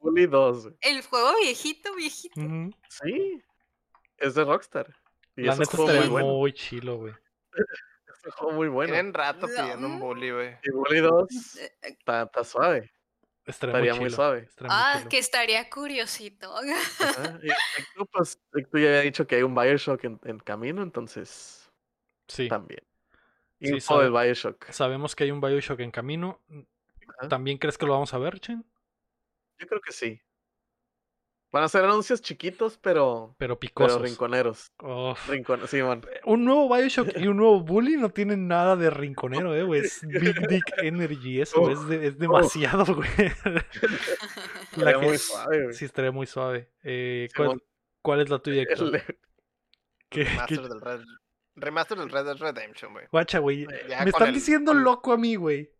Bully 2, güey. El juego viejito, viejito. Sí. Es de Rockstar. Y La es un neta juego muy bueno. muy chilo, güey. Es un juego muy bueno. Tienen rato No, pidiendo un bully, güey. Y Bully 2 Eh, eh, está suave. Estaría, Estaría muy, suave. estaría Ah, que estaría curiosito. Ajá, pues, Take-Two ya había dicho que hay un Bioshock en, en camino, entonces Sí. también. Sí, Info sabe- del Bioshock. Sabemos que hay un Bioshock en camino. Ajá. ¿También crees que lo vamos a ver, Chin? Yo creo que sí. Van a ser anuncios chiquitos, pero, Pero pero picosos. rinconeros. Uf. Rincon Simón. Un nuevo Bioshock y un nuevo Bully no tienen nada de rinconero, eh, güey. Es Big Dick Energy, eso, es, de- es demasiado, güey. La Estaría que- muy suave, güey. Sí, estaría muy suave. Eh. ¿cuál, cuál es la tuya, Héctor? El- ¿Qué- qué- Remaster del Red, remaster del Red Dead Redemption, güey. Guacha, güey. Ya Me están el- diciendo loco a mí, güey.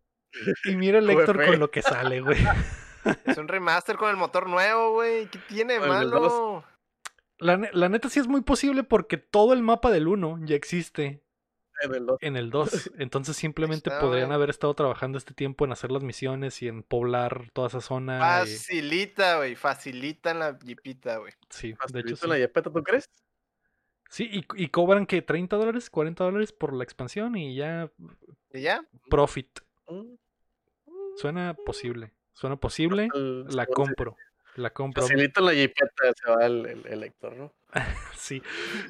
Y mira el Héctor con lo que sale, güey. Es un remaster con el motor nuevo, güey. ¿Qué tiene dos. malo? La, ne- la neta sí es muy posible porque todo el mapa del 1 ya existe en el dos. en el 2. Entonces simplemente está, podrían haber estado trabajando este tiempo en hacer las misiones y en poblar toda esa zona. Y- Facilita, güey. Facilita en la jeepita, güey. Sí, de hecho sí. la yapeta, ¿tú crees? Sí, y, y cobran que 30 dólares, 40 dólares por la expansión y ya ¿Y ya? profit. Mm, Suena posible. Suena posible. el- La compro. La compro. Facilito en la jipeta se va el, el, el Héctor, ¿no? Sí.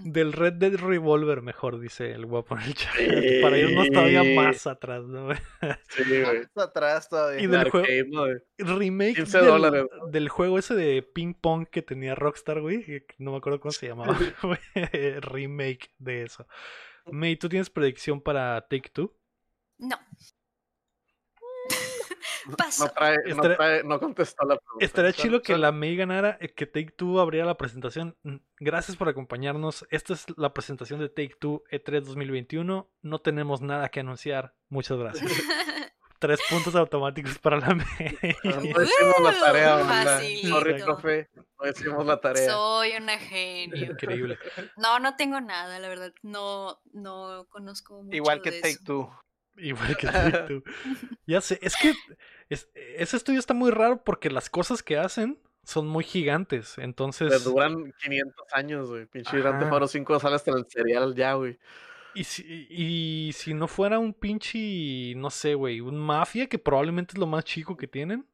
Del Red Dead Revolver, mejor, dice el guapo en el chat. Para irnos todavía Sí. más atrás, ¿no? Sí, güey. Más atrás todavía. Y del El juego- Remake 15 del, dólares, ¿no? del juego ese de ping pong que tenía Rockstar, güey. No me acuerdo cómo se llamaba. Remake de eso. May, ¿tú tienes predicción para Take Two? No. No, trae, no, trae- no contestó la pregunta. Estaría chido que la May ganara, eh, que Take Two abriera la presentación. Mm, Gracias por acompañarnos. Esta es la presentación de Take Two E3 2021. No tenemos nada que anunciar. Muchas gracias. Tres puntos automáticos para la May. No hicimos la tarea. Sorry, profe. No hicimos la tarea. Soy una genio. Increíble. No, no tengo nada, la verdad. No, no conozco mucho Igual que de Take eso. Two. Igual que Two. Ya sé, es que es- ese estudio está muy raro porque las cosas que hacen son muy gigantes. Entonces, duran 500 años, güey. Pinche Grand Theft Ajá. Auto 5 sale hasta el serial ya, güey. y si, y si no fuera un pinche, no sé, güey, un mafia, que probablemente es lo más chico que tienen,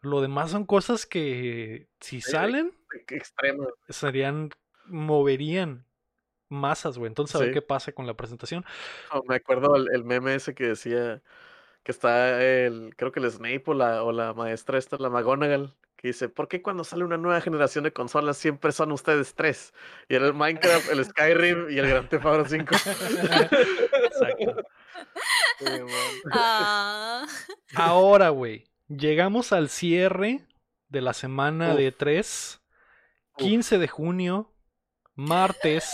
lo demás son cosas que si salen, extremo. serían, moverían masas, güey. Entonces, a ver Sí. qué pasa con la presentación. No, me acuerdo el, el meme ese que decía que está el, creo que el Snape o la, o la maestra esta, la McGonagall, que dice, ¿por qué cuando sale una nueva generación de consolas siempre son ustedes tres? Y era el Minecraft, el Skyrim y el Grand Theft Auto 5. Exacto. Ah, Ahora, güey, llegamos al cierre de la semana de Uf. 3. Uf. 15 de junio, martes.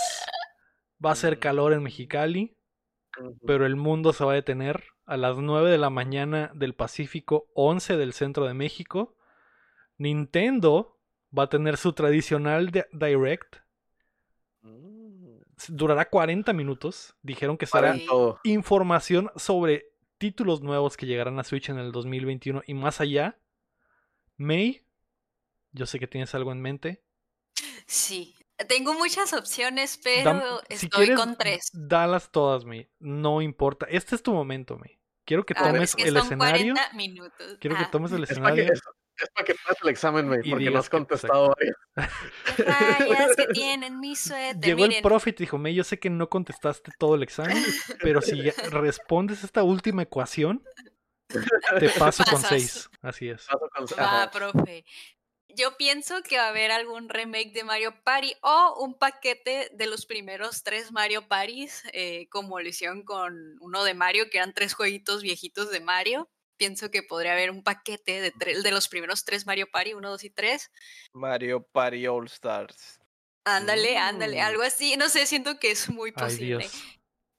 Va a ser Mm. calor en Mexicali, pero el mundo se va a detener a las 9 de la mañana del Pacífico, 11 del centro de México. Nintendo va a tener su tradicional de- direct. Mm, Durará 40 minutos. Dijeron que todo. información sobre títulos nuevos que llegarán a Switch en el 2021 y más allá. May, yo sé que tienes algo en mente. Sí. Tengo muchas opciones, pero estoy quieres, con tres. Dalas todas, me. No importa. Este es tu momento, me. Quiero que A ver, tomes es que el son escenario. 40 minutos. Quiero que Ah, tomes el Es para que, escenario. es, es pa' que pases el examen, Y porque no has contestado varias. que tienen mi suéter. Llegó el profe y te dijo, me, yo sé que no contestaste todo el examen, pero si respondes esta última ecuación, te paso con seis. Así es. Paso con- Va, ajá. profe. Yo pienso que va a haber algún remake de Mario Party o un paquete de los primeros tres Mario Parties, eh, como lo hicieron con uno de Mario, que eran tres jueguitos viejitos de Mario. Pienso que podría haber un paquete de, los primeros tres Mario Party, uno, dos y tres. Mario Party All Stars. Ándale, ándale, Mm. algo así. No sé, siento que es muy Ay, posible. Dios.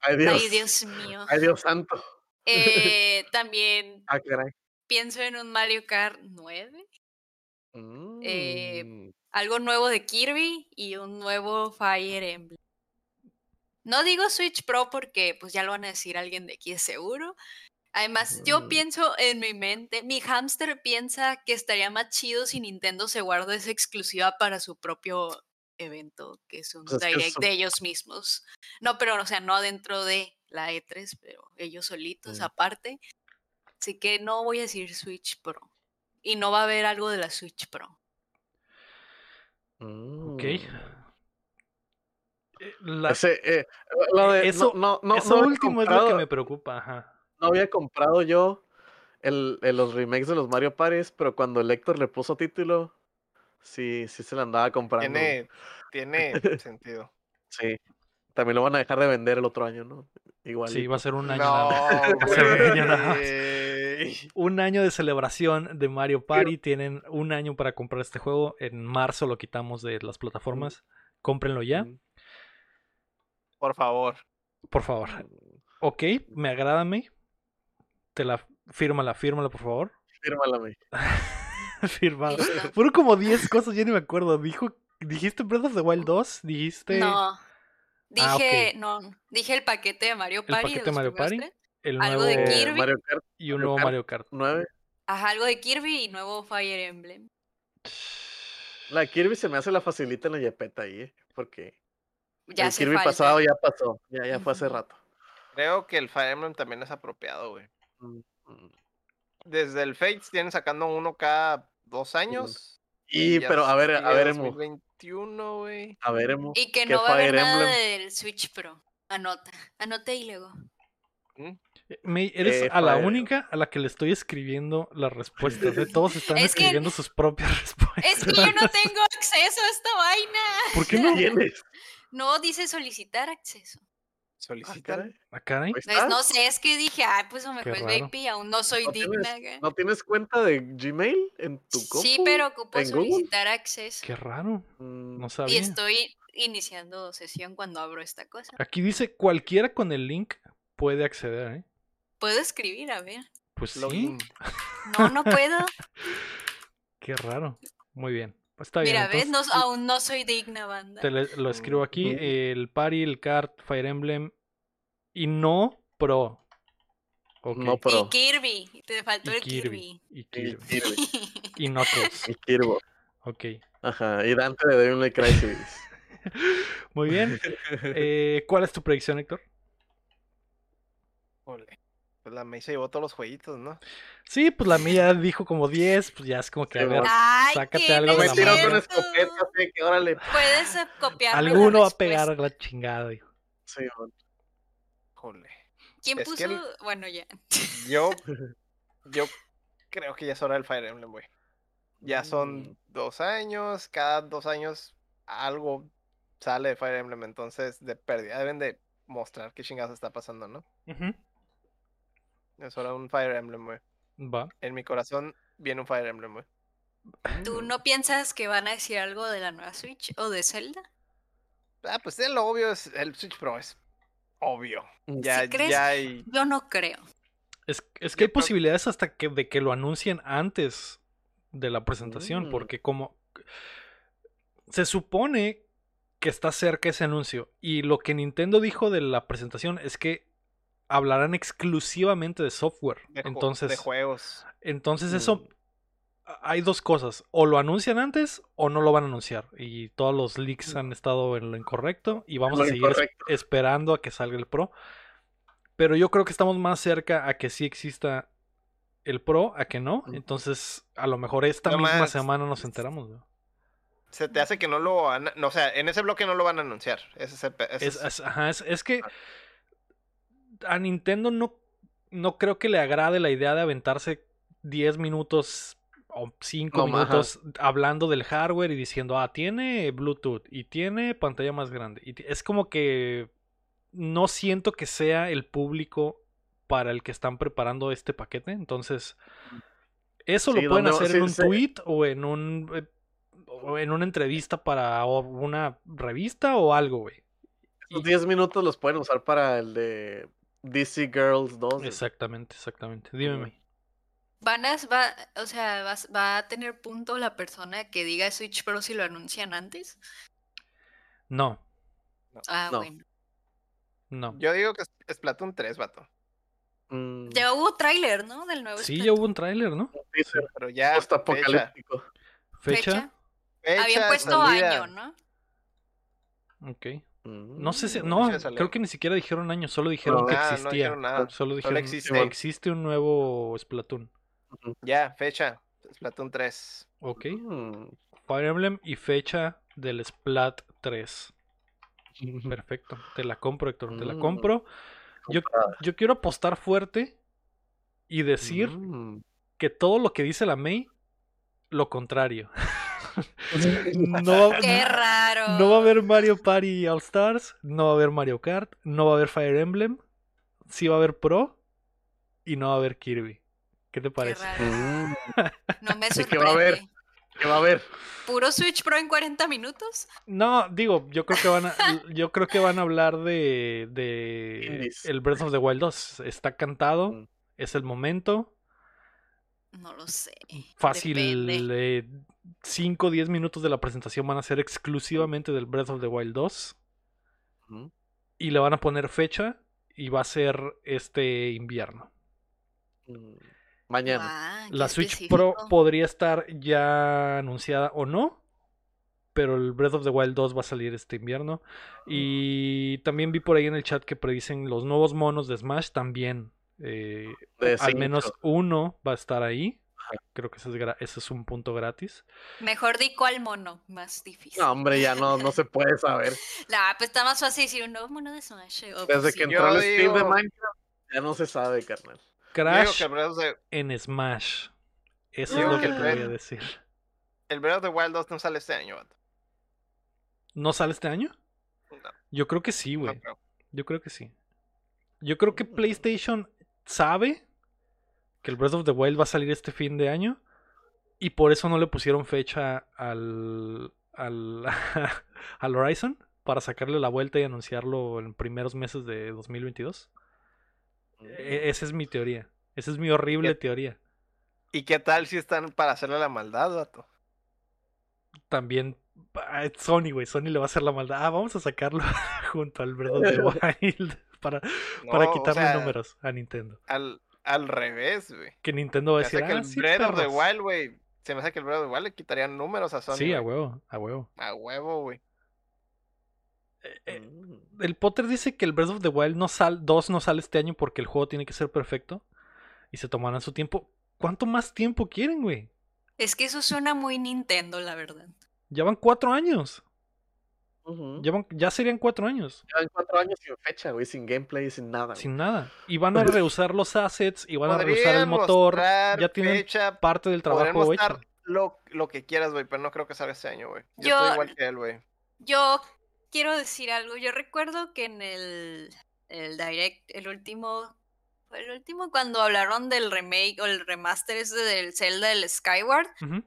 Ay, Dios. Ay, Dios mío. Ay, Dios santo. Eh, también Ah, caray. pienso en un Mario Kart 9. Eh, Mm. algo nuevo de Kirby y un nuevo Fire Emblem. No digo Switch Pro porque pues ya lo van a decir alguien de aquí de seguro. Además, yo Mm. pienso en mi mente, mi hámster piensa que estaría más chido si Nintendo se guarda esa exclusiva para su propio evento, que es un Pues es que direct de ellos mismos. No, pero o sea, no dentro de la E3, pero ellos solitos Mm. aparte. Así que no voy a decir Switch Pro. Y no va a haber algo de la Switch Pro. Ok. Mm. Eh, la- Ese, eh, lo de- Eso- no, no, no, eso último es lo que me preocupa. Ajá. no había comprado yo el, el- los remakes de los Mario Parties, pero cuando el Héctor le puso título, sí, sí se la andaba comprando. Tiene, tiene sentido. Sí. También lo van a dejar de vender el otro año, ¿no? Igual. Sí, va a ser un año. No, nada. Va a ser un año nada Un año de celebración de Mario Party. Tienen un año para comprar este juego. En marzo lo quitamos de las plataformas. Cómprenlo ya, Por favor. por favor. Ok, me agrada a mí. Te la fírmala, fírmala, por favor. Fírmala, güey. Firmado. Listo. Fueron como 10 cosas, ya ni me acuerdo. Dijo, dijiste Breath of the Wild 2, dijiste No. Dije, Ah, ok. no, dije el paquete de Mario el Party. paquete de Mario Party, tres. El algo de Kirby. Mario Kart y un Mario nuevo Kart. Mario Kart. 9. Ajá, algo de Kirby y nuevo Fire Emblem. La Kirby se me hace la facilita en la yapeta ahí, ¿eh? Porque Ya el hace Kirby falta. pasado ya pasó. Ya, ya fue hace rato. Creo que el Fire Emblem también es apropiado, güey. Mm, mm. Desde el Fates tienen sacando uno cada dos años. Y, pero a ver, a ver, Emo. 2021, güey. A ver, Emo. Y que ¿qué no va a haber nada del Switch Pro. Anota, anota y luego. ¿Mm? Eh, Me- eres Eh, a la única a la que le estoy escribiendo las respuestas. ¿eh? Todos están Es que- escribiendo sus propias respuestas. Es que yo no tengo acceso a esta vaina. ¿Por qué no? ¿Tienes? No, dice solicitar acceso. Ah, Solicitan. caray, Ah, ahí Pues no sé, es que dije, ay, pues a mejor es raro. VIP, aún no soy ¿No digna. tienes. ¿No tienes cuenta de Gmail en tu compu? Sí, pero ocupo solicitar acceso. Qué raro. Mm, No Y sabía. estoy iniciando sesión cuando abro esta cosa. Aquí dice cualquiera con el link puede acceder, ¿eh? Puedo escribir, a ver. Pues sí. No, no puedo. Qué raro. Muy bien. Pues está bien. Mira, ¿ves? No, aún no soy digna, banda. te le- lo escribo aquí. El Party, el Kart, Fire Emblem. Y no Pro. Ok. No, pero. Y Kirby. Te faltó Y el Kirby. Y Y Kirby. Kirby. Y Knuckles. Y Kirby. Ok. Ajá. Y Dante de Devil May Cry Series. Muy bien. Eh, ¿Cuál es tu predicción, Héctor? Ole. Pues la May se llevó todos los jueguitos, ¿no? Sí, pues la mía dijo como 10. Pues ya es como que, a ver. Ay, sácate ¿qué? algo No de me la tiró con cierto. escopeta, sé que órale. Puedes copiarme la alguno va a pegar a la chingada. dijo. Sí, bueno. Jole. ¿Quién Es puso? el- Bueno, ya. Yo, yo creo que ya es hora del Fire Emblem, güey. Ya Mm. son dos años, cada dos años algo sale de Fire Emblem, entonces de pérdida deben de mostrar qué chingados está pasando, ¿no? Ujú. Es hora de un Fire Emblem, güey. Va. En mi corazón viene un Fire Emblem, güey. ¿Tú no piensas que van a decir algo de la nueva Switch o de Zelda? Ah, pues el obvio es el Switch Pro, es obvio. Mm. Ya, crees? ya hay. Yo no creo. Es, es Yo que hay creo- posibilidades hasta que de que lo anuncien antes de la presentación, Mm. porque como se supone que está cerca ese anuncio y lo que Nintendo dijo de la presentación es que hablarán exclusivamente de software. de entonces, de juegos. entonces eso Mm. hay dos cosas. O lo anuncian antes o no lo van a anunciar. Y todos los leaks han estado en lo incorrecto. Y vamos Lo a seguir es- esperando a que salga el Pro. Pero yo creo que estamos más cerca a que sí exista el Pro, a que no. Ujú. Entonces, a lo mejor esta No misma más. semana nos enteramos. Se te hace que no lo van a- no, o sea, en ese bloque no lo van a anunciar. Ese es el pe- ese Es, es- es- ajá, es- es que a Nintendo no, no creo que le agrade la idea de aventarse 10 minutos o 5 No, ajá. minutos hablando del hardware y diciendo, ah, tiene Bluetooth y tiene pantalla más grande. Y es como que no siento que sea el público para el que están preparando este paquete. Entonces, eso Sí, lo pueden hacer en un sí. tweet o en un... eh, o en una entrevista para una revista o algo, güey. Y- 10 minutos los pueden usar para el de DC Girls 2. güey. Exactamente, exactamente. May. Van a, va, o sea, va a tener punto la persona que diga Switch Pro si lo anuncian antes. No, Ah, No. bueno. no. Yo digo que es Splatoon 3, vato. Mm, Ya hubo tráiler, ¿no? Del nuevo Sí, ya hubo un tráiler, ¿no? teaser Pero ya. Fecha, Postapocalíptico. Fecha. Fecha. fecha, Habían puesto salida. año, ¿no? Ok. No sé si. Mm, No, creo que ni siquiera dijeron año, solo dijeron No, que nada, no existía. dijeron nada. Solo dijeron existe. existe un nuevo Splatoon. Ya, fecha. Splatoon 3. Ok. Mm. Fire Emblem y fecha del Splat 3. Perfecto. Te la compro, Héctor. Te la Mm. compro. Yo, yo quiero apostar fuerte y decir Mm. que todo lo que dice la May, lo contrario. no, va- Qué raro. No va a haber Mario Party All Stars, no va a haber Mario Kart, no va a haber Fire Emblem, sí va a haber Pro y no va a haber Kirby. ¿Qué te Qué parece? raro. Mm. No me ¿Y sorprende. qué va a haber? ¿Qué va a haber? ¿Puro Switch Pro en 40 minutos? No, digo, yo creo que van a, yo creo que van a hablar de, de el Breath of the Wild 2. Está cantado, Mm. es el momento. No lo sé. Fácil. 5 o 10 minutos de la presentación van a ser exclusivamente del Breath of the Wild 2. Mm. Y le van a poner fecha y va a ser este invierno. Mm. Mañana. Qué La Switch Pro podría estar ya anunciada o no, pero el Breath of the Wild 2 va a salir este invierno. Y también vi por ahí en el chat que predicen los nuevos monos de Smash también. eh, al menos uno va a estar ahí. Creo que ese es, ese es un punto gratis. Mejor di cuál mono, más difícil. No, hombre, ya no, no se puede saber. Nah, pues está más fácil decir un nuevo mono de Smash. Desde pues que entró Yo el Steam de Minecraft, ya no se sabe, carnal. Crash en Smash. Eso Yo es lo que que te voy a decir. el Breath of the Wild 2 no sale este año, vato. ¿No sale este año? No, Yo creo que sí, güey. Yo creo que sí. Yo creo que Mm. PlayStation sabe que el Breath of the Wild va a salir este fin de año y por eso no le pusieron fecha al al, al Horizon para sacarle la vuelta y anunciarlo en primeros meses de 2022. E- esa es mi teoría. Esa es mi horrible teoría. ¿Y qué tal si están para hacerle la maldad, vato? También ah, Sony, güey. Sony le va a hacer la maldad. Ah, vamos a sacarlo junto al Breath of the Wild para, para o quitarle sea, números a Nintendo. Al, al revés, güey. Que Nintendo va a Se decir, me hace que ah, el sí, Breath of the perros". Wild, güey. Se me hace que el Breath of the Wild le quitaría números a Sony. Sí, a huevo, a huevo. A huevo, güey. Eh, eh, Mm. el Potter dice que el Breath of the Wild no sal, 2 no sale este año porque el juego tiene que ser perfecto y se tomarán su tiempo. ¿Cuánto más tiempo quieren, güey? Es que eso suena muy Nintendo, la verdad. Ya van cuatro años. Ya, serían cuatro años. Llevan cuatro años sin fecha, güey, sin gameplay, sin nada. güey. Sin nada. Y van a reusar los assets y van a reusar el motor. Ya tienen fecha, parte del trabajo hecho. lo, lo que quieras, güey, pero no creo que salga este año, güey. Yo, Yo- estoy igual que él, güey. Yo quiero decir algo. Yo recuerdo que en el, el Direct, el último. Fue el último cuando hablaron del remake o el remaster ese del Zelda del Skyward. Ujú,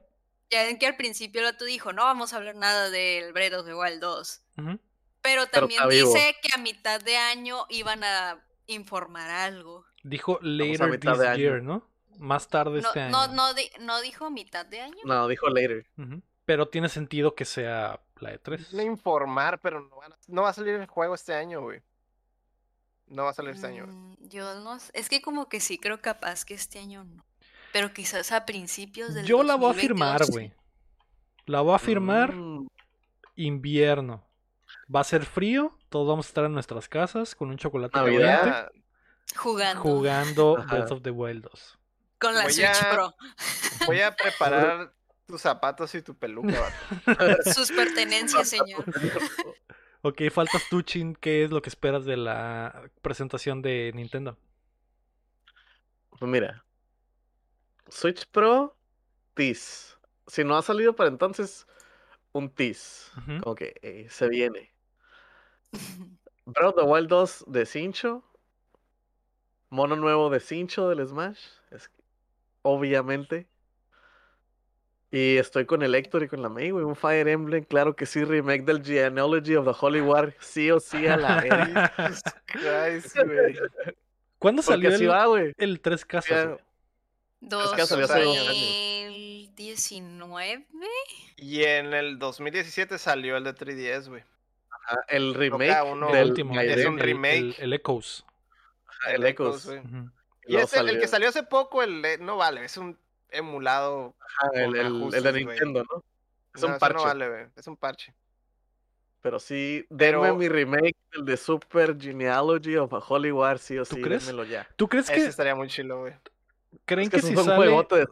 Ya ven que al principio el otro dijo, no vamos a hablar nada del Breath of the Wild 2. ujú. Pero Pero también dice que a mitad de año iban a informar algo. Dijo a later mitad this de año. year, ¿no? Más tarde No, este año. no, no, di- no dijo mitad de año. No, dijo later. Pero tiene sentido que sea la E E3. Le informar, pero no, van a- no va a salir el juego este año, güey. No va a salir este año, güey. Mm, Yo no sé, es que como que sí creo capaz que este año no. Pero quizás a principios del Yo la voy a 2022. firmar, güey. La voy a firmar Mm, invierno. Va a ser frío, todos vamos a estar en nuestras casas con un chocolate Navidad. caliente Jugando. jugando Ajá. Breath of the Wild 2. Con la Voy Switch a- Pro. voy a preparar tus zapatos y tu peluca, vato. Sus pertenencias, señor. Ok, faltas tú, Chin. ¿Qué es lo que esperas de la presentación de Nintendo? Pues mira, Switch Pro, tease. Si no ha salido para entonces, un tease. Ujú. Como que eh, se viene. Breath of the Wild 2 de Cincho. Mono nuevo de Cincho del Smash. Es que- obviamente. Y estoy con el Héctor y con la May, güey. Un Fire Emblem, claro que sí. Remake del Genealogy of the Holy War. Sí o sí a la Christ, güey. ¿Cuándo Porque salió el, va, el 3 casas? Ya- 2019. Y en el 2017 salió el de 3DS, güey. Ajá, El remake uno- El del último. Es un el- remake. El, el Echoes. Ajá, el Echoes. Y ese, el que salió hace poco, el no vale, es un emulado. Ajá, el, el- el de. Nintendo, ¿no? Es No, un parche. no vale, güey. Es un parche. Pero sí, denme Pero- mi remake, el de Super Genealogy of a Holy War, sí o ¿Tú sí, crees? dénmelo ya. ¿Tú crees Ese que estaría muy chilo, güey. Creen Es que, si sale de Super,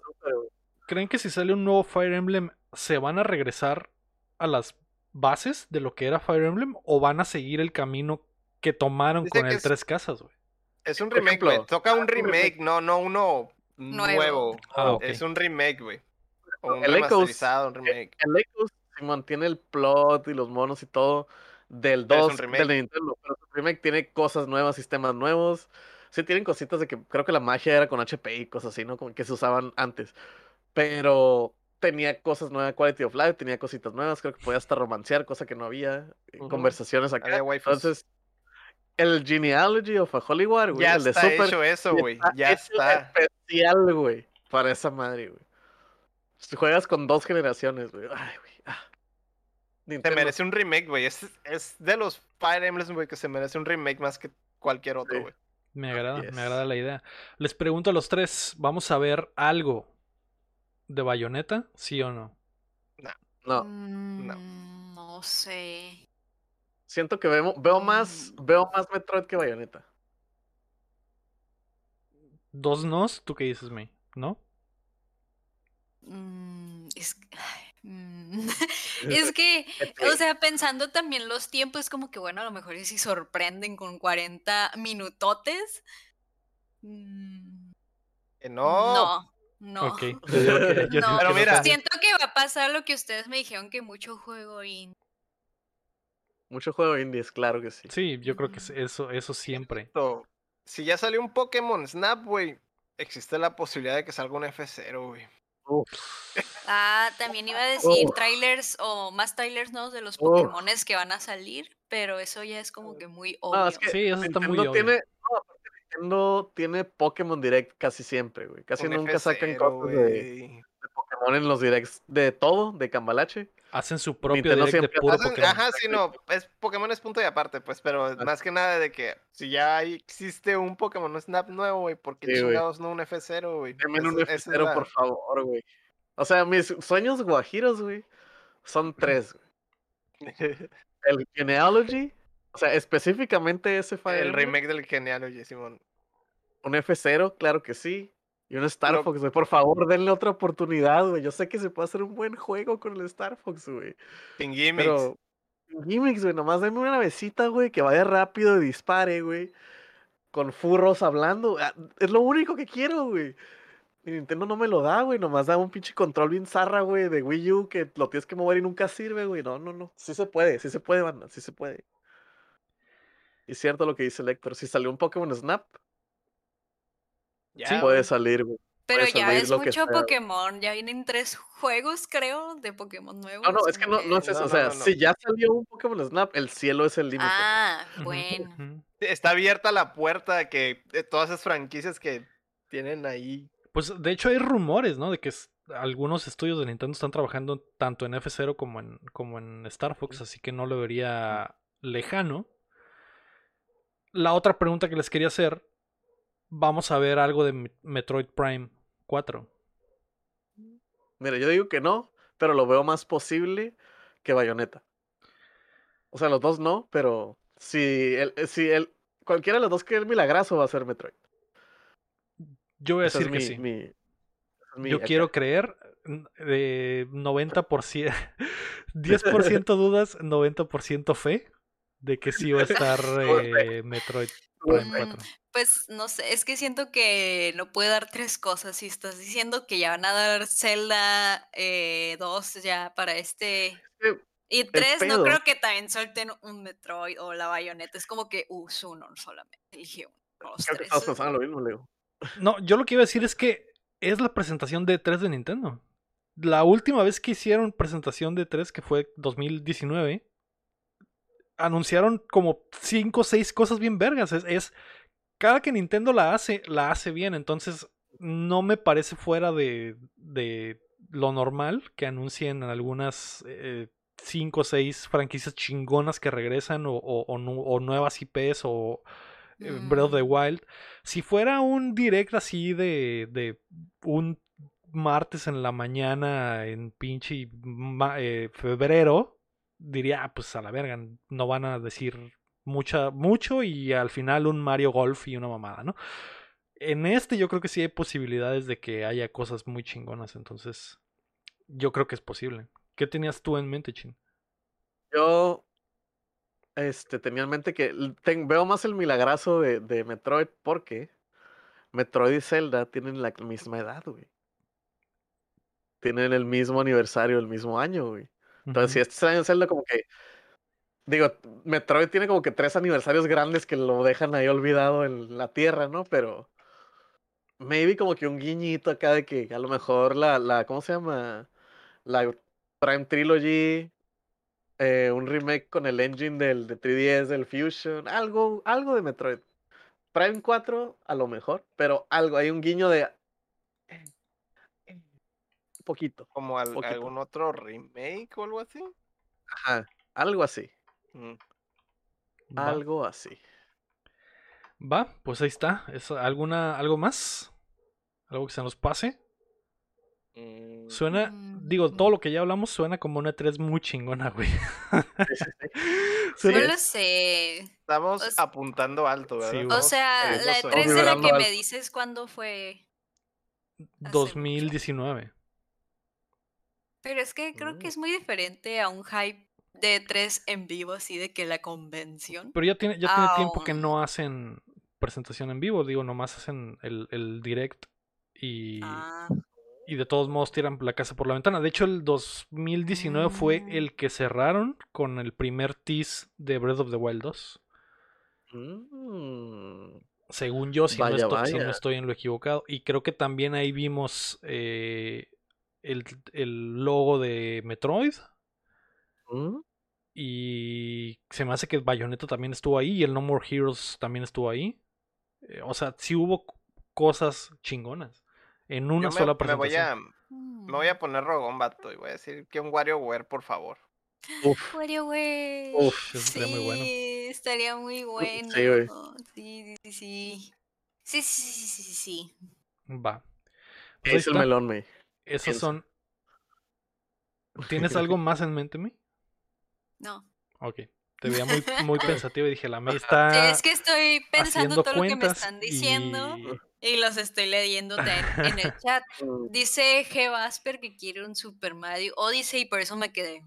creen que si sale un nuevo Fire Emblem se van a regresar a las bases de lo que era Fire Emblem o van a seguir el camino que tomaron Dice con que el es- Tres Casas, güey? Es un remake, ejemplo, güey. Toca un un remake. no, no uno Nuevo. nuevo. Ah. Es un remake, güey. Un El Echoes, un remake. El Echoes sí mantiene el plot y los monos y todo del Pero es un 2 remake. del Nintendo, pero el remake tiene cosas nuevas, sistemas nuevos. Sí tienen cositas de que creo que la magia era con HP y cosas así, ¿no? Como que se usaban antes. Pero tenía cosas nuevas, quality of life, tenía cositas nuevas, creo que podía hasta romancear, cosa que no había, eh, conversaciones acá. Había. Entonces, el Genealogy of a Holy War, güey, Ya el de está Super, hecho eso, güey. Ya está. especial, güey, para esa madre, güey. Si juegas con dos generaciones, güey. Ay, güey. ah. Nintendo, merece un remake, güey. Es, es de los Fire Emblems, güey, que se merece un remake más que cualquier otro, Sí. Me agrada, Yes. me agrada la idea. Les pregunto a los tres, ¿vamos a ver algo de Bayonetta? ¿Sí o no? No, Mm, no sé. siento que veo, veo más, Mm. veo más Metroid que Bayonetta. Dos nos, ¿tú qué dices, May? ¿No? Mm, es, que- ay, mm, es que, o sea, pensando también los tiempos, como que bueno, a lo mejor y si sorprenden con 40 minutotes. Mm, Que no. no, no. Ok. yo digo que- yo No, Pero mira. Siento que va a pasar lo que ustedes me dijeron que mucho juego y Mucho juego indies, claro que sí. Sí, yo creo que es- eso, eso siempre. Esto, Si ya salió un Pokémon Snap, güey, existe la posibilidad de que salga un F0, güey. Uf, Ah, también iba a decir Uf. trailers o más trailers nuevos de los Uf. Pokémones que van a salir, pero eso ya es como que muy obvio. No, es que Sí, eso está muy obvio. tiene, no, Nintendo tiene Pokémon Direct casi siempre, güey. Casi Un nunca sacan F0, cosas de Pokémon en los directs de todo, de Cambalache. Hacen su propio Nintendo direct de siempre puro Hacen- Pokémon. Ajá, sí, no, es Pokémon es punto y aparte, pues, pero más que nada de que si ya hay- existe un Pokémon Snap nuevo, güey, ¿por qué Sí, no un F0, güey? Deme un Esa- esa es F0, la- por favor, güey. O sea, mis sueños guajiros, güey, son tres, güey. El Genealogy, o sea, específicamente ese Fire El remake del Genealogy, Simón. Un F0, claro que sí. Y un Star Fox, güey. Por favor, denle otra oportunidad, güey. Yo sé que se puede hacer un buen juego con el Star Fox, güey. Sin gimmicks. Pero. Gimmicks, güey. Nomás denme una besita, güey. Que vaya rápido y dispare, güey. Con furros hablando. ah, Es lo único que quiero, güey. Y Nintendo no me lo da, güey. Nomás da un pinche control bien zarra, güey, de Wii U que lo tienes que mover y nunca sirve, güey. No, no, no. Sí se puede, sí se puede, banda. Sí se puede. Y es cierto lo que dice el Héctor. Si salió un Pokémon Snap, Ya, sí, puede salir, güey. Pero ya es mucho. Pokémon, ya vienen tres juegos, creo, de Pokémon nuevos. No, no, es que no, no es eso. No, o sea, no, no. si ya salió un Pokémon Snap, el cielo es el límite. Ah, bueno. Está abierta la puerta que de todas esas franquicias que tienen ahí. Pues de hecho hay rumores, ¿no? De que algunos estudios de Nintendo están trabajando tanto en F0 como en, como en Star Fox, así que no lo vería lejano. La otra pregunta que les quería hacer, vamos a ver algo de Me- Metroid Prime 4. Mira, yo digo que no, pero lo veo más posible que Bayonetta. O sea, los dos no, pero si el, eh, si el, cualquiera de los dos que es milagroso va a ser Metroid. Yo voy a es decir que mi- sí. mi- Yo acá. quiero creer de 90%, 10% dudas, 90% fe de que sí va a estar eh, Metroid Prime Mm, 4. Pues no sé, es que siento que no puede dar tres cosas. Si estás diciendo que ya van a dar Zelda eh, 2 ya para este. que Y tres, no creo que también suelten un Metroid o la bayoneta. Es como que uh, uno solamente. Dije uno, tres. lo mismo, Leo. No, yo lo que iba a decir es que es la presentación de 3 de Nintendo. La última vez que hicieron presentación de 3, que fue 2019, anunciaron como 5 o 6 cosas bien vergas. Es, es- cada que Nintendo la hace, la hace bien. Entonces, no me parece fuera de, de lo normal que anuncien algunas 5 o 6 franquicias chingonas que regresan o, o- o nu- o nuevas IPs o eh, Breath of the Mm. Wild. Si fuera un direct así de, de un martes en la mañana en pinche eh, febrero, diría, "Ah, pues a la verga, no van a decir mucha, mucho y al final un Mario Golf y una mamada, ¿no? En este yo creo que sí hay posibilidades de que haya cosas muy chingonas, entonces yo creo que es posible. ¿Qué tenías tú en mente, Chin? Yo este, tenía en mente que veo más el milagrazo de, de Metroid porque Metroid y Zelda tienen la misma edad, güey. Tienen el mismo aniversario, el mismo año, güey. Entonces, si Ujú. este es el año de Zelda, como que. Digo, Metroid tiene como que tres aniversarios grandes que lo dejan ahí olvidado en la tierra, ¿no? Pero. Maybe como que un guiñito acá de que a lo mejor la, la ¿cómo se llama? La Prime Trilogy, eh, un remake con el engine del de 3DS, del Fusion, algo, algo de Metroid. Prime 4, a lo mejor, pero algo, hay un guiño de. Poquito. Como al- Poquito. algún otro remake o algo así. Ajá, algo así. Mm. Va. Algo así. Va, pues ahí está. ¿Es alguna, ¿Algo más? ¿Algo que se nos pase? Mm, Suena, Mm. digo, todo lo que ya hablamos suena como una 3 muy chingona, güey. Sí, sí, sí. Suena- No lo sé. Estamos o apuntando alto, ¿verdad? Sí, O sea, la ahí. E3 de la que me dices cuándo fue. mucho. 2019. Pero es que creo Mm. que es muy diferente a un hype de 3 en vivo, así de que la convención. Pero ya tiene, ya tiene tiempo que no hacen presentación en vivo, digo, nomás hacen el, el direct y, Ah, y de todos modos tiran la casa por la ventana. De hecho, el 2019 fue Mm. el que cerraron con el primer tease de Breath of the Wild 2. Mm, Según yo, si, no, Vaya, estoy, si no vaya. estoy en lo equivocado. Y creo que también ahí vimos eh, el, el logo de Metroid. mm, Y se me hace que Bayonetta también estuvo ahí. Y el No More Heroes también estuvo ahí. Eh, o sea, sí hubo cosas chingonas. En una Yo me, sola me voy presentación. a, me voy a poner rogón, vato, y voy a decir que un WarioWare, por favor. Uf, WarioWare. Uf, eso estaría muy bueno. Sí, estaría muy bueno. sí, güey. Sí, sí, sí. Sí, sí, sí, sí, sí, sí, sí. Va. Pues ¿qué ahí es el melón, me? Esos son. ¿Tienes algo más en mente, mi? No. Ok. Te veía muy, muy pensativo y dije, la May Sí, está es que estoy pensando haciendo todo lo que me están diciendo y- y los estoy leyendo en el chat. Mm, Dice G. Vasper que quiere un Super Mario Odyssey y por eso me quedé.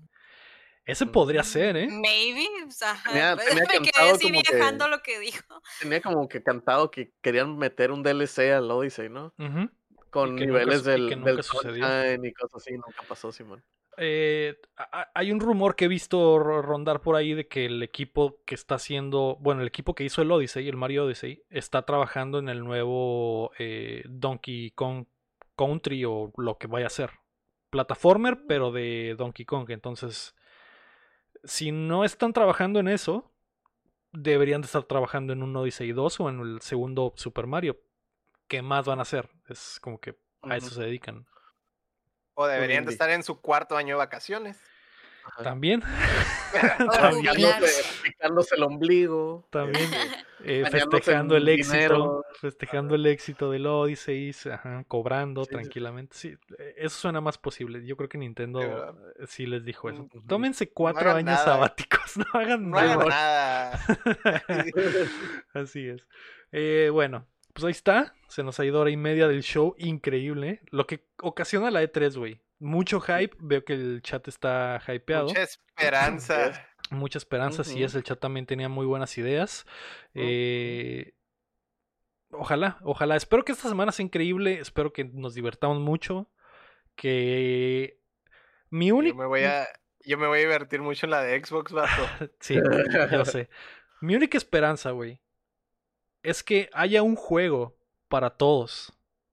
Ese podría ser, ¿eh? Maybe. o sea, Tenía- pues, tenía me quedé así como que- viajando lo que dijo. Tenía como que cantado que querían meter un DLC al Odyssey, ¿no? Ujú. Con nunca niveles y del. Sunshine y cosas así, nunca pasó, Simón. Eh, hay un rumor que he visto ro- rondar por ahí de que el equipo que está haciendo, bueno, el equipo que hizo el Odyssey, el Mario Odyssey, está trabajando en el nuevo eh, Donkey Kong Country o lo que vaya a ser. Plataformer, pero de Donkey Kong. Entonces, si no están trabajando en eso, deberían de estar trabajando en un Odyssey 2 o en el segundo Super Mario. ¿Qué más van a hacer? Es como que a eso se dedican. O deberían de estar en su cuarto año de vacaciones. También, También. el ombligo. también eh, Bañándose festejando el éxito, dinero. festejando el éxito del Odyssey, ajá, cobrando Sí, tranquilamente. Sí, eh, eso suena más posible. Yo creo que Nintendo Sí, eh, les dijo eso. Tómense cuatro años nada. sabáticos, no hagan No nada. hagan nada. Así es. Eh, bueno, pues ahí está. Se nos ha ido hora y media del show. Increíble. Lo que ocasiona la E3, güey. Mucho hype. Veo que el chat está hypeado. Mucha esperanza. Mucha esperanza. Sí Ujú. es, el chat también tenía muy buenas ideas. Eh, Ojalá, ojalá. Espero que esta semana sea increíble. Espero que nos divertamos mucho. Que mi Yo único. me voy a, yo me voy a divertir mucho en la de Xbox, vato. Sí, yo sé. Mi única esperanza, güey, es que haya un juego para todos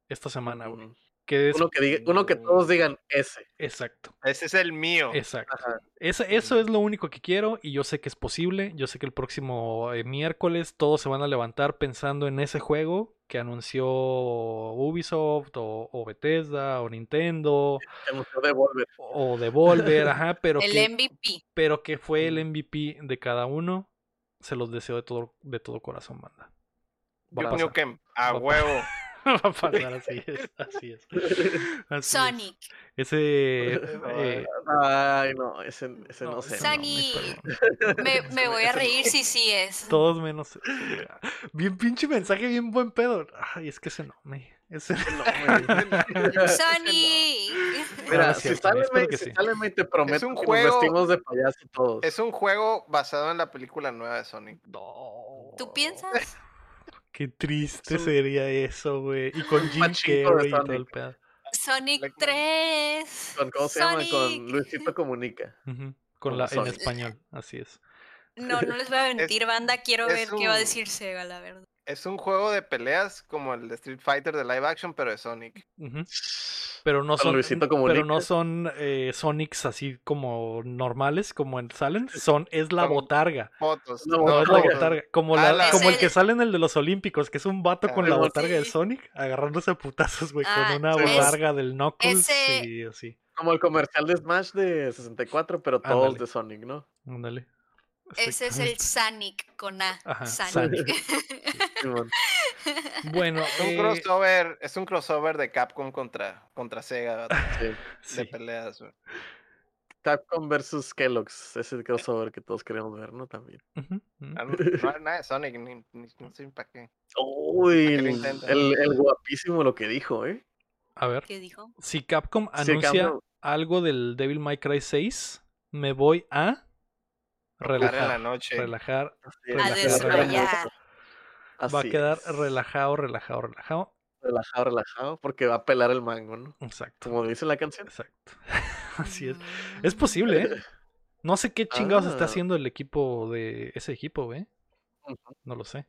esta semana, güey. Que es... Uno que, diga, uno que todos digan ese. Exacto, Ese es el mío. exacto. Eso es lo único que quiero y yo sé que es posible. Yo sé que el próximo eh, miércoles todos se van a levantar pensando en ese juego que anunció Ubisoft o, o Bethesda o Nintendo Que anunció Devolver. o Devolver, ajá, pero El que, MVP. pero que fue el MVP de cada uno. Se los deseo de todo, de todo corazón, banda. Yo pasar. Nukem, a Va a huevo. Va a pasar, así es, así es. Así es. Sonic. Ese eh, Ay, no, ese, ese no, no, sé. no. Sonic. Me, me voy a reír si sí es. Todos menos. Bien pinche mensaje, bien buen pedo. Ay, es que ese no, me. Ese No. Sonic. Mira, si sale, si sí. sale te prometo un que juego- nos vestimos de payaso todos. Es un juego basado en la película nueva de Sonic. No. ¿Tú piensas? Qué triste sería eso, güey. Y con Jim Carrey y todo el Sonic. pedo. Sonic Like- 3. Con, ¿Cómo se llama? Con Luisito Comunica. Con la, en español, así es. No, no les voy a mentir, banda. Quiero ver qué va a decir Sega, la verdad. Es un juego de peleas como el de Street Fighter de live action, pero de Sonic. Pero no son, pero no son eh, Sonics así como normales, como en salen. Son, es la Como- botarga. Fotos. No, No, No, es la botarga. Como, Ah, la, la- como el que sale en el de los Olímpicos, que es un vato con Ah, la sí. botarga de Sonic, agarrándose a putazos, güey, Ah, con una sí. botarga del Knuckles ese- y así. Como el comercial de Smash de 64, pero todos Ándale. de Sonic, ¿no? Ándale. Ese es el Sonic con A. Ajá. Bueno, Es un eh, crossover, es un crossover de Capcom contra, contra Sega Sí. de sí. peleas. Capcom versus Kellogg's. Ese crossover que todos queremos ver, ¿no? También. Ujú. Ah, No, no hay nada de Sonic, ni, ni- no sé para qué. Uy, lo el, el- el guapísimo lo que dijo, ¿eh? A ver, ¿Qué dijo? si Capcom Sí, anuncia Capcom. algo del Devil May Cry 6, me voy a Jugar en la relajar. noche. Relajar. A desmayar. Va a quedar es. relajado, relajado, relajado. relajado, relajado, porque va a pelar el mango, ¿no? Exacto. Como dice la canción. Exacto. Así es. Es posible, ¿eh? No sé qué chingados está Ah. haciendo el equipo de ese equipo, güey. Ujú. No lo sé.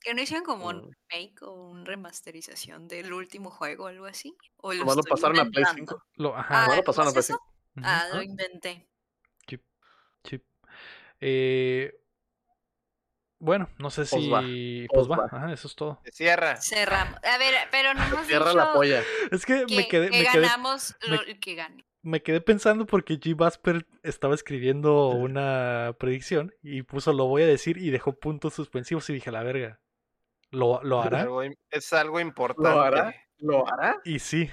¿Que no hicieron como un Mm. remake o una remasterización del último juego o algo así? ¿O lo pasaron a Play inventando? 5. Lo, Ah, ajá. Nomás lo pasaron a ¿nomás Play eso? 5. ujú, Ah, lo Ah. inventé. chip, chip. Eh, bueno, no sé Pues si. va, Pues pues va. Ajá, eso es todo. Se cierra. Cerramos. A ver, pero no hemos Cierra dicho la polla. Es que que, me quedé, que me quedé, ganamos me- lo el que gane. me quedé pensando porque G. Basper estaba escribiendo una predicción y puso lo voy a decir y dejó puntos suspensivos y dije, la verga. ¿Lo, lo hará? Algo im- es algo importante. ¿Lo hará? ¿Lo hará? Y sí,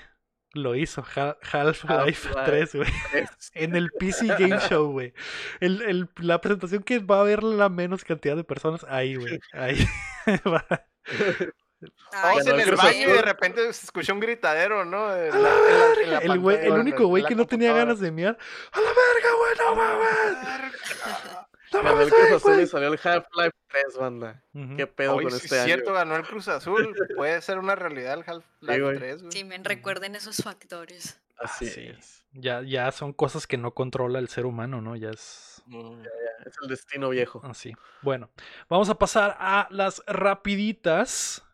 lo hizo. Ha- Half-Life Half-Life 3, güey. En el PC Game Show, güey. El, el- la presentación que va a haber la menos cantidad de personas, ahí, güey. Ahí. Vamos Ganó en el baño y de repente se escuchó un gritadero, ¿no? En la- en la- en la el, güey, el único güey que no tenía ganas de miar. ¡A la verga, güey! ¡No mames! ¡No Ganó el Cruz Azul y salió el Half-Life 3, banda. Ujú. ¿Qué pedo Oye, con sí este es año? cierto, ganó el Cruz Azul. Puede ser una realidad el Half-Life güey. 3, güey. Sí, me recuerden esos factores. Así Ah, sí. es. Ya, ya son cosas que no controla el ser humano, ¿no? Ya es Mm. Es el destino viejo. así. Bueno, vamos a pasar a las rapiditas.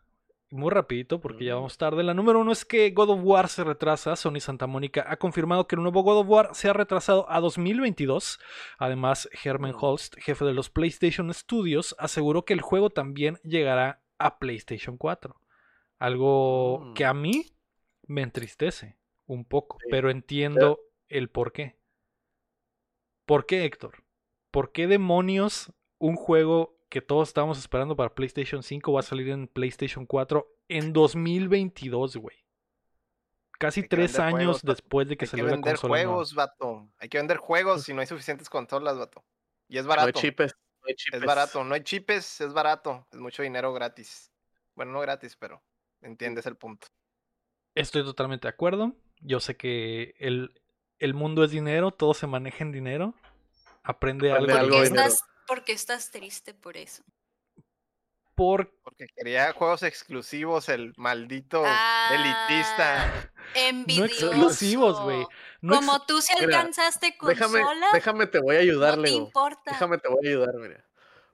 Muy rapidito, porque ya vamos tarde. La número uno es que God of War se retrasa. Sony Santa Mónica ha confirmado que el nuevo God of War se ha retrasado a 2022. Además, Herman. Holst, jefe de los PlayStation Studios, aseguró que el juego también llegará a PlayStation 4. Algo Mm. que a mí me entristece un poco, pero entiendo el por qué. ¿Por qué, Héctor? ¿Por qué demonios un juego que todos estábamos esperando para PlayStation 5 va a salir en PlayStation 4 en 2022, güey? Casi Hay que tres vender años juegos, después de que Hay que salió la vender consola. nueva. juegos, vato. Hay que vender juegos si no hay suficientes consolas, vato. Y es No hay barato. chipes. no hay es barato. No hay chipes, es barato. Es mucho dinero gratis. Bueno, no gratis, pero entiendes el punto. Estoy totalmente de acuerdo. Yo sé que el, el mundo es dinero, todo se maneja en dinero. Aprende, Aprende algo, algo de de dinero. estás, ¿Por qué estás triste por eso? Por Porque quería juegos exclusivos, el maldito Ah, elitista. no exclusivos, güey. Envidioso. Ex- Como tú si Mira, alcanzaste Déjame, consola, déjame, te voy a ayudar, no te Lego. importa. Déjame, te voy a ayudar, mira.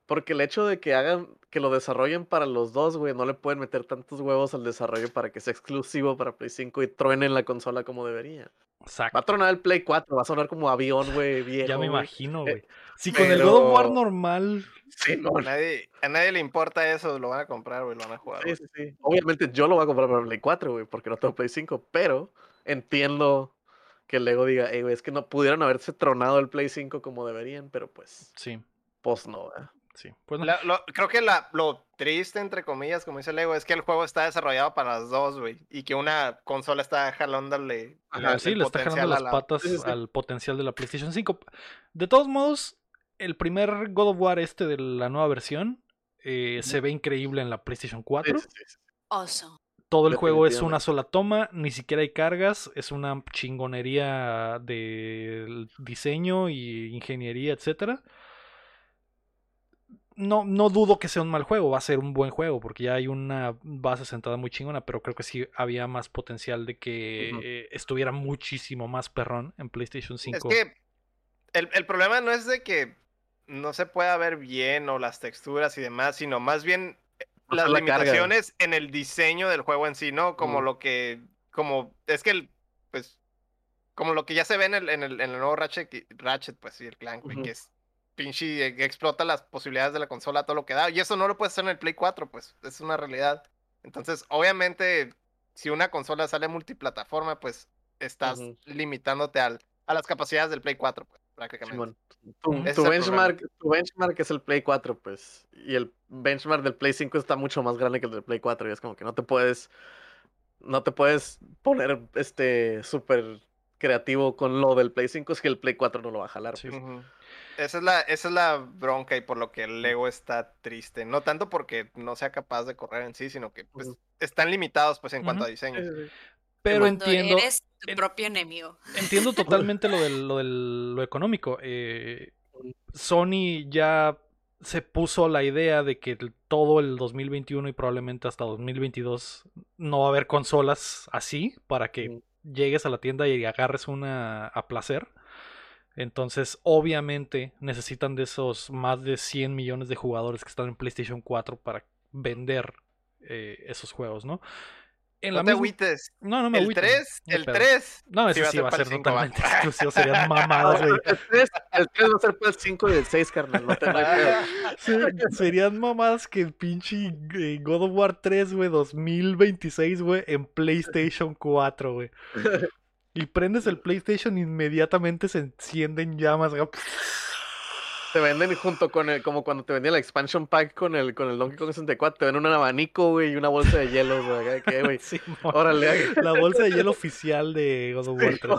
Porque el hecho de que hagan, que lo desarrollen para los dos, güey, no le pueden meter tantos huevos al desarrollo para que sea exclusivo para Play 5 y truenen la consola como debería. Exacto. Va a tronar el Play 4, va a sonar como avión, güey, viejo. Ya me güey. imagino, Eh, güey. Si con el God of War normal. Sí, no, A nadie, a nadie le importa eso, lo van a comprar, güey, lo van a jugar. sí, sí, sí. Obviamente yo lo voy a comprar para Play 4, güey, porque no tengo Play 5, pero entiendo que el Lego diga, "Ey, güey, es que no pudieron haberse tronado el Play 5 como deberían, pero pues, Sí, pues no, ¿verdad? sí. Pues no. La- lo- creo que la, lo triste, entre comillas, como dice Lego, es que el juego está desarrollado para las dos, güey. Y que una consola está jalándole Ajá, sí, le está jalando las la- patas Sí, sí, sí. al potencial de la PlayStation 5. De todos modos, el primer God of War este de la nueva versión eh, se ve increíble en la PlayStation 4. Sí, sí, sí. Oso. Todo el juego es una sola toma, ni siquiera hay cargas, es una chingonería de diseño y ingeniería, etcétera. No, no dudo que sea un mal juego, va a ser un buen juego, porque ya hay una base sentada muy chingona, pero creo que sí había más potencial de que eh, estuviera muchísimo más perrón en PlayStation 5. Es que el, el problema no es de que no se pueda ver bien o las texturas y demás, sino más bien eh, las carga. limitaciones en el diseño del juego en sí, ¿no? Como lo que, como, es que el, pues, como lo que ya se ve en el, en el, en el nuevo Ratchet, y- Ratchet, pues sí, el Clank, que es pinche, eh, explota las posibilidades de la consola todo lo que da, y eso no lo puedes hacer en el Play 4, pues, es una realidad. Entonces, obviamente, si una consola sale multiplataforma, pues, estás limitándote al, a las capacidades del Play 4, pues, prácticamente. Tu, benchmark, tu benchmark es el Play 4, pues. Y el benchmark del Play 5 está mucho más grande que el del Play 4. Y es como que no te puedes. No te puedes poner este súper creativo con lo del Play 5 es que el Play 4 no lo va a jalar. Sí. pues. Esa es, la, esa es la bronca y por lo que el Lego está triste. No tanto porque no sea capaz de correr en sí, sino que pues, están limitados pues en cuanto a diseño. Pero Cuando entiendo, eres tu en- propio enemigo. entiendo totalmente lo, del, lo, del- lo económico. Eh, Sony ya se puso la idea de que todo el 2021 y probablemente hasta 2022 no va a haber consolas así para que llegues a la tienda y agarres una a placer. Entonces, obviamente, necesitan de esos más de 100 millones de jugadores que están en PlayStation 4 para vender eh, esos juegos, ¿no? En No la te misma- agüites. No, no me El agüito, 3, no hay el pedo. 3. No, ese sí va a ser va. totalmente exclusivo. Serían mamadas, güey. El 3, el 3 va a ser para el 5 y el 6, carnal. No te. Se- serían mamadas que el pinche eh, God of War 3, güey, 2026, güey, en PlayStation 4, güey. Y prendes el PlayStation, inmediatamente se encienden llamas. güey. Te venden junto con el, como cuando te vendían la expansion pack con el, con el Donkey Kong 64, te venden un abanico, güey, y una bolsa de hielos, güey. Simón. Órale, La bolsa de hielo oficial de God of War Sí, 3.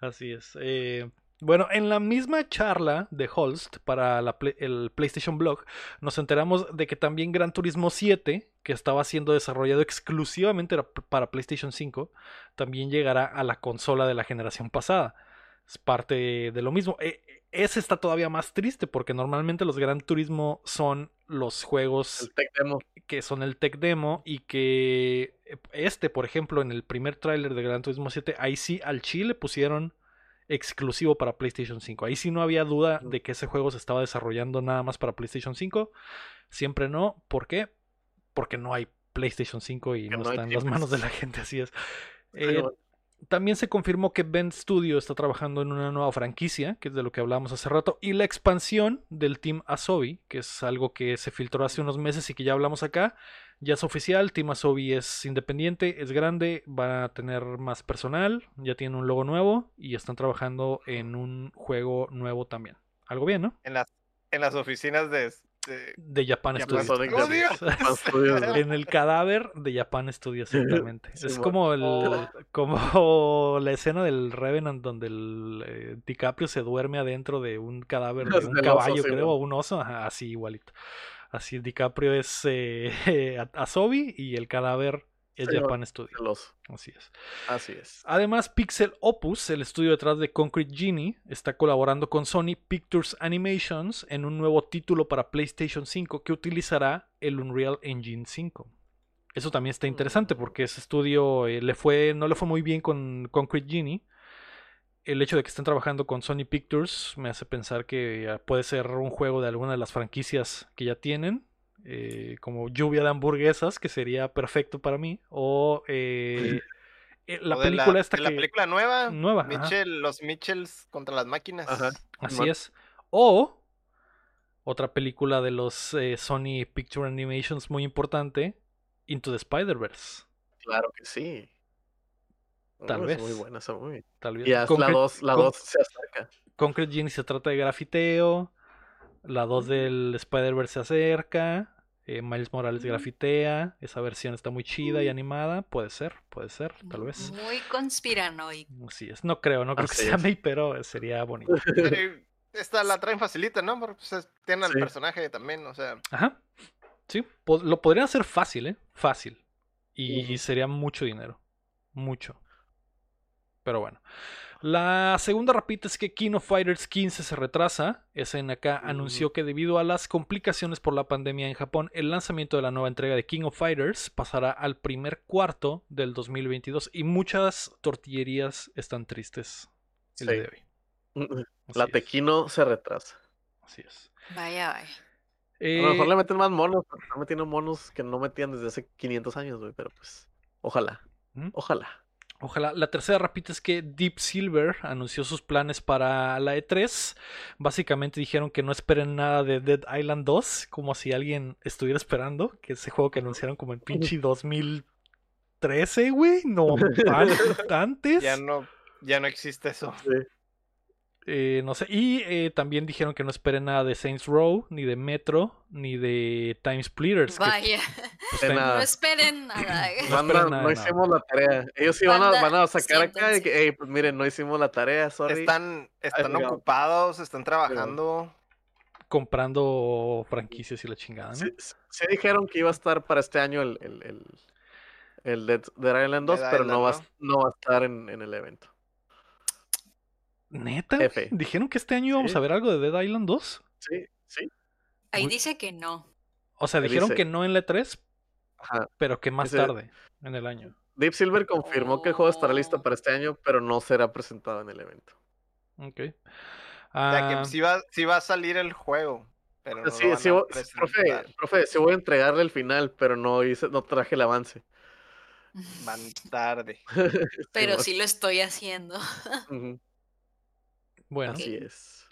Así es. Eh, bueno, en la misma charla de Holst para la Play- el PlayStation Blog, nos enteramos de que también Gran Turismo 7, que estaba siendo desarrollado exclusivamente ra- para PlayStation 5, también llegará a la consola de la generación pasada. Es parte de lo mismo. E- ese está todavía más triste porque normalmente los Gran Turismo son los juegos el tech demo. que son el tech demo y que eh, este, por ejemplo, en el primer tráiler de Gran Turismo 7, ahí sí al chile pusieron exclusivo para PlayStation 5. Ahí sí no había duda de que ese juego se estaba desarrollando nada más para PlayStation 5. Siempre no. ¿Por qué? Porque no hay PlayStation 5 y no, no está en las manos de la gente, así es. Eh, también se confirmó que Ben Studio está trabajando en una nueva franquicia, que es de lo que hablábamos hace rato, y la expansión del Team Asobi, que es algo que se filtró hace unos meses y que ya hablamos acá, Ya es oficial, Team Asobi es independiente, es grande, va a tener más personal, ya tiene un logo nuevo y están trabajando en un juego nuevo también. Algo bien, ¿no? En las, en las oficinas de, de, De Japan, Japan Studios. En el cadáver de Japan Studios, exactamente. Sí, es bueno. como el Oh. como la escena del Revenant donde el eh, DiCaprio se duerme adentro de un cadáver de un oso, caballo, sí, creo, o un oso, ajá, así igualito. Así DiCaprio es eh, Asobi y el cadáver es Japan. Celoso. Así es. Así es. Además, Pixel Opus, el estudio detrás de Concrete Genie, está colaborando con Sony Pictures Animations en un nuevo título para PlayStation 5 que utilizará el Unreal Engine 5. Eso también está interesante Mm. porque ese estudio eh, le fue, no le fue muy bien con Concrete Genie. El hecho de que estén trabajando con Sony Pictures me hace pensar que eh, puede ser un juego de alguna de las franquicias que ya tienen. Eh, como lluvia de hamburguesas, que sería perfecto para mí. O eh, eh, la o película esta de la que- película nueva. nueva. Mitchell, los Mitchells contra las máquinas. Ajá. Así es. O otra película de los eh, Sony Picture Animations muy importante, Into the Spider-Verse. Claro que sí. Tal Oh, es vez. Muy buena esa movie. Tal vez. Y la Concrete- 2, la Con- 2 se acerca. Concrete Genie se trata de grafiteo. La 2 del Spider-Verse se acerca. Eh, Miles Morales grafitea. Esa versión está muy chida y animada. Puede ser, puede ser, tal vez. Muy conspiranoico. Así es. No creo, no creo que sea. May, pero sería bonito. Esta la traen facilita, ¿no? Porque pues, es- tienen al Sí. personaje también, o sea. Ajá. Sí, po- lo podrían hacer fácil, ¿eh? Fácil. Y sería mucho dinero. Mucho. Pero bueno. La segunda rapita es que King of Fighters 15 se retrasa. SNK anunció que debido a las complicaciones por la pandemia en Japón, el lanzamiento de la nueva entrega de King of Fighters pasará al primer cuarto del 2022 y muchas tortillerías están tristes el Sí. día de hoy. La Así es, Tequino se retrasa. Así es. Vaya, vaya. A lo mejor Eh, le meten más monos, están metiendo monos que no metían desde hace 500 años, güey. Pero pues, ojalá. ¿Mm? Ojalá. Ojalá. La tercera rapita es que Deep Silver anunció sus planes para la E3. Básicamente dijeron que no esperen nada de Dead Island 2, como si alguien estuviera esperando, que ese juego que anunciaron como en pinche 2013, güey, no an- antes. Ya no, ya no existe eso. Sí. Eh, no sé. Y eh, también dijeron que no esperen nada de Saints Row, ni de Metro, ni de Time Splitters. que, Vaya. pues, De Time- nada. No esperen nada. No Banda, esperen nada no de nada. hicimos la tarea. Ellos sí van a, van a sacar acá de siéntense. que, hey, pues miren, no hicimos la tarea, sorry. Están, están ocupados, están trabajando. comprando franquicias y la chingada, ¿no? Sí, sí- sí dijeron que iba a estar para este año el, el, el, el Dead, Dead Island 2, Dead pero no, va, a- ¿no? no va a estar en, en el evento. Neta? F. dijeron que este año íbamos Sí. a ver algo de Dead Island 2. Sí, sí. Ahí dice que no. O sea, Ahí dijeron dice. que no en la 3, Ajá. pero que más Dice- tarde en el año. Deep Silver confirmó que el juego estará listo Oh. para este año, pero no será presentado en el evento. Ok. O sea, Ah, que sí va, sí va a salir el juego. Pero no sí, sí, voy- profe, profe, sí voy a entregarle el final, pero no hice, no traje el avance. Van tarde. Pero sí lo estoy haciendo. Ujú, bueno, Así es.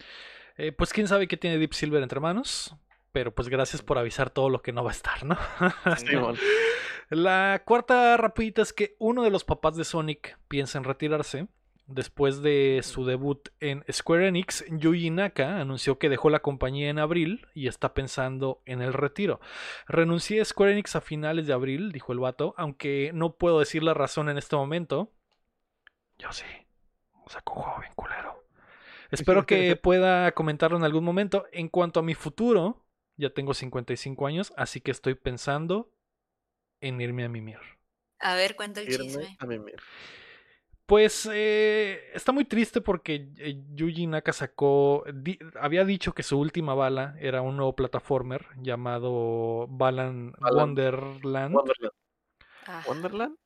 eh, pues quién sabe qué tiene Deep Silver entre manos. Pero pues gracias por avisar todo lo que no va a estar, ¿no? La cuarta rapidita es que uno de los papás de Sonic piensa en retirarse. Después de su debut en Square Enix, Yuji Naka anunció que dejó la compañía en abril y está pensando en el retiro. Renuncié a Square Enix a finales de abril, dijo el vato, aunque no puedo decir la razón en este momento. Yo sí, juego bien culero. Espero que pueda comentarlo en algún momento. En cuanto a mi futuro, ya tengo 55 años, así que estoy pensando en irme a mimir. A ver, cuenta el Irme chisme. a mimir. Pues eh, está muy triste porque eh, Yuji Naka sacó, di- había dicho que su última bala era un nuevo plataformer llamado Balan Balan- Wonderland. Wonderland. Ah, ¿Wonderland?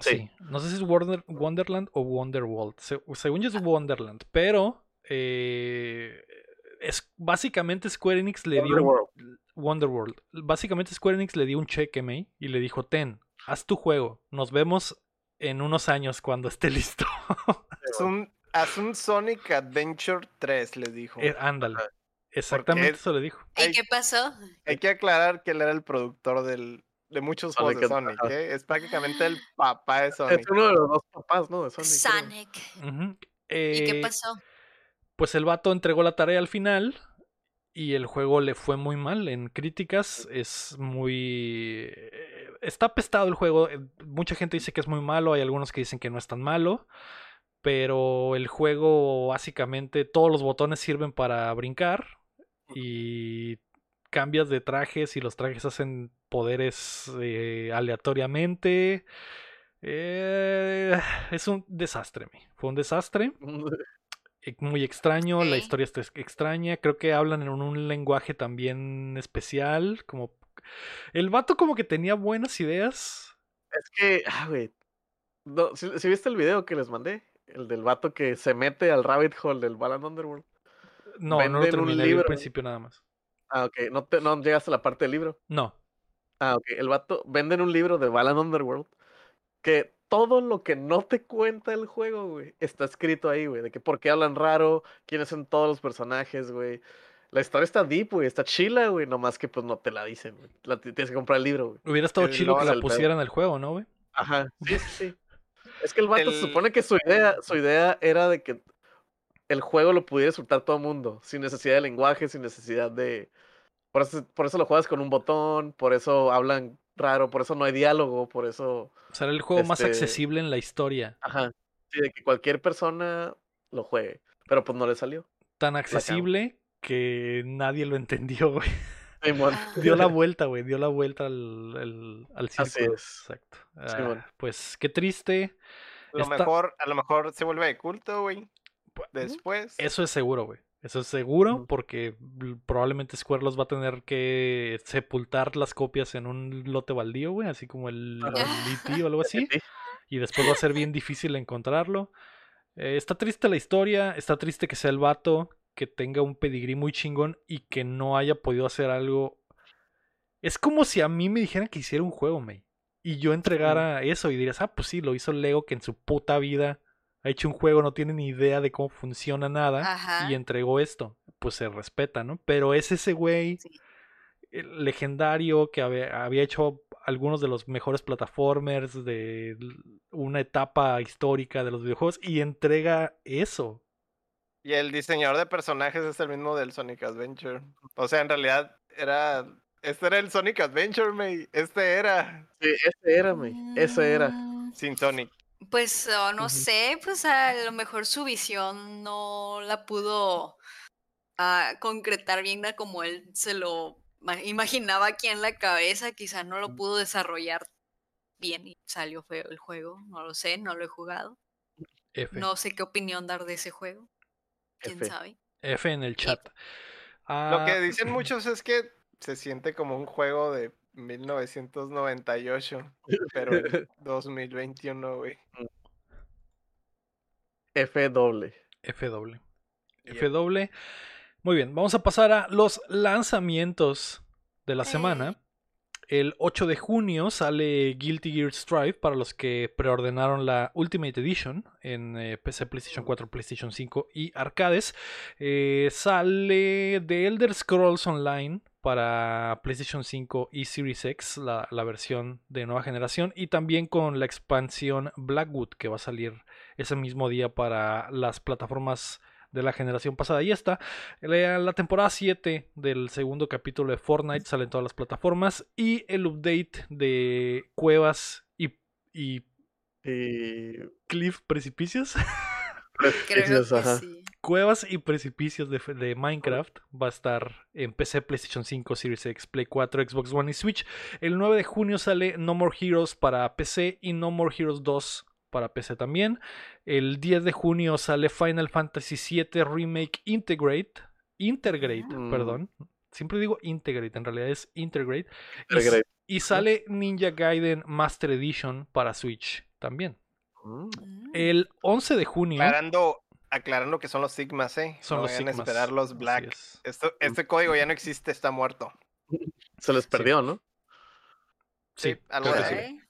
Sí. sí. no sé si es Wonder- Wonderland o Wonderworld. Se- según yo es Wonderland, pero eh, es básicamente Square Enix le dio un- Wonderworld. Wonderworld. Básicamente Square Enix le dio un cheque, May, y le dijo, ten, haz tu juego. Nos vemos en unos años cuando esté listo. Haz un, haz un Sonic Adventure 3, les dijo. Eh, ándale. Exactamente Porque- eso le dijo. ¿Y qué pasó? Hay que aclarar que él era el productor del, de muchos Sonic juegos de Sonic. ¿eh? Es prácticamente el papá de Sonic. Es uno de los dos papás, ¿no? De Sonic. Sonic. ¿Y qué Eh, pasó? Pues el vato entregó la tarea al final y el juego le fue muy mal en críticas. Es muy... eh, Está apestado el juego. eh, Mucha gente dice que es muy malo, hay algunos que dicen que no es tan malo. Pero el juego básicamente todos los botones sirven para brincar y cambias de trajes y los trajes hacen poderes eh, aleatoriamente. Eh, es un desastre. Fue un desastre muy extraño, la historia está ex- extraña, creo que hablan en un lenguaje también especial, como el vato como que tenía buenas ideas. Es que, ah, güey. No, ¿sí, sí viste el video que les mandé? El del vato que se mete al rabbit hole del Balan Underworld. No, no lo terminé, libro. principio nada más. Ah, ok. No, te, no llegaste a la parte del libro. No, Ah, ok. El vato venden un libro de Balan Underworld que todo lo que no te cuenta el juego, güey, está escrito ahí, güey. De que por qué hablan raro, quiénes son todos los personajes, güey. La historia está deep, güey, está chila, güey. Nomás que pues no te la dicen, güey. La, tienes que comprar el libro, güey. hubiera estado El chido que la pusieran en el juego, ¿no, güey? Ajá, sí, sí, sí. Es que el vato se supone que su idea, su idea era de que el juego lo pudiera disfrutar todo el mundo, sin necesidad de lenguaje, sin necesidad de... Por eso, por eso lo juegas con un botón, por eso hablan raro, por eso no hay diálogo, por eso... Era el juego más Este- accesible en la historia, Ajá. Sí, de que cualquier persona lo juegue, pero pues no le salió. tan accesible que nadie lo entendió, güey. Simón. Ah. Dio la vuelta, güey, dio la vuelta al, al, al Así es. Exacto. Ah, pues qué triste. A lo Está- mejor, a lo mejor se vuelve de culto, güey. Pu- Después. Eso es seguro, güey. Eso es seguro porque probablemente Square los va a tener que sepultar las copias en un lote baldío, güey, así como el, el ET o algo así. Sí. Y después va a ser bien difícil encontrarlo. Eh, está triste la historia, está triste que sea el vato, que tenga un pedigrí muy chingón y que no haya podido hacer algo. Es como si a mí me dijeran que hiciera un juego, May. Y yo entregara eso y dirías, ah, pues sí, lo hizo Lego que en su puta vida ha hecho un juego, no tiene ni idea de cómo funciona nada Ajá. y entregó esto. Pues se respeta, ¿no? Pero es ese güey Sí. legendario que había, había hecho algunos de los mejores plataformers de una etapa histórica de los videojuegos y entrega eso. Y el diseñador de personajes es el mismo del Sonic Adventure. O sea, en realidad era. Este era el Sonic Adventure, May. Este era. Sí, ese era, güey. Ese era. Mm, Sin Sonic. Pues oh, no sé, pues a lo mejor su visión no la pudo ah, concretar bien como él se lo ma- imaginaba aquí en la cabeza, quizá no lo pudo desarrollar bien y salió feo el juego, no lo sé, no lo he jugado, F. no sé qué opinión dar de ese juego, quién F. sabe. F en el chat. Lo Ah, que dicen muchos es que se siente como un juego de 1998, pero en 2021, güey. F doble. F doble. Yep. F doble. Muy bien, vamos a pasar a los lanzamientos de la semana. El 8 de junio sale Guilty Gear Strive para los que preordenaron la Ultimate Edition en eh, PC, PlayStation 4, PlayStation 5 y arcades. Eh, sale The Elder Scrolls Online para PlayStation 5 y Series X, la, la versión de nueva generación. Y también con la expansión Blackwood que va a salir ese mismo día para las plataformas de la generación pasada. Y esta, la, la temporada 7 del segundo capítulo de Fortnite sale en todas las plataformas. Y el update de cuevas y, y Y. cliff precipicios. Creo que sí. Cuevas y precipicios de, de Minecraft va a estar en PC, PlayStation 5, Series X, Play 4, Xbox One y Switch. El 9 de junio sale No More Heroes para PC y No More Heroes 2 para PC también. El 10 de junio sale Final Fantasy VII Remake Integrate. Integrate, Mm. perdón. Siempre digo Integrate, en realidad es Integrate. Y, Integrate. y sale Ninja Gaiden Master Edition para Switch también. Mm. El 11 de junio... Aclarando, aclarando que son los Sigmas, ¿eh? Son no los Sigmas. esperar los Black. es. Esto, este código ya no existe, está muerto. Se les perdió, ¿¿no? Sí, algo así. sí.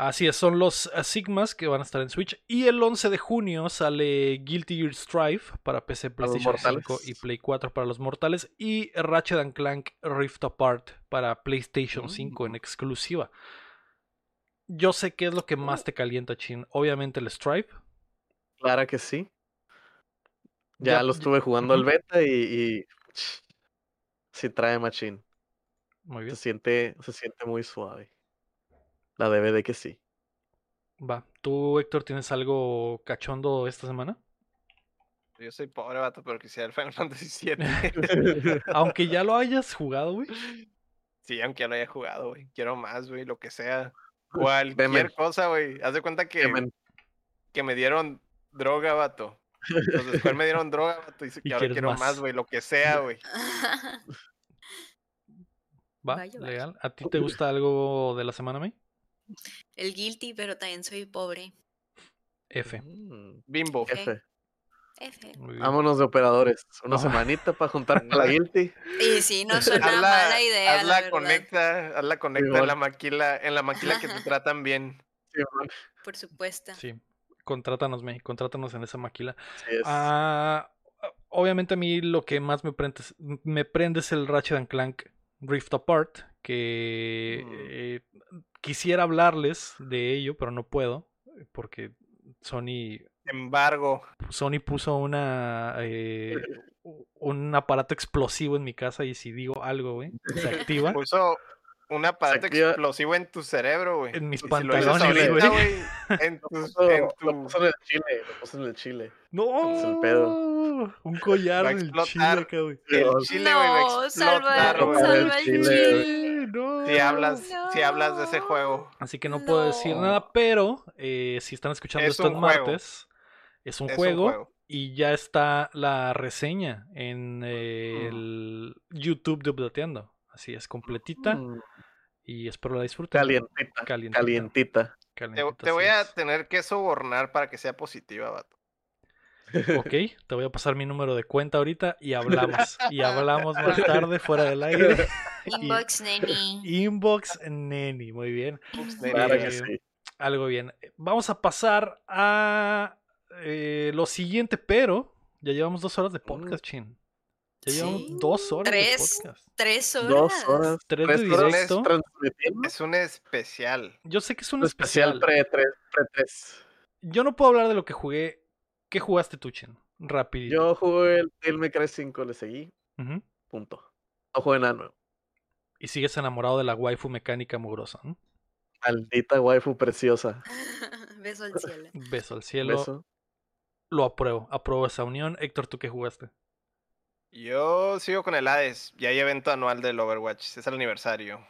Así es, son los uh, Sigmas que van a estar en Switch. Y el 11 de junio sale Guilty Gear Strive para PC, PlayStation 5 mortales. y Play 4 para los mortales. Y Ratchet and Clank Rift Apart para PlayStation 5 en exclusiva. Yo sé qué es lo que más te calienta, Chin. Obviamente el Strive. Claro que sí. Ya, Ya- lo estuve jugando al beta y, y sí trae machín. Muy Se bien. siente, se siente muy suave. La DVD que sí. Va. ¿Tú, Héctor, tienes algo cachondo esta semana? Yo soy pobre, vato, pero quisiera el Final Fantasy VII. Aunque ya lo hayas jugado, güey. sí, aunque ya lo haya jugado, güey. Quiero más, güey, lo que sea. Cualquier Demen. cosa, güey. Haz de cuenta que, Demen. que me dieron droga, vato. Los de Square me dieron droga, vato. Y, Y y ahora quiero más. güey, lo que sea, güey. Va, Vaya, vaya. legal. ¿A ti te gusta algo de la semana, May? El guilty, pero también soy pobre. F. Mm, Bimbo. F. Vámonos de operadores. Una semanita para juntar con la Guilty. Y sí, no suena Hazla, mala idea, la hazla verdad. conecta, hazla conecta en la maquila, en la maquila que te tratan bien. Por supuesto. Sí. Contrátanos, May. Contrátanos en esa maquila. Ah, obviamente a mí lo que más me prende, es- me prende es el Ratchet and Clank Rift Apart, que Mm. eh, quisiera hablarles de ello, pero no puedo, porque Sony, Embargo, Sony puso una eh, un aparato explosivo en mi casa y si digo algo, güey, se activa puso un aparato activa- explosivo en tu cerebro, güey. en mis pantalones, güey. en Lo tus- puso, en lo tu- puso en el chile. Lo puso en el chile. No, Es el pedo. un collar Va a del explotar. chile acá, güey. el chile, güey, va a No, salva, explotar, güey. salva el Chile, chile. No. Si hablas, si hablas de ese juego. Así que no, puedo decir nada, pero eh, si están escuchando Es esto en martes, es un, Es un juego, y ya está la reseña en eh, el YouTube de Updateando. Así es, completita Mm, y espero la disfruten. Calientita. Calientita. Calientita. Te, Calientita, te voy a tener que sobornar para que sea positiva, vato. Ok, te voy a pasar mi número de cuenta ahorita y hablamos. y hablamos más tarde fuera del aire. Inbox, neni. Inbox Neni, muy bien. Claro que Eh, sí. Algo bien. Vamos a pasar a eh, lo siguiente, pero ya llevamos dos horas de podcast, Chin. Ya llevamos Sí. dos horas Tres. de podcast. Tres horas. Dos horas. Tres Tres de directo. Es un especial. Yo sé que es un Un especial especial. pre tres. Pre tres. Yo no puedo hablar de lo que jugué. ¿Qué jugaste tú, Chin? Rapidito. Yo jugué el May Cry 5, le seguí. Punto. No jugué nada nuevo. Y sigues enamorado de la waifu mecánica mugrosa. ¿no? Maldita waifu preciosa. Beso al cielo. Beso al cielo. Beso. Lo apruebo. Apruebo esa unión. Héctor, ¿tú qué jugaste? Yo sigo con el Hades. Y hay evento anual del Overwatch. Es el aniversario.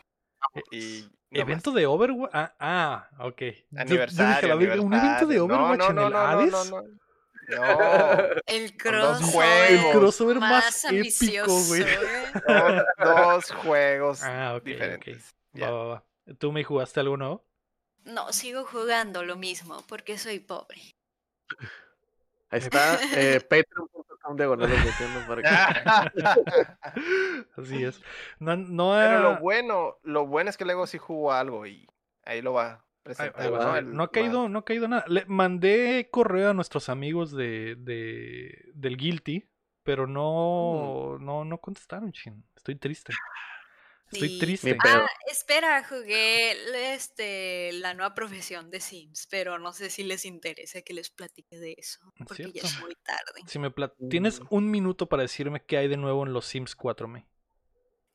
Y no ¿Evento de Overwatch? Ah, ah, ok. Yo- yo Aniversario. dije, ¿Un evento de aniversario. No, Overwatch no, en no, el no, no, Hades? No, no, no. El crossover. El crossover más, más épico, ambicioso. güey. dos juegos Ah, ok, diferentes. ok. Ya. Va, va, va. ¿Tú me jugaste algo nuevo? No, sigo jugando lo mismo porque soy pobre. Ahí está. Eh, Patreon.com diagonal Updateando para que- Así es. No, no Pero lo bueno, lo bueno es que luego sí jugó algo y ahí lo va a ahí- presentar. ahí va, ¿no? ahí- El- no ha caído, no ha caído nada. Le mandé correo a nuestros amigos de, de del Guilty, pero no, no, no contestaron, chin. Estoy triste. Estoy Sí. triste. Ah, espera, jugué este, la nueva profesión de Sims, pero no sé si les interesa que les platique de eso, Es porque ya es muy tarde. Si me plat- Tienes Mm. un minuto para decirme qué hay de nuevo en los Sims 4, me.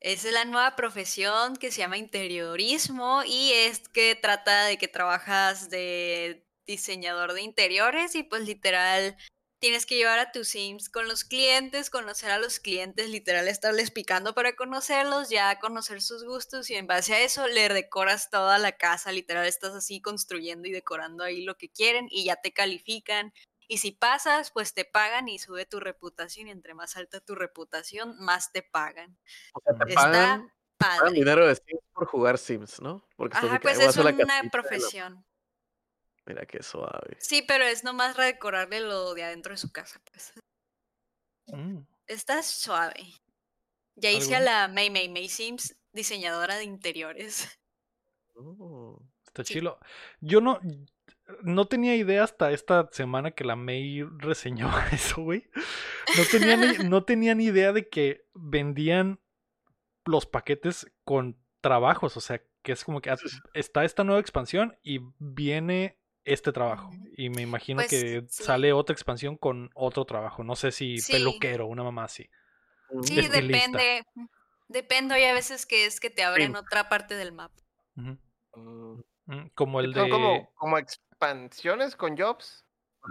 Es la nueva profesión que se llama interiorismo y es que trata de que trabajas de diseñador de interiores y pues literal tienes que llevar a tus Sims con los clientes, conocer a los clientes, literal estarles picando para conocerlos, ya conocer sus gustos y en base a eso le decoras toda la casa, literal estás así construyendo y decorando ahí lo que quieren y ya te califican. Y si pasas, pues te pagan y sube tu reputación y entre más alta tu reputación, más te pagan. O sea, te Está pagan, pagan Padre. dinero de Sims por jugar Sims, ¿no? Porque Ajá, que, "Ay, pues es una casita de la-". profesión. Mira qué suave. Sí, pero es nomás redecorarle lo de adentro de su casa, pues. Mm. Está suave. Ya hice a la May May May Sims, diseñadora de interiores. Oh. Está Sí. chilo. Yo no, no tenía idea hasta esta semana que la May reseñó eso, güey. No tenía, ni, no tenía ni idea de que vendían los paquetes con trabajos. O sea, que es como que ah, está esta nueva expansión y viene este trabajo. Y me imagino Pues, que sí. sale otra expansión con otro trabajo. No sé si Sí. peluquero, una mamá así. Sí, estilista. depende. Depende, hay a veces que es que te abren otra parte del mapa. Mm, Como el Son de. como, como expansiones con jobs.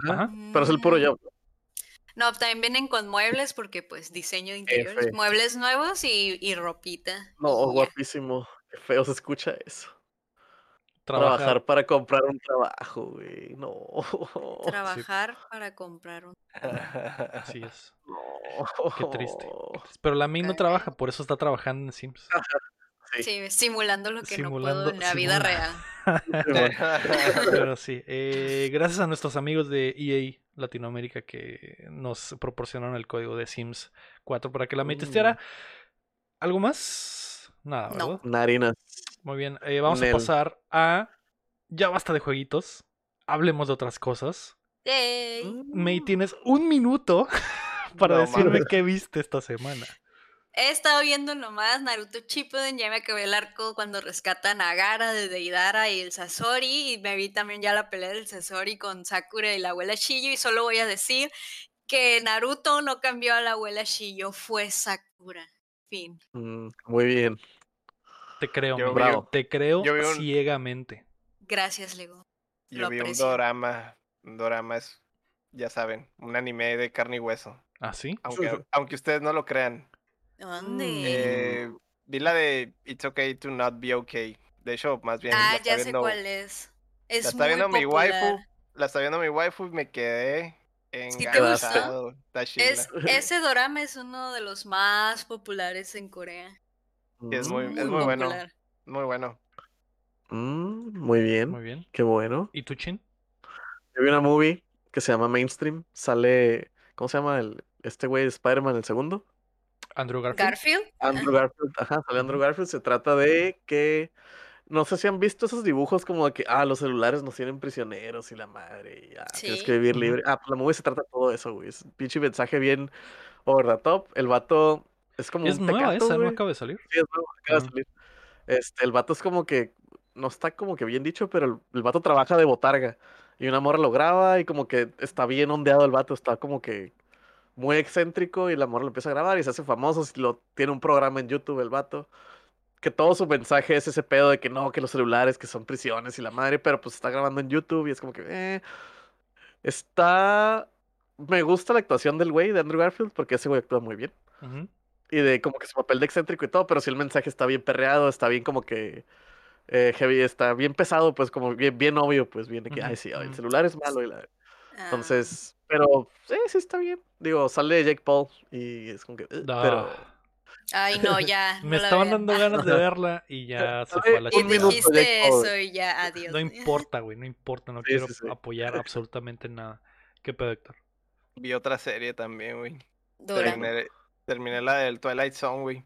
ajá. Pero es el puro job. No, también vienen con muebles porque pues diseño de interiores, F. muebles nuevos y, y ropita. No, guapísimo. Qué feo se escucha eso. Trabajar. Trabajar para comprar un trabajo, güey. No. Trabajar para comprar un... Así es. No. Qué triste. Pero la May no trabaja, por eso está trabajando en Sims. Sí. Sí, simulando lo que no puedo en la vida real. Pero sí, eh, gracias a nuestros amigos de EA Latinoamérica que nos proporcionaron el código de Sims 4 para que la May Mm. testeara. ¿Algo más? Nada, ¿verdad? No. Narinas. Muy bien, eh, vamos Nel. a pasar a... Ya basta de jueguitos, hablemos de otras cosas. Yay. May, tienes un minuto para No decirme qué viste esta semana. He estado viendo nomás Naruto Shippuden, ya me acabé el arco cuando rescatan a Gara de Deidara y el Sasori, y me vi también ya la pelea del Sasori con Sakura y la abuela Shiyo, y solo voy a decir que Naruto no cambió a la abuela Shiyo, fue Sakura. Fin. Mm, Muy bien. Te creo, Yo Bravo. te creo yo un- ciegamente. Gracias, Lego. Yo Lo vi un aprecio. dorama. Un dorama es, ya saben, un anime de carne y hueso. ¿Ah, sí? Aunque, aunque ustedes no lo crean. ¿Dónde? Eh, vi la de It's Okay to Not Be Okay. De hecho, más bien. ah, ya sé cuál es. Es La está muy viendo mi waifu. La está viendo mi waifu y me quedé te enganchado. Está chila. Es, ese dorama es uno de los más populares en Corea. Es muy- es muy bueno. Muy bueno. mm, Muy bien. Muy bien. Qué bueno. ¿Y tú, Chin? Yo vi una movie que se llama Mainstream. Sale. ¿Cómo se llama el, este güey de Spider-Man, el segundo? Andrew Garfield. Garfield. Andrew Garfield. Ajá, sale Andrew Garfield. Se trata de que. No sé si han visto esos dibujos como de que, ah, los celulares nos tienen prisioneros y la madre, y ah, tienes que Sí. vivir libre. Ah, pues la movie se trata de todo eso, güey. Es un pinche mensaje bien over the top. El vato es como Es un nueva tecato, esa, no acaba de salir. Sí, es nuevo, acaba de salir. Este, el vato es como que, no está como que bien dicho, pero el, el vato trabaja de botarga. Y una morra lo graba y como que está bien ondeado el vato, está como que muy excéntrico y la morra lo empieza a grabar y se hace famoso. Lo, tiene un programa en YouTube el vato. Que todo su mensaje es ese pedo de que no, que los celulares, que son prisiones y la madre, pero pues está grabando en YouTube y es como que, eh, está... Me gusta la actuación del güey, de Andrew Garfield, porque ese güey actúa muy bien Ujú. Y de como que su papel de excéntrico y todo, pero si el mensaje está bien perreado, está bien como que eh, heavy, está bien pesado, pues como bien, bien obvio, pues viene que, ay, sí, ay, el celular es malo. y la- Ah, Entonces, pero sí, sí está bien. Digo, sale Jake Paul y es como que, "Ugh", pero Ah, Ay, no, ya. me no estaban vean. dando ganas de verla y ya se fue a la Y dijiste eso y ya, adiós. No importa, güey, no importa, no Sí, quiero sí, sí. apoyar absolutamente nada. ¿Qué pedo, Héctor? Vi otra serie también, güey. Dora. Terminé, terminé la del Twilight Zone, güey.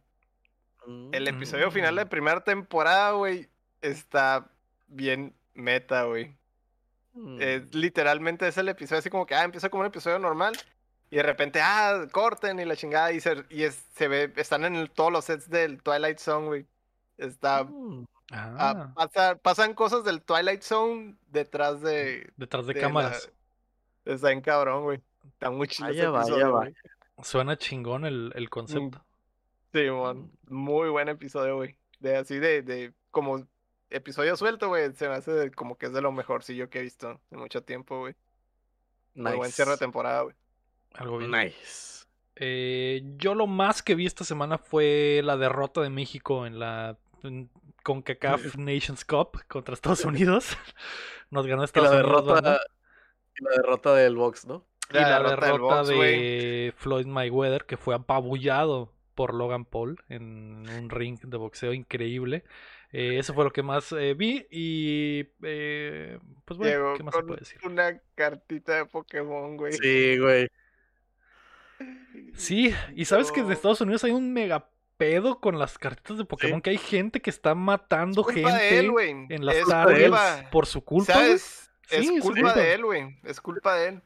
El episodio final de Mm. primera temporada, güey, está bien meta, güey. Mm, Es, literalmente es el episodio así como que, ah, empieza como un episodio normal. Y de repente, ah, corten y la chingada. Y se, y es- se ve, están en el- todos los sets del Twilight Zone, güey. Está, mm, ah, Ah, pasa- pasan cosas del Twilight Zone detrás de... detrás de de cámaras. la- está en cabrón, güey. Está muy chido Vaya, vaya, vaya. Suena chingón el, el concepto. Sí, Muy buen episodio, güey. De así de, de como episodio suelto, güey. Se me hace de- como que es de lo mejorcillo que he visto en mucho tiempo, güey. Muy buen cierre de Nice. temporada, güey. Algo bien. Nice. Eh, yo lo más que vi esta semana fue la derrota de México en la en CONCACAF Nations Cup contra Estados Unidos. Nos ganó Y Estados la Unidos. derrota, y la derrota del box, ¿no? Y la derrota, box, de Floyd Mayweather, que fue apabullado por Logan Paul en un ring de boxeo increíble. Eh, eso fue lo que más eh, vi y eh, pues bueno, Llegó ¿qué más se con puede decir? una cartita de Pokémon, güey. Sí, güey. Sí, y sabes que en. Estados Unidos hay un mega pedo con las cartitas de Pokémon, que hay gente que está matando gente él, en las Es tardes culpa- por su culpa. güey. ¿Sabes? Sí, Es es culpa culpa. de él, güey. Es culpa de él.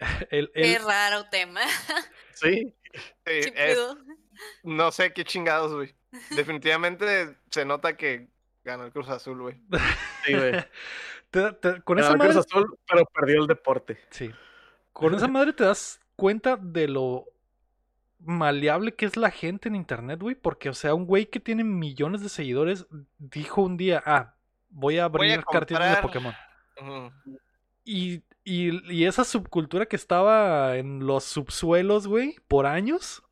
El- Qué raro tema. Sí, no sé qué chingados, güey. Definitivamente se nota que ganó el Cruz Azul, güey. sí, güey. te- te- con Ganó esa el Cruz madre, Azul, pero perdió el deporte. sí. Con esa madre te das cuenta de lo maleable que es la gente en internet, güey, porque o sea, un güey que tiene millones de seguidores dijo un día, ah, voy a Voy a abrir cartitas de Pokémon. Y, y, y esa subcultura que estaba en los subsuelos, güey, por años,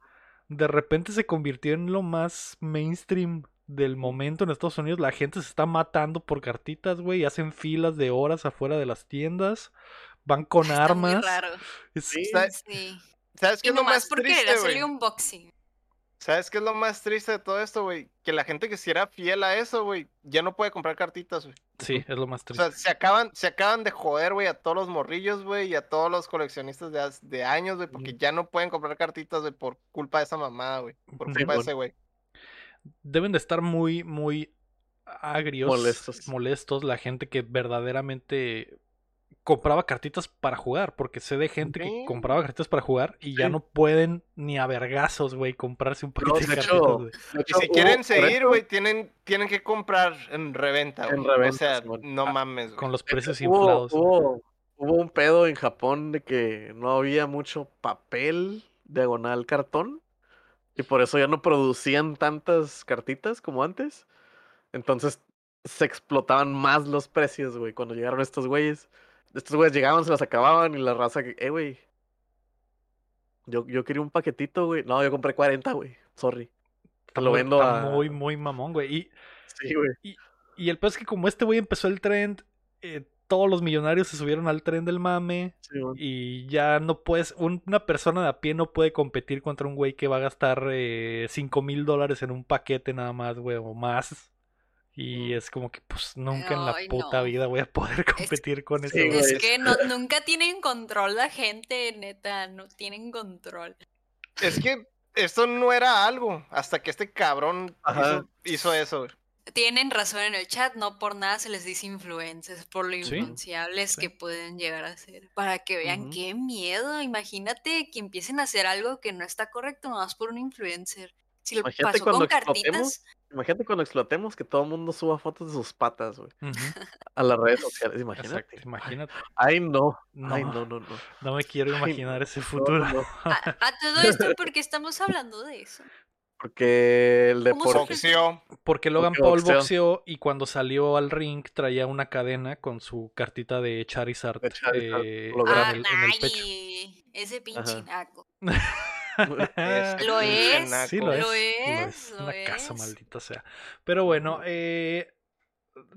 de repente se convirtió en lo más mainstream del momento en Estados Unidos. La gente se está matando por cartitas, güey, hacen filas de horas afuera de las tiendas, van con Está armas. muy raro. Es- Sí. Sa- Sí. ¿Sabes qué Y es lo nomás más porque triste, güey? salió un boxing. ¿Sabes qué es lo más triste de todo esto, güey? Que la gente que si era fiel a eso, güey, ya no puede comprar cartitas, güey. sí, es lo más O triste. sea, se acaban, se acaban de joder, güey, a todos los morrillos, güey, y a todos los coleccionistas de, años, güey, porque ya no pueden comprar cartitas, güey, por culpa de esa mamada, güey. Por Sí, culpa de ese, güey. Deben de estar muy, muy agrios, Molestos. molestos, la gente que verdaderamente compraba cartitas para jugar, porque sé de gente que compraba cartitas para jugar y ya Sí. no pueden ni a vergazos, güey, comprarse un paquete de de cartitas, hecho, Y si quieren seguir, güey, tienen, tienen que comprar en reventa, En güey. O reventa, sea, no Ah, mames, güey. Con los precios hubo, inflados. hubo, hubo un pedo en Japón de que no había mucho papel diagonal cartón y por eso ya no producían tantas cartitas como antes. Entonces se explotaban más los precios, güey, cuando llegaron estos güeyes. Estos güeyes llegaban, se las acababan y la raza que, eh, güey. Yo, yo quería un paquetito, güey. No, yo compré 40, güey. Sorry. Está lo muy- vendo está a- muy, muy mamón, güey. Y, Sí, güey. y el peor es que como este güey empezó el trend, eh, todos los millonarios se subieron al tren del mame. Sí, güey. Y ya no puedes, un- una persona de a pie no puede competir contra un güey que va a gastar eh, 5 mil dólares en un paquete nada más, güey, o más. Y Mm. es como que, pues, nunca en la puta no. vida voy a poder competir con eso. Sí. Es que no, nunca tienen control la gente, neta, no tienen control. Es que esto no era algo hasta que este cabrón hizo, hizo eso. Tienen razón en el chat, no por nada se les dice influencers, por lo influenciables sí. que pueden llegar a ser. Para que vean qué miedo, imagínate que empiecen a hacer algo que no está correcto nomás por un influencer. Si lo Imagínate pasó cuando con cartitas, Imagínate cuando explotemos que todo el mundo suba fotos de sus patas, güey. A las redes sociales, imagínate. Exacto, imagínate. Ay, no. No, Ay, no, no, no. no me quiero imaginar ese futuro. no, a, a todo esto porque estamos hablando de eso. Porque el ¿Cómo se deporte. Boxeo. Porque Logan Porque Paul boxeó. boxeó y cuando salió al ring traía una cadena con su cartita de Charizard, De Charizard, eh. Ah, en, el, en el pecho. ay, ese pinche naco. Lo es. Sí, lo Lo es. es, lo Una casa es. maldita sea. Pero bueno, eh,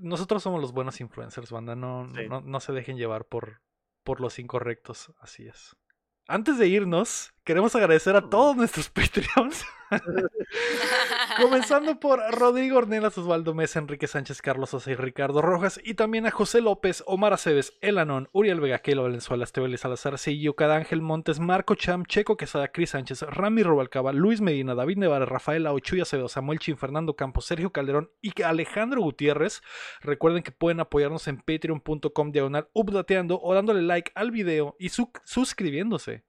nosotros somos los buenos influencers, banda. No, Sí. no, no se dejen llevar por, por los incorrectos. Así es. Antes de irnos, queremos agradecer a todos nuestros Patreons. Comenzando por Rodrigo Ornelas, Osvaldo Mesa, Enrique Sánchez, Carlos Sosa Ricardo Rojas. Y también a José López, Omar Aceves, Elanón, Uriel Vega, Keilo Valenzuela, Esteban Salazar, Seguillo, Ángel Montes, Marco Cham, Checo Quesada, Cris Sánchez, Rami Rubalcaba, Luis Medina, David Nevara, Rafael Ochuya Acevedo, Samuel Chin, Fernando Campos, Sergio Calderón y Alejandro Gutiérrez. Recuerden que pueden apoyarnos en patreon.com diagonal updateando o dándole like al video y su- suscribiéndose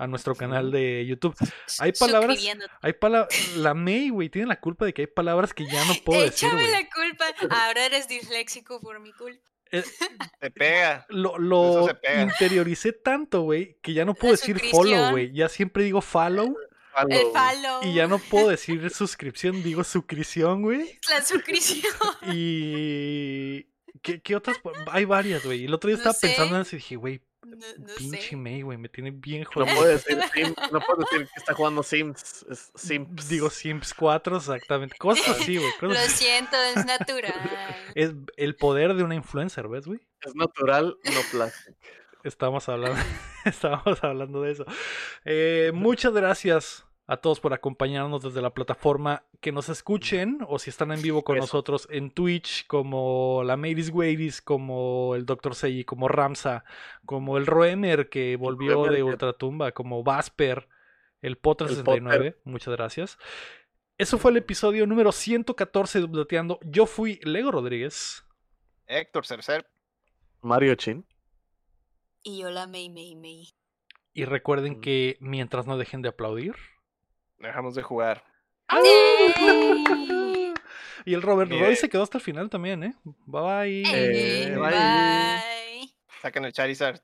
a nuestro canal de YouTube. Hay palabras-. Hay palabras. La May, güey, tiene la culpa de que hay palabras que ya no puedo decir, Échame la culpa. Ahora eres disléxico por mi culpa. Eh, Te pega. lo lo se pega. interioricé tanto, güey, que ya no puedo La decir follow, güey. Ya siempre digo follow Follow, El follow. y ya no puedo decir suscripción, digo suscripción, güey. La suscripción. Y. ¿Qué, qué otras? Hay varias, güey. El otro día No estaba pensando en eso y dije, güey, No, no pinche sé. May, güey, me tiene bien No jodido. puedo decir Sims, no puedo decir que está jugando Sims. Es Sims. Digo Sims 4, exactamente. Cosas así, güey. Lo siento, es natural. Es el poder de una influencer, ¿ves, güey? Es natural, no plástico. Estábamos hablando, estábamos hablando de eso. Eh, muchas gracias a todos por acompañarnos desde la plataforma que nos escuchen o si están en vivo con Eso. nosotros en Twitch, como la Maris Wadis, como el Dr. Seiji, como Ramsa, como el Roemer que volvió Roemer de Ultratumba, como Vasper, el Potter El 69, muchas gracias. Eso fue el episodio número 114 de Updateando. Yo fui Lego Rodríguez. Héctor Cercer. Mario Chin. Y yo la Mei Mei Mei. Y recuerden Mm. que mientras no dejen de aplaudir. Dejamos de jugar. ¡Yay! Y el Robert. Roy se quedó hasta el final también, ¿eh? Bye bye. Eh, Eh, bye. bye. Saquen el Charizard.